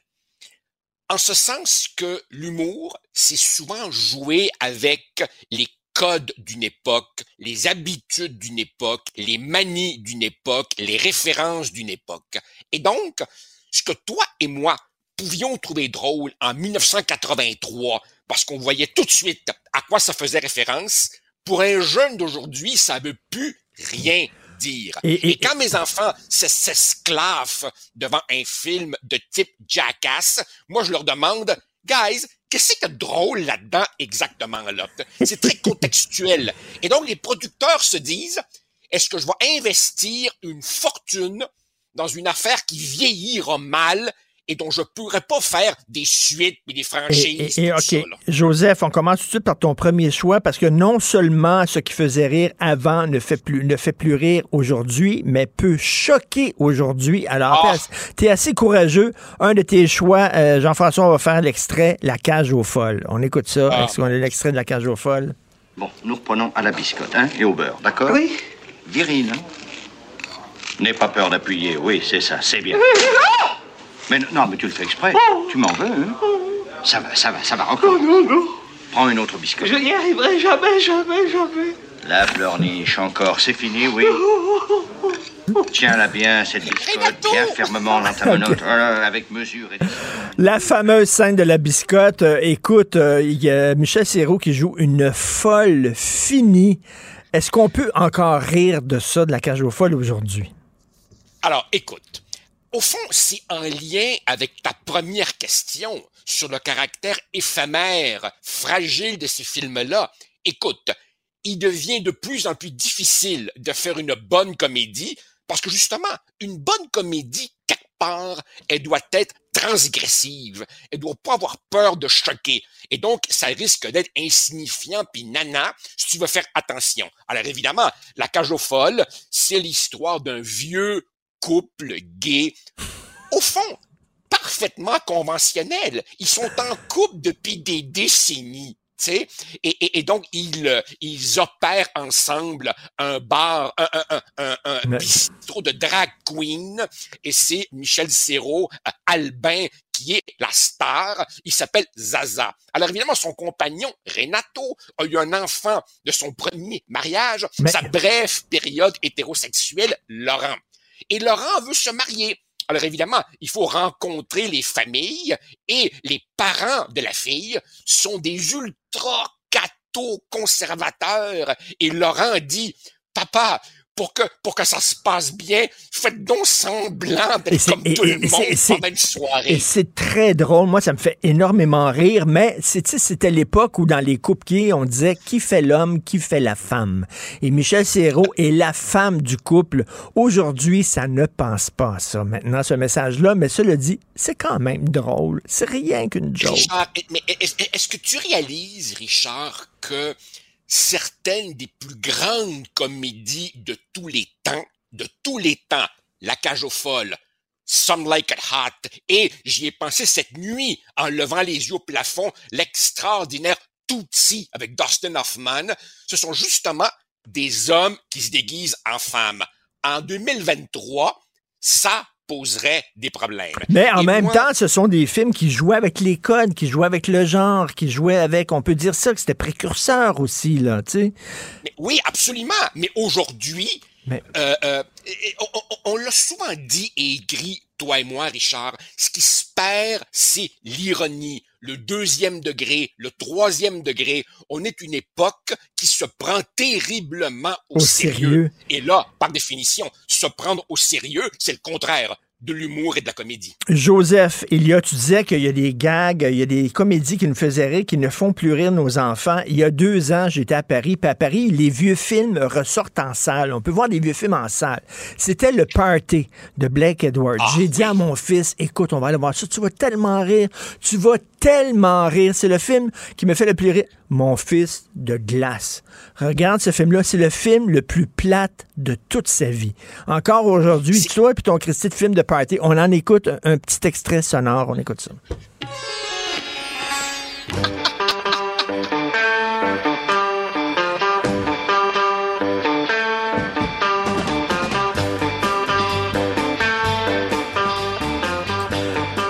En ce sens que l'humour, c'est souvent jouer avec les codes d'une époque, les habitudes d'une époque, les manies d'une époque, les références d'une époque. Et donc, ce que toi et moi pouvions trouver drôle en 1983, parce qu'on voyait tout de suite à quoi ça faisait référence, pour un jeune d'aujourd'hui, ça veut plus rien dire. Et- et- Et quand mes enfants s'esclavent devant un film de type Jackass, moi je leur demande, guys, qu'est-ce de drôle là-dedans exactement là? C'est très contextuel. Et donc les producteurs se disent, est-ce que je vais investir une fortune dans une affaire qui vieillira mal et dont je pourrais pas faire des suites et des Et, franchises. et- et, tout OK, ça, là. Joseph, on commence tout de suite par ton premier choix parce que non seulement ce qui faisait rire avant ne fait plus, ne fait plus rire aujourd'hui, mais peut choquer aujourd'hui. Alors, Ah! t'es assez- courageux. Un de tes choix, euh, Jean-François, on va faire l'extrait La cage aux folles. On écoute ça. Ah. Est-ce qu'on a l'extrait de La cage aux folles? Bon, nous reprenons à la biscotte, hein, et au beurre, d'accord? Oui. Virine. hein? N'aie pas peur d'appuyer, oui, c'est ça, c'est bien. Mais non, mais tu le fais exprès. Tu m'en veux, hein Ça va, ça va, ça va encore. Non, non, non. Prends une autre biscotte. Je n'y arriverai jamais, jamais, jamais. La pleurniche, encore, c'est fini, oui. Tiens-la bien, cette biscotte, bien fermement dans ta menotte, euh, avec mesure et La fameuse scène de la biscotte. Euh, écoute, euh, il y a Michel Serrault qui joue une folle finie. Est-ce qu'on peut encore rire de ça, de la cage aux folles aujourd'hui? Alors, écoute, au fond, c'est en lien avec ta première question sur le caractère éphémère, fragile de ces films-là. Écoute, il devient de plus en plus difficile de faire une bonne comédie parce que justement, une bonne comédie, quelque part, elle doit être transgressive. Elle doit pas avoir peur de choquer. Et donc, ça risque d'être insignifiant puis nana si tu veux faire attention. Alors évidemment, La cage aux folles, c'est l'histoire d'un vieux couple gay. Au fond, parfaitement conventionnel. Ils sont en couple depuis des décennies. tu sais. Et, et, et donc, ils, euh, ils opèrent ensemble un bar, un, un, un, un, un Mais- bistrot de drag queen. Et c'est Michel Serrault, euh, Albin, qui est la star. Il s'appelle Zaza. Alors évidemment, son compagnon, Renato, a eu un enfant de son premier mariage, Mais- sa brève période hétérosexuelle, Laurent. Et Laurent veut se marier. Alors évidemment, il faut rencontrer les familles et les parents de la fille sont des ultra cathos conservateurs. Et Laurent dit, papa, pour que, pour que ça se passe bien, faites donc semblant d'être c'est- comme et- tout et- le monde pendant une soirée. Et c'est très drôle. Moi, ça me fait énormément rire, mais c'était l'époque où dans les couples gays, on disait qui fait l'homme, qui fait la femme. Et Michel Serrault est la femme du couple. Aujourd'hui, ça ne pense pas à ça maintenant, ce message-là, mais cela dit, c'est quand même drôle. C'est rien qu'une joke. Richard, mais est- est-ce que tu réalises, Richard, que certaines des plus grandes comédies de tous les temps, de tous les temps, La cage aux folles, Some Like It Hot, et j'y ai pensé cette nuit en levant les yeux au plafond, l'extraordinaire Tootsie avec Dustin Hoffman, ce sont justement des hommes qui se déguisent en femmes. En 2023, ça poserait des problèmes. Mais en Et même moi- temps, ce sont des films qui jouaient avec les codes, qui jouaient avec le genre, qui jouaient avec, on peut dire ça, que c'était précurseur aussi, là, tu sais. Oui, absolument. Mais aujourd'hui, Mais- euh, euh, on- on l'a souvent dit et écrit, toi et moi, Richard, ce qui se perd, c'est l'ironie, le deuxième degré, le troisième degré. On est une époque qui se prend terriblement au, Au sérieux. sérieux. Et là, par définition, se prendre au sérieux, c'est le contraire de l'humour et de la comédie. Joseph, il y a, tu disais qu'il y a des gags, il y a des comédies qui nous faisaient rire, qui ne font plus rire nos enfants. Il y a deux ans, j'étais à Paris, puis à Paris, les vieux films ressortent en salle. On peut voir des vieux films en salle. C'était le party de Blake Edwards. J'ai dit à mon fils, écoute, on va aller voir ça, tu vas tellement rire, tu vas tellement rire. C'est le film qui me fait le plus rire. Mon fils de glace. Regarde ce film-là, c'est le film le plus plate de toute sa vie. Encore aujourd'hui, toi et puis ton Christy de film de on en écoute un, un petit extrait sonore, on écoute ça.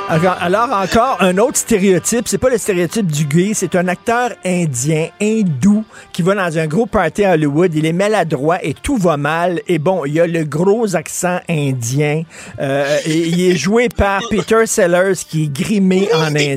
Alors, alors, encore un autre stéréotype, c'est pas le stéréotype du gay, c'est un acteur indien, hindou, qui va dans un gros party à Hollywood, il est maladroit et tout va mal. Et bon, il y a le gros accent indien. Euh, et il est joué par Peter Sellers, qui est grimé en indien.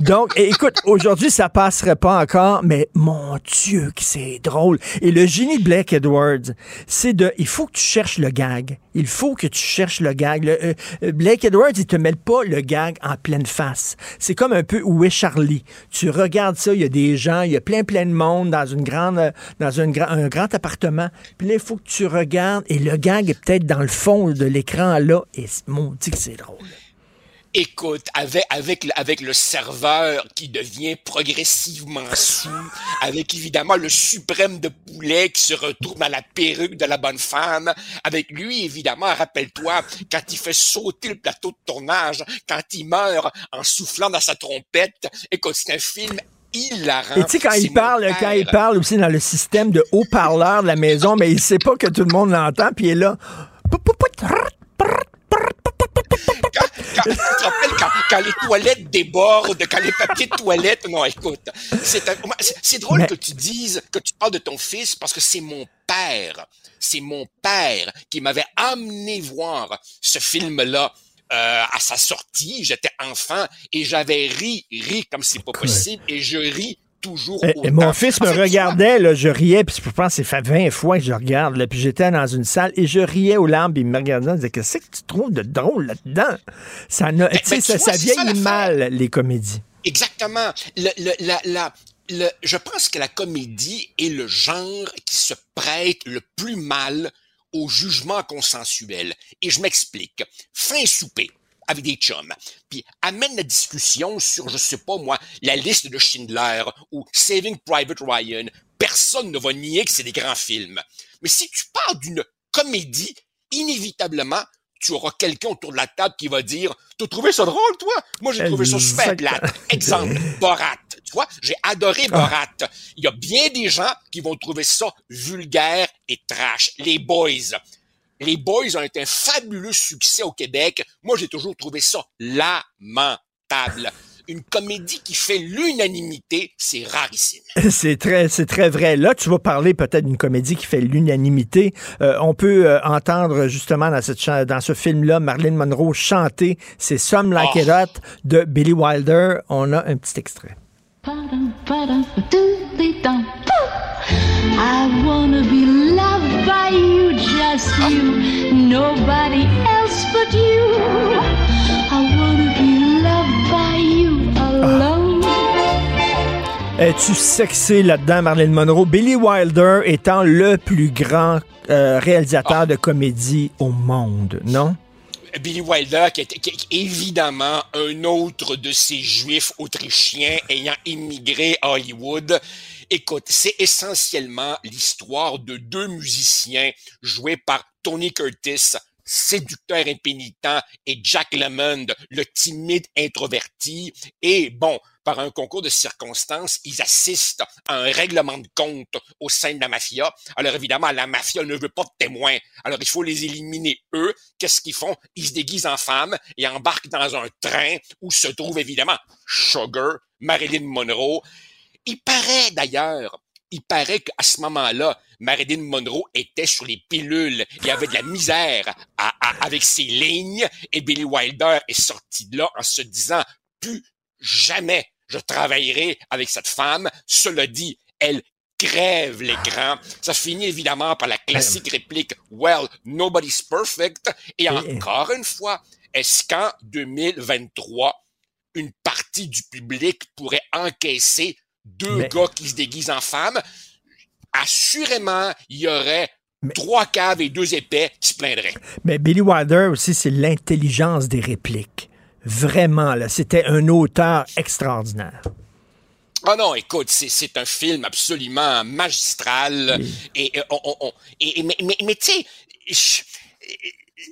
Donc, et écoute, aujourd'hui, ça passerait pas encore, mais mon Dieu, que c'est drôle. Et le génie de Blake Edwards, c'est de, il faut que tu cherches le gag. Il faut que tu cherches le gag. Le, euh, euh, Blake Edwards, il te met pas le gag en pleine face. C'est comme un peu Où est Charlie? Tu regardes ça, il y a des gens, il y a plein, plein de monde dans une grande, dans une un grand appartement. Puis là, il faut que tu regardes et le gag est peut-être dans le fond de l'écran là. Et mon que c'est drôle. Écoute, avec, avec, avec le serveur qui devient progressivement sous, avec évidemment le suprême de poulet qui se retrouve dans la perruque de la bonne femme, avec lui, évidemment, rappelle-toi, quand il fait sauter le plateau de tournage, quand il meurt en soufflant dans sa trompette, écoute, c'est un film hilarant. Et tu sais, quand il parle, quand il parle aussi dans le système de haut-parleur de la maison, mais il sait pas que tout le monde l'entend, puis il est là. Quand, tu te rappelles quand, quand les toilettes débordent, quand les papiers de toilette, non, écoute, c'est drôle Mais- que tu dises que tu parles de ton fils parce que c'est mon père, c'est mon père qui m'avait amené voir ce film-là. euh, à sa sortie, j'étais enfant et j'avais ri, ri comme c'est pas possible et je ris toujours Et, et autant. mon fils me vois, regardait, là, je riais, puis je pense que ça fait 20 fois que je regarde, là, puis j'étais dans une salle et je riais aux larmes, puis il me regardait, il disait Qu'est-ce que tu trouves de drôle là-dedans? Ça, sais, ben, ça, vois, mal, les comédies. Exactement. Le, le, la, la, le, je pense que la comédie est le genre qui se prête le plus mal au jugement consensuel. Et je m'explique. Fin souper avec des chums, puis amène la discussion sur, je sais pas moi, la liste de Schindler ou Saving Private Ryan. Personne ne va nier que c'est des grands films. Mais si tu parles d'une comédie, inévitablement, tu auras quelqu'un autour de la table qui va dire T'as trouvé ça drôle, toi? Moi, j'ai trouvé ça super plate. Exemple, Borat. Tu vois, j'ai adoré Ah. Borat. Il y a bien des gens qui vont trouver ça vulgaire et trash. Les Boys. Les Boys ont été un fabuleux succès au Québec. Moi, j'ai toujours trouvé ça lamentable. Une comédie qui fait l'unanimité, c'est rarissime. C'est très, c'est très vrai. Là, tu vas parler peut-être d'une comédie qui fait l'unanimité. Euh, on peut euh, entendre justement dans, cette, chan- dans ce film-là Marilyn Monroe chanter C'est Some Like It Hot de Billy Wilder. On a un petit extrait. I wanna be loved by you, just you, nobody else but you. I wanna be loved by you alone. Es-tu sexy là-dedans, Marilyn Monroe? Billy Wilder étant le plus grand euh, réalisateur de comédie au monde, non? Billy Wilder, qui est, qui est évidemment un autre de ces juifs autrichiens ayant immigré à Hollywood. Écoute, c'est essentiellement l'histoire de deux musiciens joués par Tony Curtis, séducteur impénitent, et Jack Lemmon, le timide introverti. Et bon, par un concours de circonstances, ils assistent à un règlement de compte au sein de la mafia. Alors évidemment, la mafia ne veut pas de témoins. Alors il faut les éliminer eux. Qu'est-ce qu'ils font? Ils se déguisent en femmes et embarquent dans un train où se trouve évidemment Sugar, Marilyn Monroe. Il paraît d'ailleurs, il paraît qu'à ce moment-là, Marilyn Monroe était sur les pilules. Il y avait de la misère à- à- avec ses lignes et Billy Wilder est sorti de là en se disant plus jamais je travaillerai avec cette femme. Cela dit, elle crève l'écran. Ça finit évidemment par la classique réplique Well, nobody's perfect. Et encore une fois, est-ce qu'en 2023, une partie du public pourrait encaisser deux Mais- gars qui se déguisent en femmes? Assurément, il y aurait trois caves et deux épais qui se plaindraient. Mais Billy Wilder aussi, c'est l'intelligence des répliques. Vraiment, là, c'était un auteur extraordinaire. Ah non, écoute, c'est, c'est un film absolument magistral. Et, et on- et- mais, mais, mais tu sais,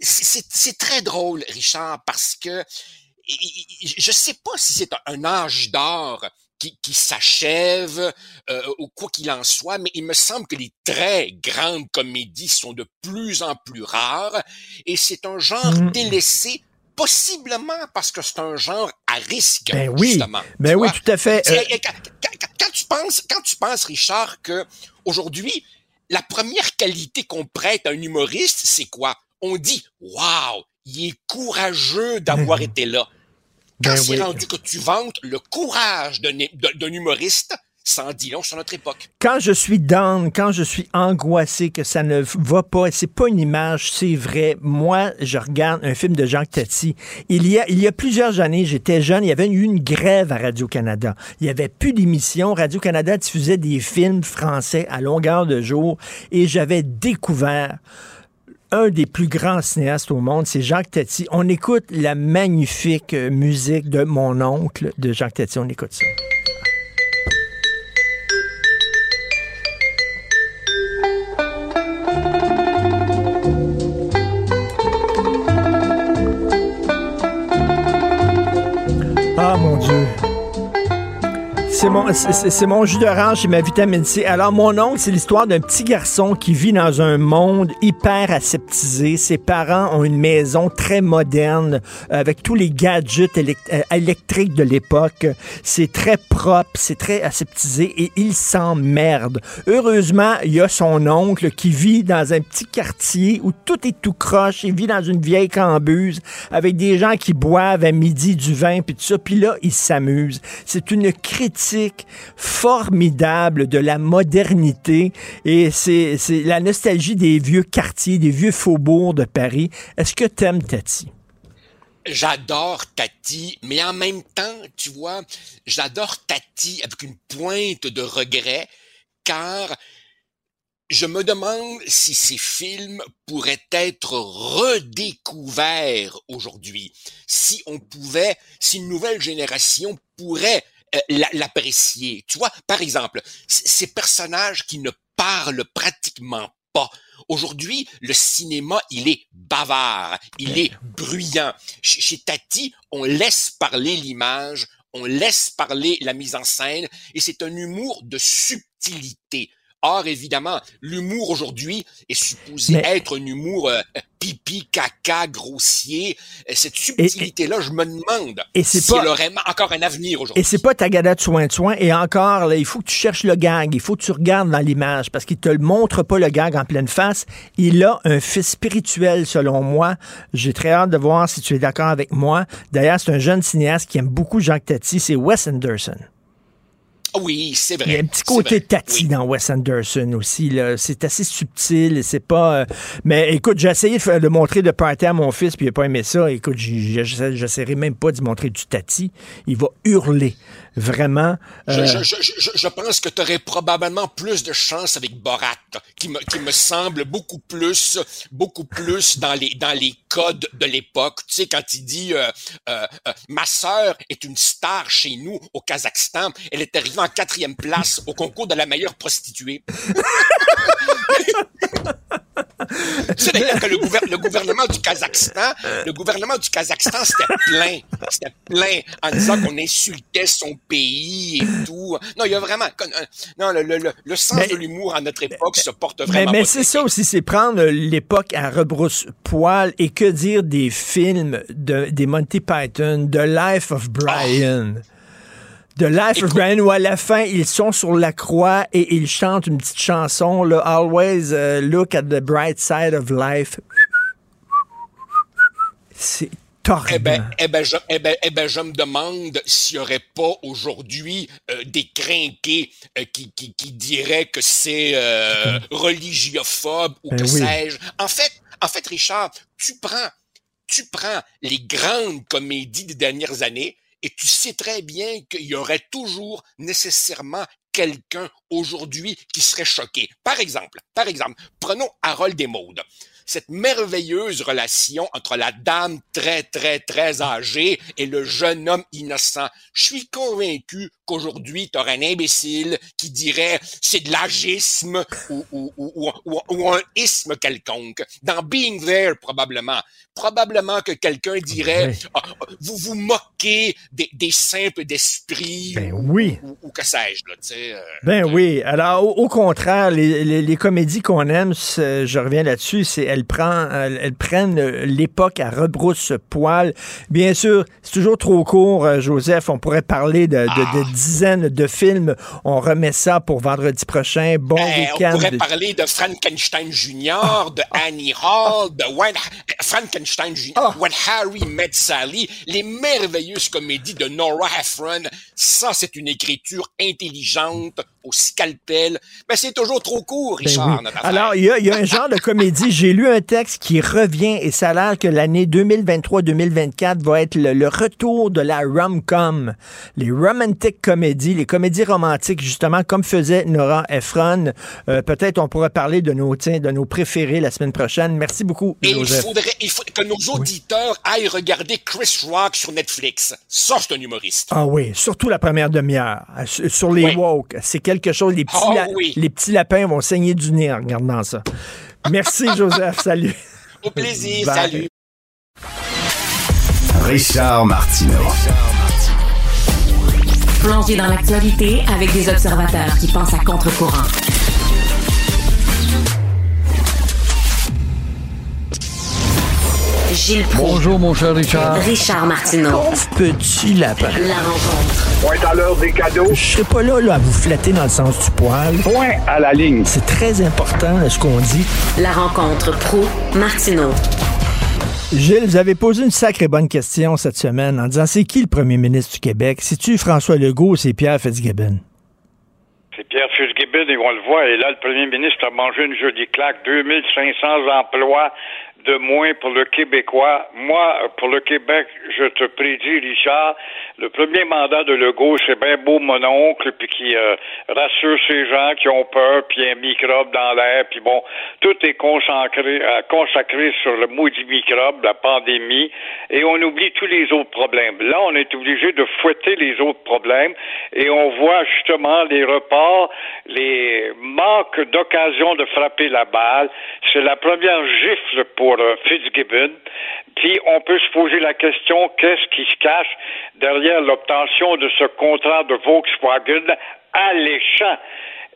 c'est, très drôle, Richard, parce que je sais pas si c'est un, un âge d'or qui, qui s'achève euh, ou quoi qu'il en soit, mais il me semble que les très grandes comédies sont de plus en plus rares et c'est un genre Mm. délaissé possiblement parce que c'est un genre à risque, Ben oui, justement. ben oui, tout à fait. Euh, quand, quand- quand- quand tu penses, quand tu penses, Richard, que aujourd'hui, la première qualité qu'on prête à un humoriste, c'est quoi? On dit, waouh, il est courageux d'avoir été là. Quand Ben c'est oui. rendu que tu vantes le courage d'un humoriste, ça en dit long sur notre époque. Quand je suis down, quand je suis angoissé, que ça ne va pas, c'est pas une image, c'est vrai. Moi, je regarde un film de Jacques Tati. Il y a, il y a plusieurs années, j'étais jeune, il y avait eu une grève à Radio-Canada. Il y avait plus d'émissions. Radio-Canada diffusait des films français à longueur de jour et j'avais découvert un des plus grands cinéastes au monde, c'est Jacques Tati. On écoute la magnifique euh, musique de Mon oncle de Jacques Tati. On écoute ça. C'est mon, jus d'orange et ma vitamine C. Alors, mon oncle, c'est l'histoire d'un petit garçon qui vit dans un monde hyper aseptisé. Ses parents ont une maison très moderne euh, avec tous les gadgets euh, électriques de l'époque. C'est très propre, c'est très aseptisé et il s'emmerde. Heureusement, il y a son oncle qui vit dans un petit quartier où tout est tout croche. Il vit dans une vieille cambuse avec des gens qui boivent à midi du vin puis tout ça. Puis là, il s'amuse. C'est une critique formidable de la modernité et c'est la nostalgie des vieux quartiers, des vieux faubourgs de Paris. Est-ce que t'aimes Tati? J'adore Tati, mais en même temps, tu vois, j'adore Tati avec une pointe de regret, car je me demande si ces films pourraient être redécouverts aujourd'hui, si on pouvait, si une nouvelle génération pourrait l'apprécier. Tu vois, par exemple, ces personnages qui ne parlent pratiquement pas. Aujourd'hui, le cinéma, il est bavard, il est bruyant. Chez, chez Tati, on laisse parler l'image, on laisse parler la mise en scène, et c'est un humour de subtilité. Or, évidemment, l'humour aujourd'hui est supposé Mais- être un humour euh, pipi, caca, grossier. Euh, Cette subtilité-là, je me demande et c'est si pas- elle aurait encore un avenir aujourd'hui. Et c'est pas ta galette soin de soin. Et encore, là, il faut que tu cherches le gag. Il faut que tu regardes dans l'image parce qu'il te le montre pas le gag en pleine face. Il a un fils spirituel, selon moi. J'ai très hâte de voir si tu es d'accord avec moi. D'ailleurs, c'est un jeune cinéaste qui aime beaucoup Jacques Tati. C'est Wes Anderson. Ah Oui, c'est vrai. Il y a un petit côté. Tati dans Wes Anderson aussi. C'est assez subtil. C'est pas. euh, Mais écoute, j'ai essayé de, de montrer de party à mon fils, puis il a pas aimé ça. Écoute, j'essaierai même pas de lui montrer du Tati. Il va hurler. Vraiment. Je, Euh, je, je, je, je pense que tu aurais probablement plus de chance avec Borat, qui me, qui me semble beaucoup plus, beaucoup plus dans les, dans les codes de l'époque. Tu sais, quand il dit euh, euh, euh, Ma sœur est une star chez nous au Kazakhstan, elle est arrivée en quatrième place au concours de la meilleure prostituée. tu sais d'ailleurs que le, gouver- le gouvernement du Kazakhstan, le gouvernement du Kazakhstan, c'était plein, c'était plein en disant qu'on insultait son pays et tout. Non, il y a vraiment, euh, non, le, le, le, le sens Mais- de l'humour à notre époque se porte Mais, vraiment mais pas c'est ça aussi, c'est prendre l'époque à rebrousse-poil et que dire des films de, des Monty Python, The Life of Brian. The Life of Brian, où à la fin, ils sont sur la croix et ils chantent une petite chanson, là, Always uh, look at the bright side of life. C'est. Eh ben, eh ben, je, eh ben, eh ben, je me demande s'il n'y aurait pas aujourd'hui euh, des crinqués euh, qui, qui, qui diraient que c'est euh, religiophobe ou Ben que oui. sais-je. En fait, en fait, Richard, tu prends, tu prends les grandes comédies des dernières années et tu sais très bien qu'il y aurait toujours nécessairement quelqu'un aujourd'hui qui serait choqué. Par exemple, par exemple, prenons Harold et Maude. Cette merveilleuse relation entre la dame très, très, très âgée et le jeune homme innocent. Je suis convaincu qu'aujourd'hui, tu un imbécile qui dirait c'est de l'agisme ou, ou, ou, ou, ou- ou un isme quelconque. Dans Being There, probablement. Probablement que quelqu'un dirait. Ah, vous vous moquez des, des simples d'esprit Ben ou, oui. ou, que sais-je. Là, tu sais, euh. Ben oui. Alors, au, au contraire, les, les- les comédies qu'on aime, je reviens là-dessus, c'est elles, prend, elles, elles prennent l'époque à rebrousse-poil. Bien sûr, c'est toujours trop court, euh, Joseph. On pourrait parler de, de- Ah. de dizaines de films. On remet ça pour vendredi prochain. Bon Eh, on week-end. pourrait de- parler de Frankenstein Jr., de Annie Hall, de When, Frankenstein Jr., When Harry Met Sally, les merveilleuses comédies de Nora Ephron. Ça, c'est une écriture intelligente au scalpel. Ben, c'est toujours trop court, Ben Richard, oui. Alors, il y, a, il y a un genre de comédie. J'ai lu un texte qui revient et ça a l'air que l'année 2023-2024 va être le, le retour de la rom-com. Les romantic comédies, les comédies romantiques, justement, comme faisait Nora Ephron. Euh, Peut-être on pourra parler de nos, tiens, de nos préférés la semaine prochaine. Merci beaucoup, Et il faudrait, il faut que nos auditeurs aillent regarder Chris Rock sur Netflix. Ça, c'est un humoriste. Ah oui, surtout la première demi-heure. Euh, Sur les woke, c'est quelque chose. Les petits, la- oui. les petits lapins vont saigner du nez en regardant ça. Merci, Joseph. Salut. Au plaisir, Bye. salut. Richard Martineau. Plongé dans l'actualité avec des observateurs qui pensent à contre-courant. Gilles Proulx. Bonjour, mon cher Richard. Richard Martineau. Pauvre petit lapin. La rencontre. Point à l'heure des cadeaux. Je serai pas là, là à vous flatter dans le sens du poil. Point à la ligne. C'est très important là, ce qu'on dit. La rencontre pro martineau Gilles, vous avez posé une sacrée bonne question cette semaine en disant c'est qui le premier ministre du Québec? C'est-tu François Legault ou c'est Pierre Fitzgibbon? C'est Pierre Fitzgibbon et on le voit. Et là, le premier ministre a mangé une jolie claque. 2500 emplois de moins pour le Québécois. Moi, pour le Québec, je te prédis, Richard, le premier mandat de Legault, c'est bien beau mon oncle, puis qui euh, rassure ces gens qui ont peur, puis un microbe dans l'air, puis bon, tout est consacré, euh, consacré sur le maudit microbe, la pandémie, et on oublie tous les autres problèmes. Là, on est obligé de fouetter les autres problèmes, et on voit justement les reports, les manques d'occasion de frapper la balle. C'est la première gifle pour euh, Fitzgibbon. Puis on peut se poser la question qu'est-ce qui se cache derrière l'obtention de ce contrat de Volkswagen alléchant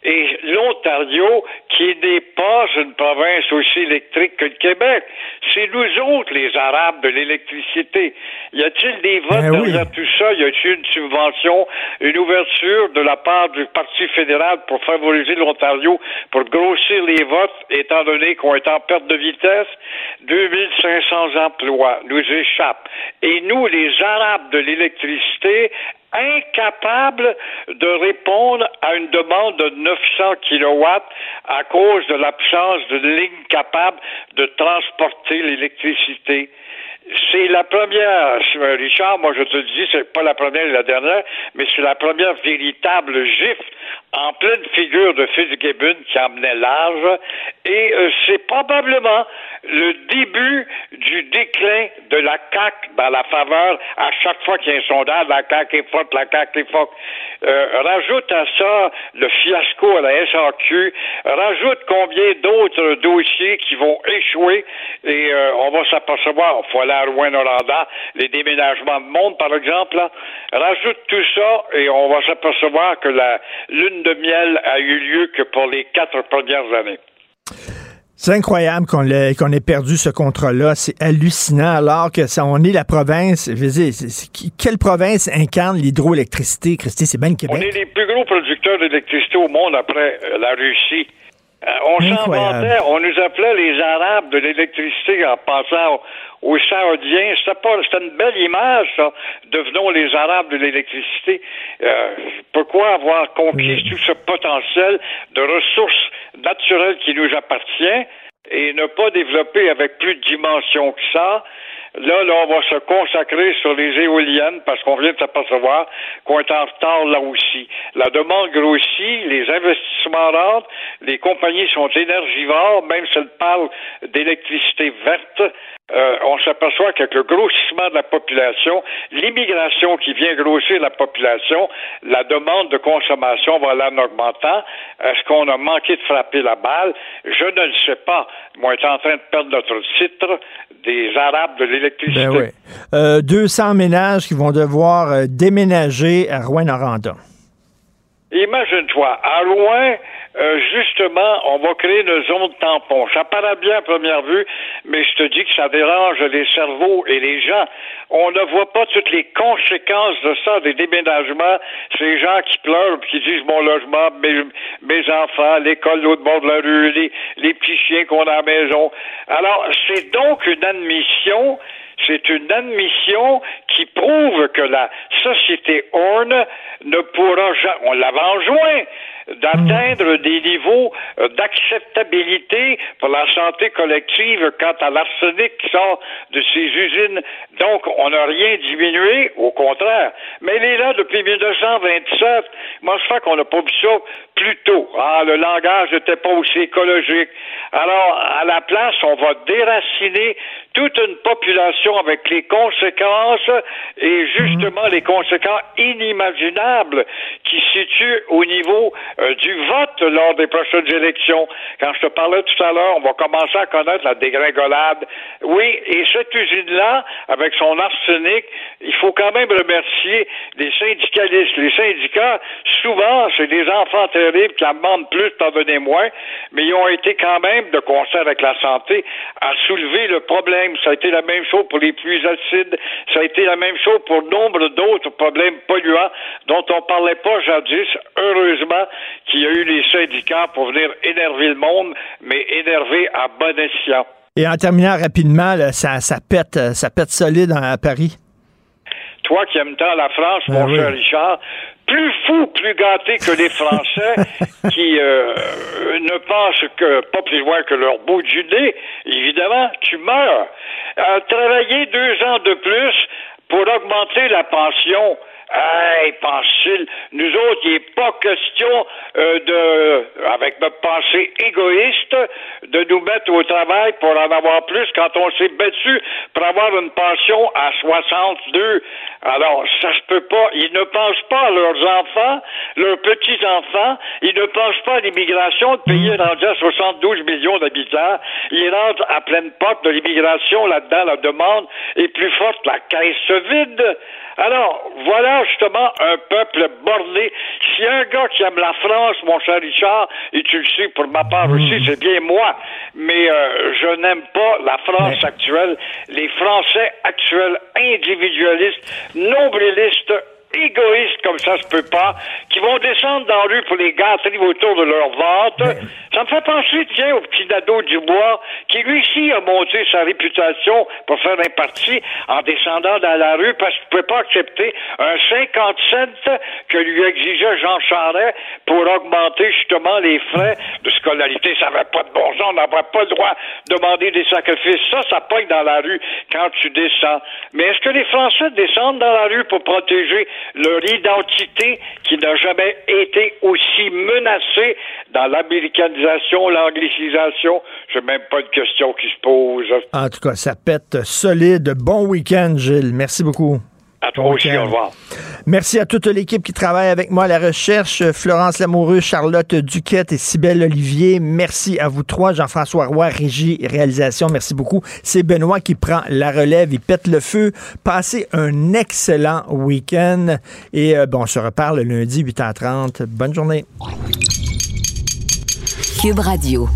et l'Ontario, qui n'est pas une province aussi électrique que le Québec. C'est nous autres, les Arabes de l'électricité. Y a-t-il des votes Ben oui. derrière tout ça? Y a-t-il une subvention, une ouverture de la part du Parti fédéral pour favoriser l'Ontario, pour grossir les votes, étant donné qu'on est en perte de vitesse? 2500 emplois nous échappent. Et nous, les Arabes de l'électricité, incapables de répondre à une demande de 900 kilowatts à cause de l'absence de lignes capables de transporter l'électricité. C'est la première, Richard, moi je te dis, c'est pas la première et la dernière, mais c'est la première véritable gifle en pleine figure de Fitzgibbon qui emmenait large, et euh, c'est probablement le début du déclin de la CAQ dans la faveur, à chaque fois qu'il y a un sondage, la CAQ est forte, la CAQ est forte. Euh, rajoute à ça le fiasco à la SAQ, rajoute combien d'autres dossiers qui vont échouer, et euh, on va s'apercevoir, à Rouen-Noranda, les déménagements de monde, par exemple, là. rajoute tout ça, et on va s'apercevoir que la lune de miel a eu lieu que pour les quatre premières années. C'est incroyable qu'on ait perdu ce contrat-là. C'est hallucinant alors que ça, on est la province. Je veux dire, quelle province incarne l'hydroélectricité, Christy? C'est bien le On Québec. est les plus gros producteurs d'électricité au monde après euh, la Russie. Euh, on s'inventait, on nous appelait les Arabes de l'électricité en pensant aux, aux Saoudiens. C'était pas, c'était une belle image, ça. Devenons les Arabes de l'électricité. Euh, pourquoi avoir conquis tout ce potentiel de ressources naturelles qui nous appartient et ne pas développer avec plus de dimension que ça? Là, là, on va se consacrer sur les éoliennes parce qu'on vient de s'apercevoir qu'on est en retard là aussi. La demande grossit, les investissements rentrent, les compagnies sont énergivores, même si elles parlent d'électricité verte. Euh, on s'aperçoit qu'avec le grossissement de la population, l'immigration qui vient grossir la population, la demande de consommation va aller en augmentant. Est-ce qu'on a manqué de frapper la balle? Je ne le sais pas. Moi, on est en train de perdre notre titre des Arabes de l'électricité. Ben oui. Euh, 200 ménages qui vont devoir euh, déménager à Rouen-Noranda. Imagine-toi, à Rouen, euh, justement, on va créer une zone tampon. Ça paraît bien à première vue, mais je te dis que ça dérange les cerveaux et les gens. On ne voit pas toutes les conséquences de ça, des déménagements. Ces gens qui pleurent qui disent mon logement, mes, mes enfants, l'école l'autre bord de la rue, les, les petits chiens qu'on a à la maison. Alors, c'est donc une admission c'est une admission qui prouve que la société Horn ne pourra jamais, on l'avait enjoint, d'atteindre des niveaux euh, d'acceptabilité pour la santé collective quant à l'arsenic qui sort de ces usines. Donc, on n'a rien diminué, au contraire. Mais il est là depuis 1927. Moi, je crois qu'on n'a pas vu ça plus tôt. Ah, le langage n'était pas aussi écologique. Alors, à la place, on va déraciner toute une population avec les conséquences et justement les conséquences inimaginables qui situent au niveau euh, du vote lors des prochaines élections. Quand je te parlais tout à l'heure, on va commencer à connaître la dégringolade. Oui, et cette usine-là, avec son arsenic, il faut quand même remercier les syndicalistes. Les syndicats, souvent, c'est des enfants qui en demandent plus, t'en donner moins, mais ils ont été quand même, de concert avec la santé, à soulever le problème. Ça a été la même chose pour les pluies acides, ça a été la même chose pour nombre d'autres problèmes polluants dont on parlait pas jadis. Heureusement qu'il y a eu les syndicats pour venir énerver le monde, mais énerver à bon escient. Et en terminant rapidement, là, ça, ça pète, ça pète solide à Paris. Toi qui aimes tant la France, mon oui. cher Richard, plus fou, plus gâté que les Français qui euh, ne pensent que pas plus loin que leur bout du nez, évidemment, tu meurs. Euh, travailler deux ans de plus pour augmenter la pension. Hey, pense-t-il, nous autres, il n'est pas question euh, de, avec notre pensée égoïste, de nous mettre au travail pour en avoir plus quand on s'est battu pour avoir une pension à 62. Alors, ça se peut pas. Ils ne pensent pas à leurs enfants, leurs petits-enfants. Ils ne pensent pas à l'immigration. Le pays est rendu à 72 millions d'habitants. Ils rentrent à pleine porte de l'immigration. Là-dedans, la demande est plus forte. La caisse se vide. Alors, voilà justement un peuple borné. Si un gars qui aime la France, mon cher Richard, et tu le sais pour ma part aussi, c'est bien moi, mais euh, je n'aime pas la France actuelle, les Français actuels individualistes, nombrilistes, égoïstes comme ça se peut pas, qui vont descendre dans la rue pour les gâteries autour de leur ventre. Ça me fait penser, tiens, au petit Nadeau Dubois, qui lui aussi a monté sa réputation pour faire un parti en descendant dans la rue parce qu'il ne pouvait pas accepter un 50 cents que lui exigeait Jean Charest pour augmenter justement les frais de scolarité. Ça n'avait pas de bon sens, on n'avait pas le droit de demander des sacrifices. Ça, ça pogne dans la rue quand tu descends. Mais est-ce que les Français descendent dans la rue pour protéger leur identité qui n'a jamais été aussi menacée dans l'américanisation, l'anglicisation? C'est même pas une question qui se pose. En tout cas, ça pète solide. Bon week-end, Gilles. Merci beaucoup. À toi aussi, au revoir. Merci à toute l'équipe qui travaille avec moi à la recherche. Florence Lamoureux, Charlotte Duquette et Cybelle Olivier. Merci à vous trois. Jean-François Roy, régie et réalisation. Merci beaucoup. C'est Benoît qui prend la relève. Il pète le feu. Passez un excellent week-end. Et euh, bon, on se reparle lundi 8h30. Bonne journée. Cube Radio.